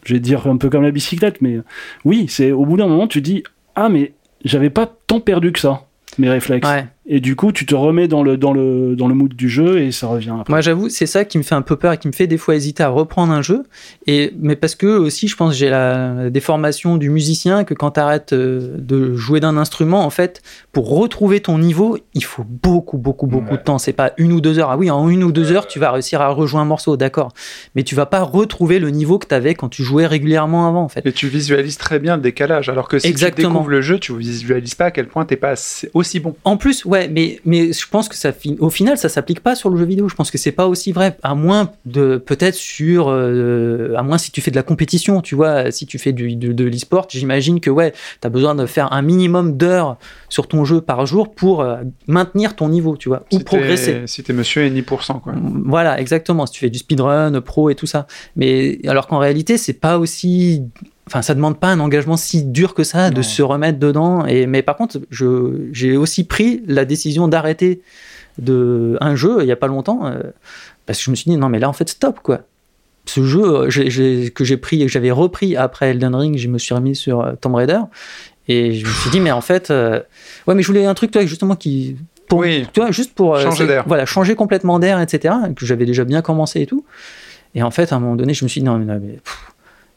je vais dire un peu comme la bicyclette, mais oui, c'est au bout d'un moment, tu dis ah mais j'avais pas tant perdu que ça mes réflexes. Et du coup, tu te remets dans le dans le dans le mood du jeu et ça revient après. Moi, j'avoue, c'est ça qui me fait un peu peur et qui me fait des fois hésiter à reprendre un jeu. Et, mais parce que aussi, je pense que j'ai la déformation du musicien que quand tu arrêtes de jouer d'un instrument, en fait, pour retrouver ton niveau, il faut beaucoup, beaucoup, beaucoup de temps. C'est pas une ou deux heures. Ah oui, en une ou deux heures, tu vas réussir à rejouer un morceau, d'accord. Mais tu vas pas retrouver le niveau que tu avais quand tu jouais régulièrement avant, en fait. Et tu visualises très bien le décalage. Alors que si Exactement. tu découvres le jeu, tu visualises pas à quel point t'es pas assez- aussi bon. En plus, ouais, mais, mais je pense que ça, au final, ça s'applique pas sur le jeu vidéo. Je pense que c'est pas aussi vrai, à moins de peut-être sur, euh, à moins si tu fais de la compétition, tu vois, si tu fais du, de, de l'e-sport, j'imagine que ouais, tu as besoin de faire un minimum d'heures sur ton jeu par jour pour euh, maintenir ton niveau, tu vois, ou Si progresser. Si t'es monsieur et ni pour cent, quoi. Voilà, exactement. Si tu fais du speedrun, pro et tout ça. Mais alors qu'en réalité, c'est pas aussi. Enfin, ça demande pas un engagement si dur que ça de Non. se remettre dedans. Et mais par contre, je j'ai aussi pris la décision d'arrêter de un jeu il y a pas longtemps. euh, parce que je me suis dit, non, mais là, en fait, stop, quoi. Ce jeu euh, que j'ai pris, que j'avais repris après Elden Ring, je me suis remis sur euh, Tomb Raider. Et je me suis dit, mais en fait, euh, ouais, mais je voulais un truc, toi, justement, qui. Pour, Oui. juste pour. Changer. Voilà, changer complètement d'air, etc. Que j'avais déjà bien commencé et tout. Et en fait, à un moment donné, je me suis dit, non, mais, non, mais, pff,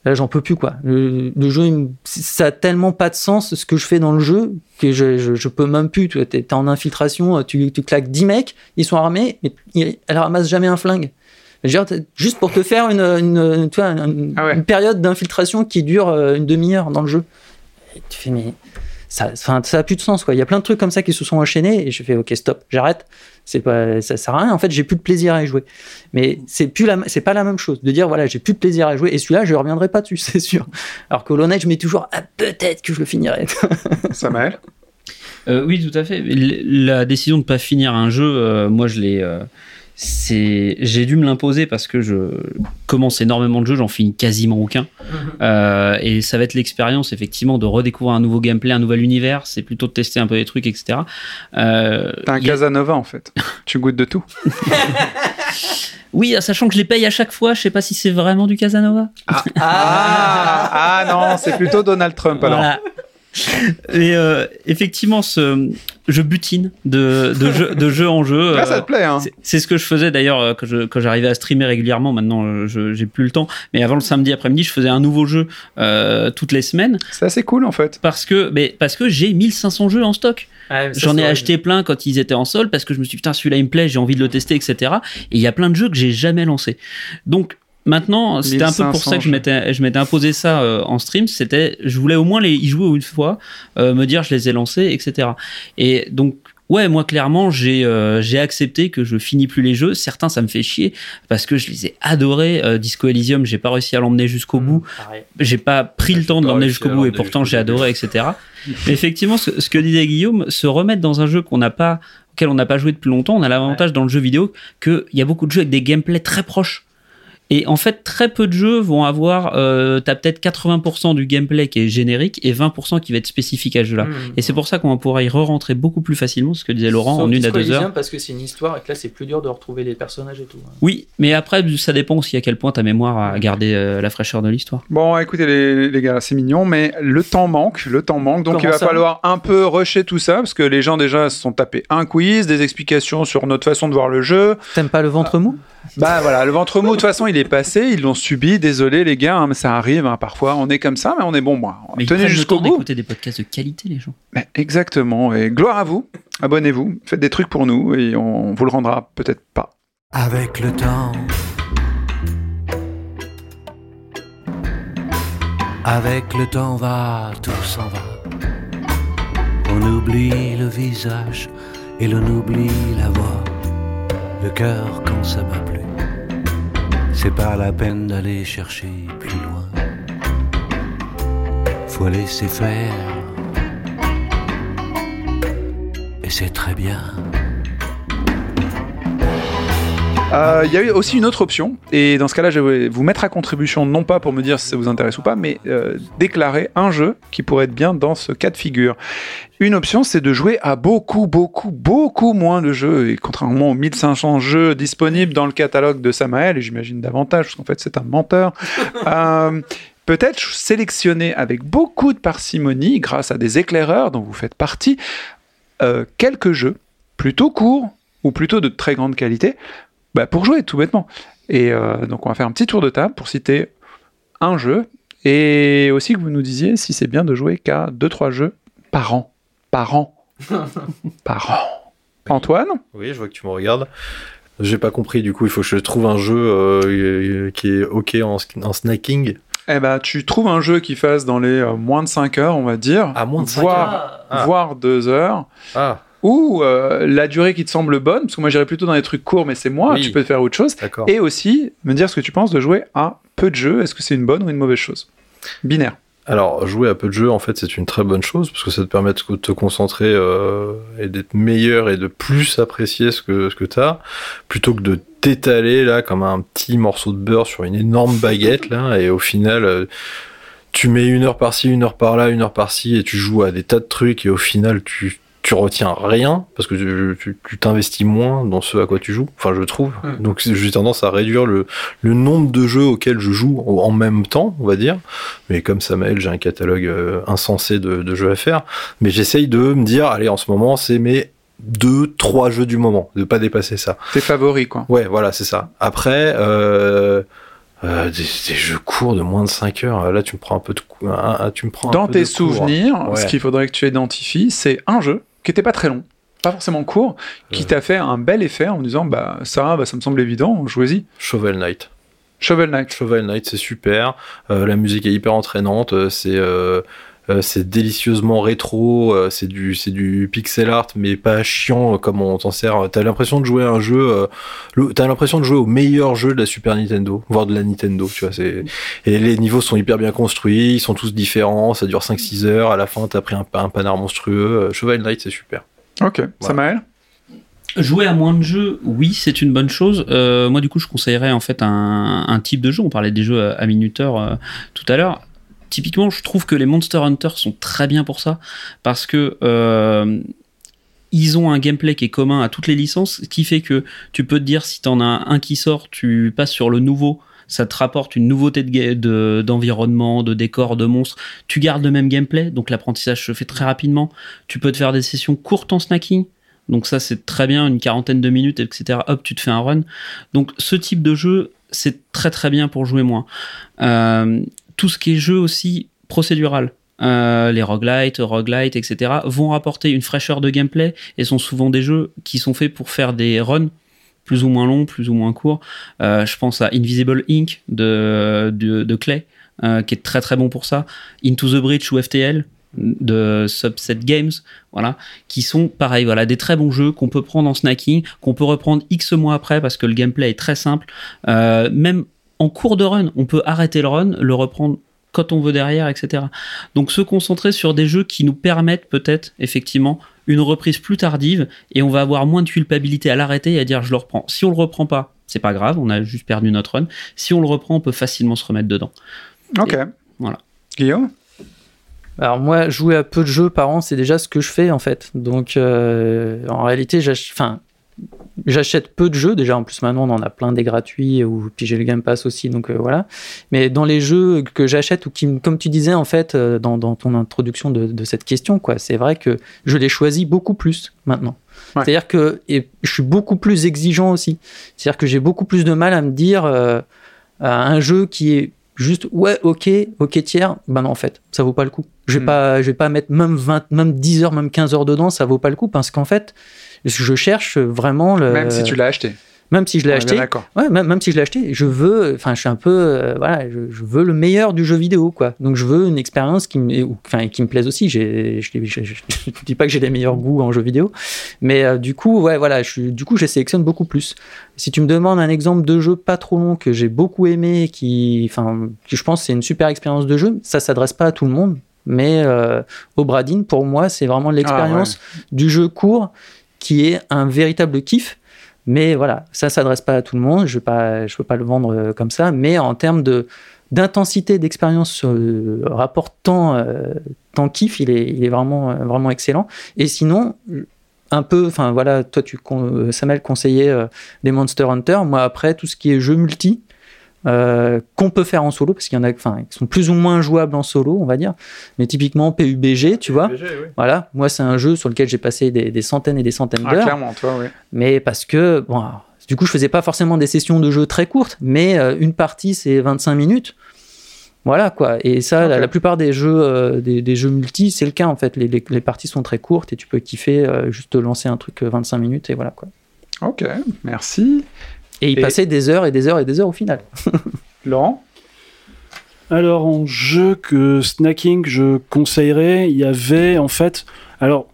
là, j'en peux plus, quoi. Le, le jeu, il ça a tellement pas de sens ce que je fais dans le jeu que je, je, je peux même plus. Tu t'es en infiltration, tu, tu claques 10 mecs, ils sont armés, mais ils- elle ramasse jamais un flingue. Dire, juste pour te faire une, une, Ah ouais. période d'infiltration qui dure euh, une demi-heure dans le jeu. Et tu fais, mais ça, ça a plus de sens, quoi. Il y a plein de trucs comme ça qui se sont enchaînés et je fais, ok, stop, j'arrête. C'est pas, ça sert à rien. En fait, j'ai plus de plaisir à y jouer. Mais c'est plus la, c'est pas la même chose de dire, voilà, j'ai plus de plaisir à jouer et celui-là, je reviendrai pas dessus, c'est sûr. Alors que Knight, je mets toujours, ah, peut-être que je le finirai. Samael Euh, oui, tout à fait. La décision de ne pas finir un jeu, euh, moi, je l'ai. euh, c'est, j'ai dû me l'imposer parce que je commence énormément de jeux, j'en finis quasiment aucun. Euh, et ça va être l'expérience, effectivement, de redécouvrir un nouveau gameplay, un nouvel univers. C'est plutôt de tester un peu des trucs, etc. Euh, T'es un a- Casanova en fait. tu goûtes de tout. Oui, sachant que je les paye à chaque fois, je sais pas si c'est vraiment du Casanova. Ah, ah non, c'est plutôt Donald Trump alors. Voilà. Et euh, effectivement, ce, je butine de, de, jeu, de jeu en jeu. Là, euh, ça te plaît, hein c'est- ce que je faisais d'ailleurs euh, quand je- quand j'arrivais à streamer régulièrement. Maintenant, euh, je j'ai plus le temps. Mais avant le samedi après-midi, je faisais un nouveau jeu euh, toutes les semaines C'est assez cool en fait. parce que, mais parce que j'ai 1500 jeux en stock. J'en ai acheté plein quand ils étaient en solde parce que je me suis dit, putain, celui-là il me plaît, j'ai envie de le tester, etc. Et il y a plein de jeux que j'ai jamais lancés. Donc maintenant, c'était un peu pour 1500 ça que je m'étais, je m'étais imposé ça euh, en stream. C'était, je voulais au moins les y jouer une fois, euh, me dire je les ai lancés, etc. Et donc Ouais, moi clairement, j'ai euh, j'ai accepté que je finis plus les jeux. Certains, ça me fait chier parce que je les ai adorés. Euh, Disco Elysium, j'ai pas réussi à l'emmener jusqu'au bout. J'ai pas pris le temps de l'emmener jusqu'au bout et pourtant j'ai adoré, etc. Mais effectivement, ce, ce que disait Guillaume, se remettre dans un jeu qu'on n'a pas, auquel on n'a pas joué depuis longtemps, on a l'avantage dans le jeu vidéo qu'il y a beaucoup de jeux avec des gameplays très proches. Et en fait, très peu de jeux vont avoir, euh, t'as peut-être 80% du gameplay qui est générique et 20% qui va être spécifique à ce jeu-là. Et c'est pour ça qu'on pourra y re-rentrer beaucoup plus facilement, ce que disait Laurent, en une à deux heures. parce que c'est une histoire et que là, c'est plus dur de retrouver les personnages et tout. hein. Oui, mais après, ça dépend aussi à quel point ta mémoire a gardé euh, la fraîcheur de l'histoire. Bon, écoutez les, les gars, c'est mignon, mais le temps manque, le temps manque, donc Comment il va falloir un peu rusher tout ça, parce que les gens déjà se sont tapés un quiz, des explications sur notre façon de voir le jeu. T'aimes pas le ventre mou? Bah voilà, le ventre mou, de toute façon, il est passé, ils l'ont subi, désolé les gars, hein, mais ça arrive, hein, parfois, on est comme ça, mais on est bon, moi. Mais Tenez jusqu'au bout. d'écouter des podcasts de qualité, les gens. Mais exactement, et gloire à vous, abonnez-vous, faites des trucs pour nous, et on vous le rendra peut-être pas. Avec le temps. Avec le temps va, tout s'en va. On oublie le visage et l'on oublie la voix. Le cœur quand ça bat plus. C'est pas la peine d'aller chercher plus loin. Faut laisser faire. Et c'est très bien. Euh, Il y a eu aussi une autre option, et dans ce cas-là, je vais vous mettre à contribution, non pas pour me dire si ça vous intéresse ou pas, mais euh, déclarer un jeu qui pourrait être bien dans ce cas de figure. Une option, c'est de jouer à beaucoup, beaucoup, beaucoup moins de jeux, et contrairement aux 1500 jeux disponibles dans le catalogue de Samael, et j'imagine davantage, parce qu'en fait c'est un menteur, euh, peut-être sélectionner avec beaucoup de parcimonie, grâce à des éclaireurs dont vous faites partie, euh, quelques jeux plutôt courts, ou plutôt de très grande qualité, bah, pour jouer, tout bêtement. Et euh, donc, on va faire un petit tour de table pour citer un jeu et aussi que vous nous disiez si c'est bien de jouer qu'à 2-3 jeux par an. Par an. par an. Antoine Oui, je vois que tu me regardes. J'ai pas compris, du coup, il faut que je trouve un jeu euh, qui est ok en, en snacking. Eh ben, tu trouves un jeu qui fasse dans les euh, moins de 5 heures, on va dire. Ah, moins de 5 voire, Ah. voire 2 heures. Ah, Ou euh, la durée qui te semble bonne, parce que moi j'irais plutôt dans des trucs courts, mais c'est moi, Oui. tu peux faire autre chose. Et aussi, me dire ce que tu penses de jouer à peu de jeux. Est-ce que c'est une bonne ou une mauvaise chose? Binaire. Alors, jouer à peu de jeux, en fait, c'est une très bonne chose parce que ça te permet de te concentrer euh, et d'être meilleur et de plus apprécier ce que, ce que tu as plutôt que de t'étaler là comme un petit morceau de beurre sur une énorme baguette là et au final. euh, tu mets une heure par-ci, une heure par-là, une heure par-ci, et tu joues à des tas de trucs, et au final, tu, tu retiens rien parce que tu- t'investis moins dans ce à quoi tu joues. Enfin, je trouve. Ouais. Donc, j'ai tendance à réduire le, le nombre de jeux auxquels je joue en même temps, on va dire. Mais comme Samael, j'ai un catalogue euh, insensé de, de jeux à faire. Mais j'essaye de me dire, allez, en ce moment, c'est mes deux, trois jeux du moment, de pas dépasser ça. Tes favoris, quoi. Ouais, voilà, c'est ça. Après, euh, euh, des, des jeux courts de moins de 5 heures, là, tu me prends un peu de tu me prends Dans tes souvenirs, Ouais. ce qu'il faudrait que tu identifies, c'est un jeu qui était pas très long, pas forcément court, qui t'a fait un bel effet en disant bah ça, bah, ça me semble évident, jouez-y. Shovel Knight. Shovel Knight. Shovel Knight, c'est super. Euh, la musique est hyper entraînante. euh, C'est euh, c'est délicieusement rétro. euh, c'est du c'est du pixel art, mais pas chiant euh, comme on t'en sert. T'as l'impression de jouer à un jeu. euh, le- T'as l'impression de jouer au meilleur jeu de la Super Nintendo, voire de la Nintendo. Tu vois, et les niveaux sont hyper bien construits. Ils sont tous différents. Ça dure 5-6 heures. À la fin, t'as pris un, un panard monstrueux. Euh, Shovel Knight, c'est super. Ok, Samael? Jouer à moins de jeux, oui, c'est une bonne chose. Euh, moi, du coup, je conseillerais en fait un, un type de jeu. On parlait des jeux à, à minuteur euh, tout à l'heure. Typiquement, je trouve que les Monster Hunter sont très bien pour ça parce que euh, ils ont un gameplay qui est commun à toutes les licences, ce qui fait que tu peux te dire si t'en as un qui sort, tu passes sur le nouveau. Ça te rapporte une nouveauté de ga- de- d'environnement, de, décor, de monstres. Tu gardes le même gameplay, donc l'apprentissage se fait très rapidement. Tu peux te faire des sessions courtes en snacking. Donc ça c'est très bien, une quarantaine de minutes, etc. Hop, tu te fais un run. Donc ce type de jeu, c'est très très bien pour jouer moins. Euh, tout ce qui est jeu aussi procédural, euh, les roguelites, roguelites, etc. vont apporter une fraîcheur de gameplay et sont souvent des jeux qui sont faits pour faire des runs plus ou moins longs, plus ou moins courts. Euh, je pense à Invisible Inc. de, Clay, euh, qui est très très bon pour ça. Into the Breach ou FTL de Subset Games, voilà, qui sont pareil, voilà, des très bons jeux qu'on peut prendre en snacking, qu'on peut reprendre X mois après parce que le gameplay est très simple. Même en cours de run, on peut arrêter le run, le reprendre quand on veut derrière, etc. Donc se concentrer sur des jeux qui nous permettent peut-être effectivement une reprise plus tardive et on va avoir moins de culpabilité à l'arrêter et à dire je le reprends. Si on le reprend pas, c'est pas grave, on a juste perdu notre run. Si on le reprend, on peut facilement se remettre dedans. Ok. voilà. Guillaume? Alors moi, jouer à peu de jeux par an, c'est déjà ce que je fais en fait. Donc euh, en réalité, enfin, j'achète peu de jeux. Déjà en plus maintenant, on en a plein des gratuits ou puis j'ai le Game Pass aussi, donc euh, voilà. Mais dans les jeux que j'achète ou qui, me- comme tu disais en fait euh, dans, dans ton introduction de, de cette question, quoi, c'est vrai que je les choisis beaucoup plus maintenant. Ouais. C'est-à-dire que et je suis beaucoup plus exigeant aussi. C'est-à-dire que j'ai beaucoup plus de mal à me dire euh, à un jeu qui est juste ouais ok ok tiers ben non en fait ça vaut pas le coup je vais Hmm. pas je vais pas mettre même 20 même 10 heures même 15 heures dedans ça vaut pas le coup parce qu'en fait je cherche vraiment le Même si tu l'as acheté. même si je l'ai acheté. D'accord. ouais même, même si je l'ai acheté je veux enfin je suis un peu euh, voilà je, je veux le meilleur du jeu vidéo quoi. Donc je veux une expérience qui me enfin qui me plaise aussi. J'ai je, je, dis pas que j'ai les meilleurs goûts en jeu vidéo. Mais euh, du coup ouais voilà je, du coup je sélectionne beaucoup plus. Si tu me demandes un exemple de jeu pas trop long que j'ai beaucoup aimé, qui, enfin, qui je pense c'est une super expérience de jeu, ça s'adresse pas à tout le monde, mais euh, Obradine pour moi c'est vraiment l'expérience du jeu court qui est un véritable kiff. Mais voilà, ça s'adresse pas à tout le monde, je ne peux pas le vendre euh, comme ça, mais en termes de d'intensité d'expérience sur le rapport euh, kiff, il est, vraiment, euh, vraiment excellent. Et sinon, un peu, enfin voilà, toi tu euh, Samuel conseillait euh, les Monster Hunter. Moi après tout ce qui est jeu multi euh, qu'on peut faire en solo parce qu'il y en a, enfin qui sont plus ou moins jouables en solo, on va dire. Mais typiquement PUBG, tu vois. Voilà, moi c'est un jeu sur lequel j'ai passé des, des centaines et des centaines Ah, d'heures. clairement, toi, oui. mais parce que bon alors, du coup je faisais pas forcément des sessions de jeu très courtes mais euh, une partie c'est 25 minutes. Voilà quoi. Et ça la, plupart des jeux euh, des, des jeux multi c'est le cas en fait. Les, les, les parties sont très courtes et tu peux kiffer euh, juste lancer un truc euh, 25 minutes et voilà quoi. Ok, merci. Et Et- passer des heures et des heures et des heures au final Laurent? Alors, en jeu que snacking, je conseillerais, il y avait en fait. Alors,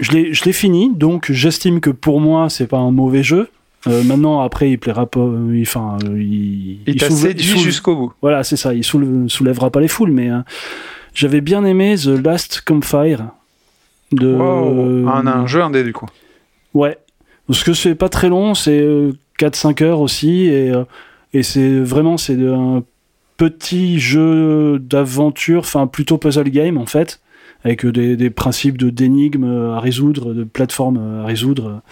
je l'ai je l'ai fini, donc j'estime que pour moi, c'est pas un mauvais jeu. Euh, maintenant, après, il plaira pas. il- Enfin, euh, il. Il séduit soulève- jusqu'au bout. Voilà, c'est ça. Il soulève- soulèvera pas les foules, mais euh, j'avais bien aimé The Last Campfire. De. Wow. Un, un jeu indé, du coup. Ouais. Parce que c'est pas très long, c'est euh, 4-5 heures aussi, et, euh, et c'est vraiment c'est un petit jeu d'aventure, enfin plutôt puzzle game en fait, avec des, des principes de d'énigmes à résoudre, de plateformes à résoudre.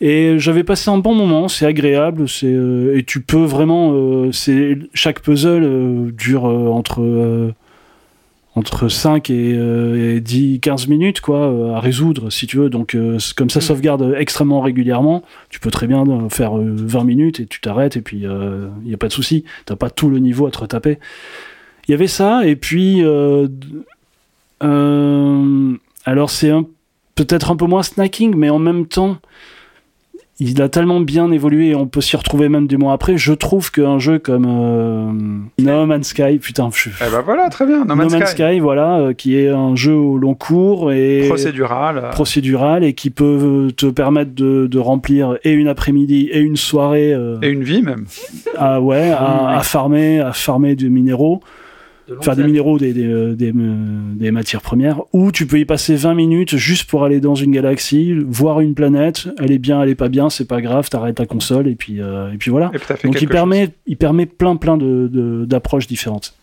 Et j'avais passé un bon moment, c'est agréable, c'est euh, et tu peux vraiment, euh, c'est chaque puzzle euh, dure euh, entre euh, entre 5 et, euh, et 10 15 minutes quoi euh, à résoudre si tu veux. Donc euh, comme ça sauvegarde extrêmement régulièrement, tu peux très bien euh, faire euh, 20 minutes et tu t'arrêtes et puis il n'y a pas de souci, t'as pas tout le niveau à te retaper. Il y avait ça et puis euh, euh, alors c'est peut-être un peu moins snacking mais en même temps il a tellement bien évolué et on peut s'y retrouver même des mois après. Je trouve qu'un jeu comme euh, No Man's Sky, putain, je... Eh ben voilà, très bien. No Man's, Sky. voilà, euh, qui est un jeu au long cours et Procédural. euh, procédural et qui peut te permettre de, de remplir et une après-midi et une soirée euh, et une vie même. à, ouais, à, Ouais. à farmer, à farmer du minéraux, faire des minéraux, des, des, euh, des, euh, des matières premières, ou tu peux y passer 20 minutes juste pour aller dans une galaxie, voir une planète, elle est bien, elle est pas bien, c'est pas grave, t'arrêtes ta console et puis, euh, et puis voilà. Et Donc il permet, il permet plein plein de- de- d'approches différentes.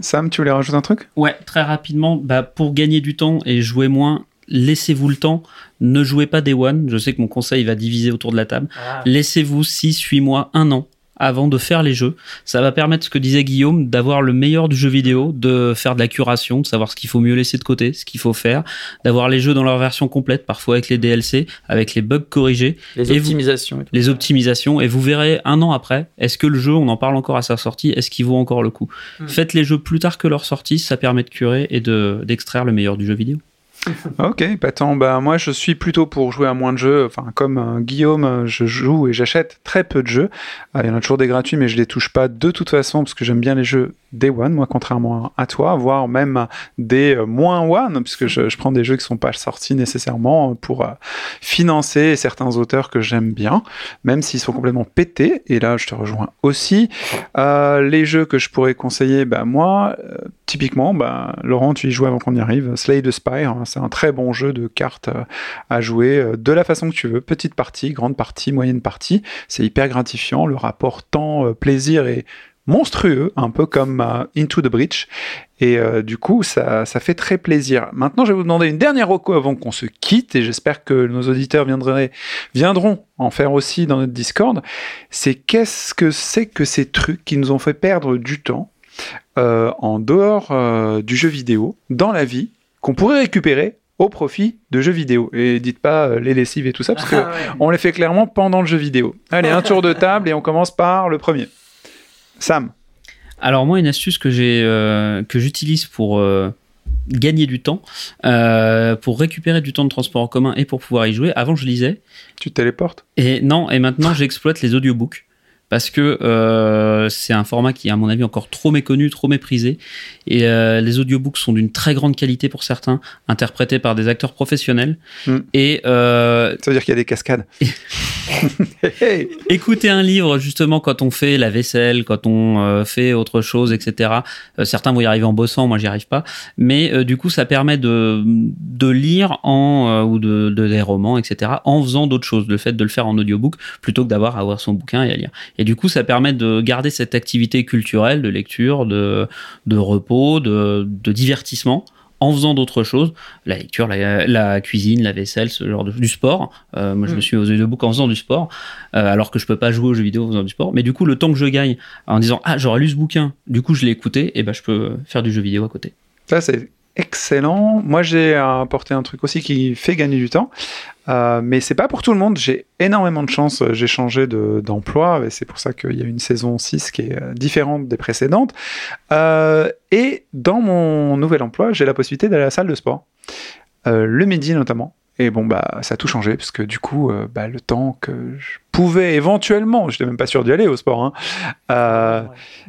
Sam, tu voulais rajouter un truc? Ouais, très rapidement, bah, pour gagner du temps et jouer moins, laissez-vous le temps. Ne jouez pas Day One. Je sais que mon conseil va diviser autour de la table. Laissez-vous 6, 8 mois, 1 an avant de faire les jeux. Ça va permettre, ce que disait Guillaume, d'avoir le meilleur du jeu vidéo, de faire de la curation, de savoir ce qu'il faut mieux laisser de côté, ce qu'il faut faire, d'avoir les jeux dans leur version complète, parfois avec les DLC, avec les bugs corrigés, Les Et vous- optimisations. et les optimisations, et vous verrez un an après, est-ce que le jeu, on en parle encore à sa sortie, est-ce qu'il vaut encore le coup? Hmm. Faites les jeux plus tard que leur sortie, ça permet de curer et de d'extraire le meilleur du jeu vidéo. Ok, pas tant. Bah, moi, je suis plutôt pour jouer à moins de jeux. Enfin, comme euh, Guillaume, je joue et j'achète très peu de jeux. Euh, Il y en a toujours des gratuits, mais je les touche pas de toute façon parce que j'aime bien les jeux Day One, moi, contrairement à toi, voire même des euh, moins One, puisque je, je prends des jeux qui sont pas sortis nécessairement pour euh, financer certains auteurs que j'aime bien, même s'ils sont complètement pétés. Et là, je te rejoins aussi. Euh, les jeux que je pourrais conseiller, bah, moi, typiquement, bah, Laurent, tu y joues avant qu'on y arrive. Slay the Spire, hein, c'est un très bon jeu de cartes à jouer de la façon que tu veux. Petite partie, grande partie, moyenne partie. C'est hyper gratifiant. Le rapport temps-plaisir est monstrueux, un peu comme euh, Into the Breach. Et euh, du coup, ça, ça fait très plaisir. Maintenant, je vais vous demander une dernière reco avant qu'on se quitte, et j'espère que nos auditeurs viendront en faire aussi dans notre Discord. C'est qu'est-ce que c'est que ces trucs qui nous ont fait perdre du temps euh, en dehors du jeu vidéo, dans la vie, qu'on pourrait récupérer au profit de jeux vidéo? Et dites pas les lessives et tout ça, parce que on les fait clairement pendant le jeu vidéo. Allez, un tour de table et on commence par le premier. Sam. Alors moi, une astuce que j'ai euh, que j'utilise pour euh, gagner du temps, euh, pour récupérer du temps de transport en commun et pour pouvoir y jouer. Avant, je lisais. Tu te téléportes? Et non, et maintenant j'exploite les audiobooks parce que euh, c'est un format qui est à mon avis encore trop méconnu, trop méprisé. Et euh, les audiobooks sont d'une très grande qualité pour certains, interprétés par des acteurs professionnels. Mm. Et euh, Ça veut dire qu'il y a des cascades. Hey écouter un livre justement quand on fait la vaisselle, quand on euh, fait autre chose, etc. Certains vont y arriver en bossant, moi j'y arrive pas. Mais du coup, ça permet de, de lire en ou de, de des romans, etc. En faisant d'autres choses. Le fait de le faire en audiobook plutôt que d'avoir à avoir son bouquin et à lire. Et du coup, ça permet de garder cette activité culturelle de lecture, de, de repos, de, de divertissement en faisant d'autres choses, la lecture, la, la cuisine, la vaisselle, ce genre de, du sport. Euh, moi, je Mm. me suis aux audiobooks en faisant du sport, euh, alors que je peux pas jouer aux jeux vidéo en faisant du sport. Mais du coup, le temps que je gagne en disant ah j'aurais lu ce bouquin, du coup je l'ai écouté, et ben je peux faire du jeu vidéo à côté. Ça, c'est excellent. Moi, j'ai apporté un truc aussi qui fait gagner du temps. Euh, mais c'est pas pour tout le monde. J'ai énormément de chance. J'ai changé de- d'emploi et c'est pour ça qu'il y a une saison 6 qui est euh, différente des précédentes. Euh, et dans mon nouvel emploi, j'ai la possibilité d'aller à la salle de sport. Le midi notamment. Et bon, bah, ça a tout changé, parce que du coup, euh, bah, le temps que je pouvais éventuellement, je n'étais même pas sûr d'y aller au sport, hein, euh,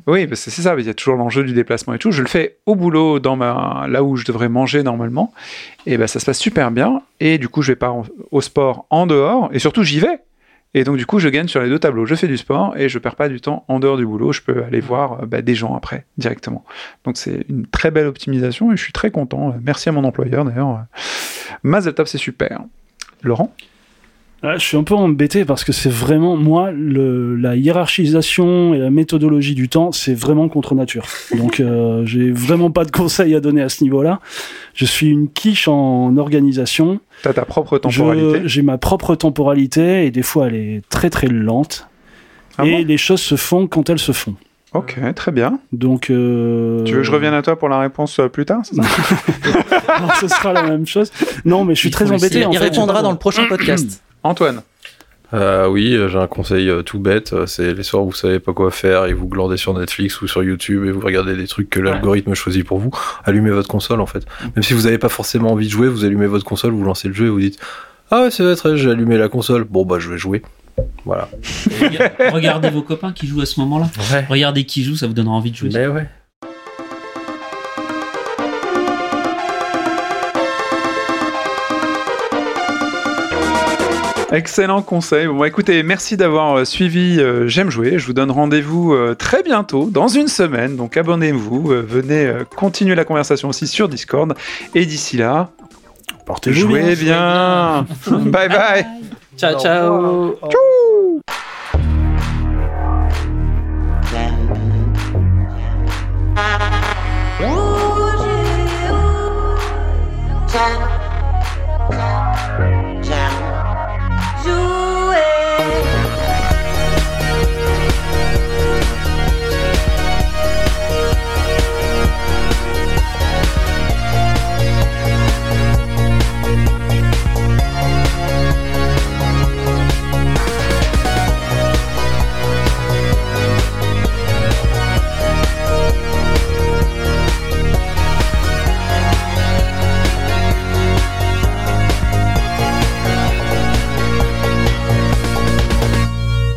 oui, parce que c'est ça, il y a toujours l'enjeu du déplacement et tout. Je le fais au boulot, dans ma... là où je devrais manger normalement, et ben ça se passe super bien. Et du coup, je vais pas en- au sport en dehors, et surtout j'y vais. Et donc du coup, je gagne sur les deux tableaux. Je fais du sport et je perds pas du temps en dehors du boulot. Je peux aller voir euh, bah, des gens après directement. Donc c'est une très belle optimisation et je suis très content. Merci à mon employeur d'ailleurs. Mazel tov, c'est super. Laurent? Là, je suis un peu embêté parce que c'est vraiment, moi, le, la hiérarchisation et la méthodologie du temps, c'est vraiment contre nature. Donc, euh, j'ai vraiment pas de conseils à donner à ce niveau-là. Je suis une quiche en organisation. T'as ta propre temporalité. J'ai ma propre temporalité et des fois, elle est très très lente. Ah et bon les choses se font quand elles se font. Ok, très bien. Donc, euh, Tu veux que je revienne à toi pour la réponse euh, plus tard ça Alors, ce sera la même chose. Non, mais je suis Il très embêté. en Il fait. répondra dans le prochain podcast. Antoine. Euh, oui, euh, j'ai un conseil euh, tout bête. C'est les soirs où vous savez pas quoi faire et vous glandez sur Netflix ou sur YouTube et vous regardez des trucs que l'algorithme choisit pour vous. Allumez votre console en fait. Même si vous n'avez pas forcément envie de jouer, vous allumez votre console, vous lancez le jeu et vous dites Ah ouais, c'est vrai, très, j'ai allumé la console. Bon bah je vais jouer. Voilà. Regardez vos copains qui jouent à ce moment-là. Ouais. Regardez qui joue, ça vous donnera envie de jouer. Mais ouais. Excellent conseil. Bon, écoutez, merci d'avoir euh, suivi euh, J'aime jouer. Je vous donne rendez-vous euh, très bientôt, dans une semaine. Donc abonnez-vous, euh, venez euh, continuer la conversation aussi sur Discord. Et d'ici là, Portez-vous jouez bien. bien. bye bye. Ciao, ciao.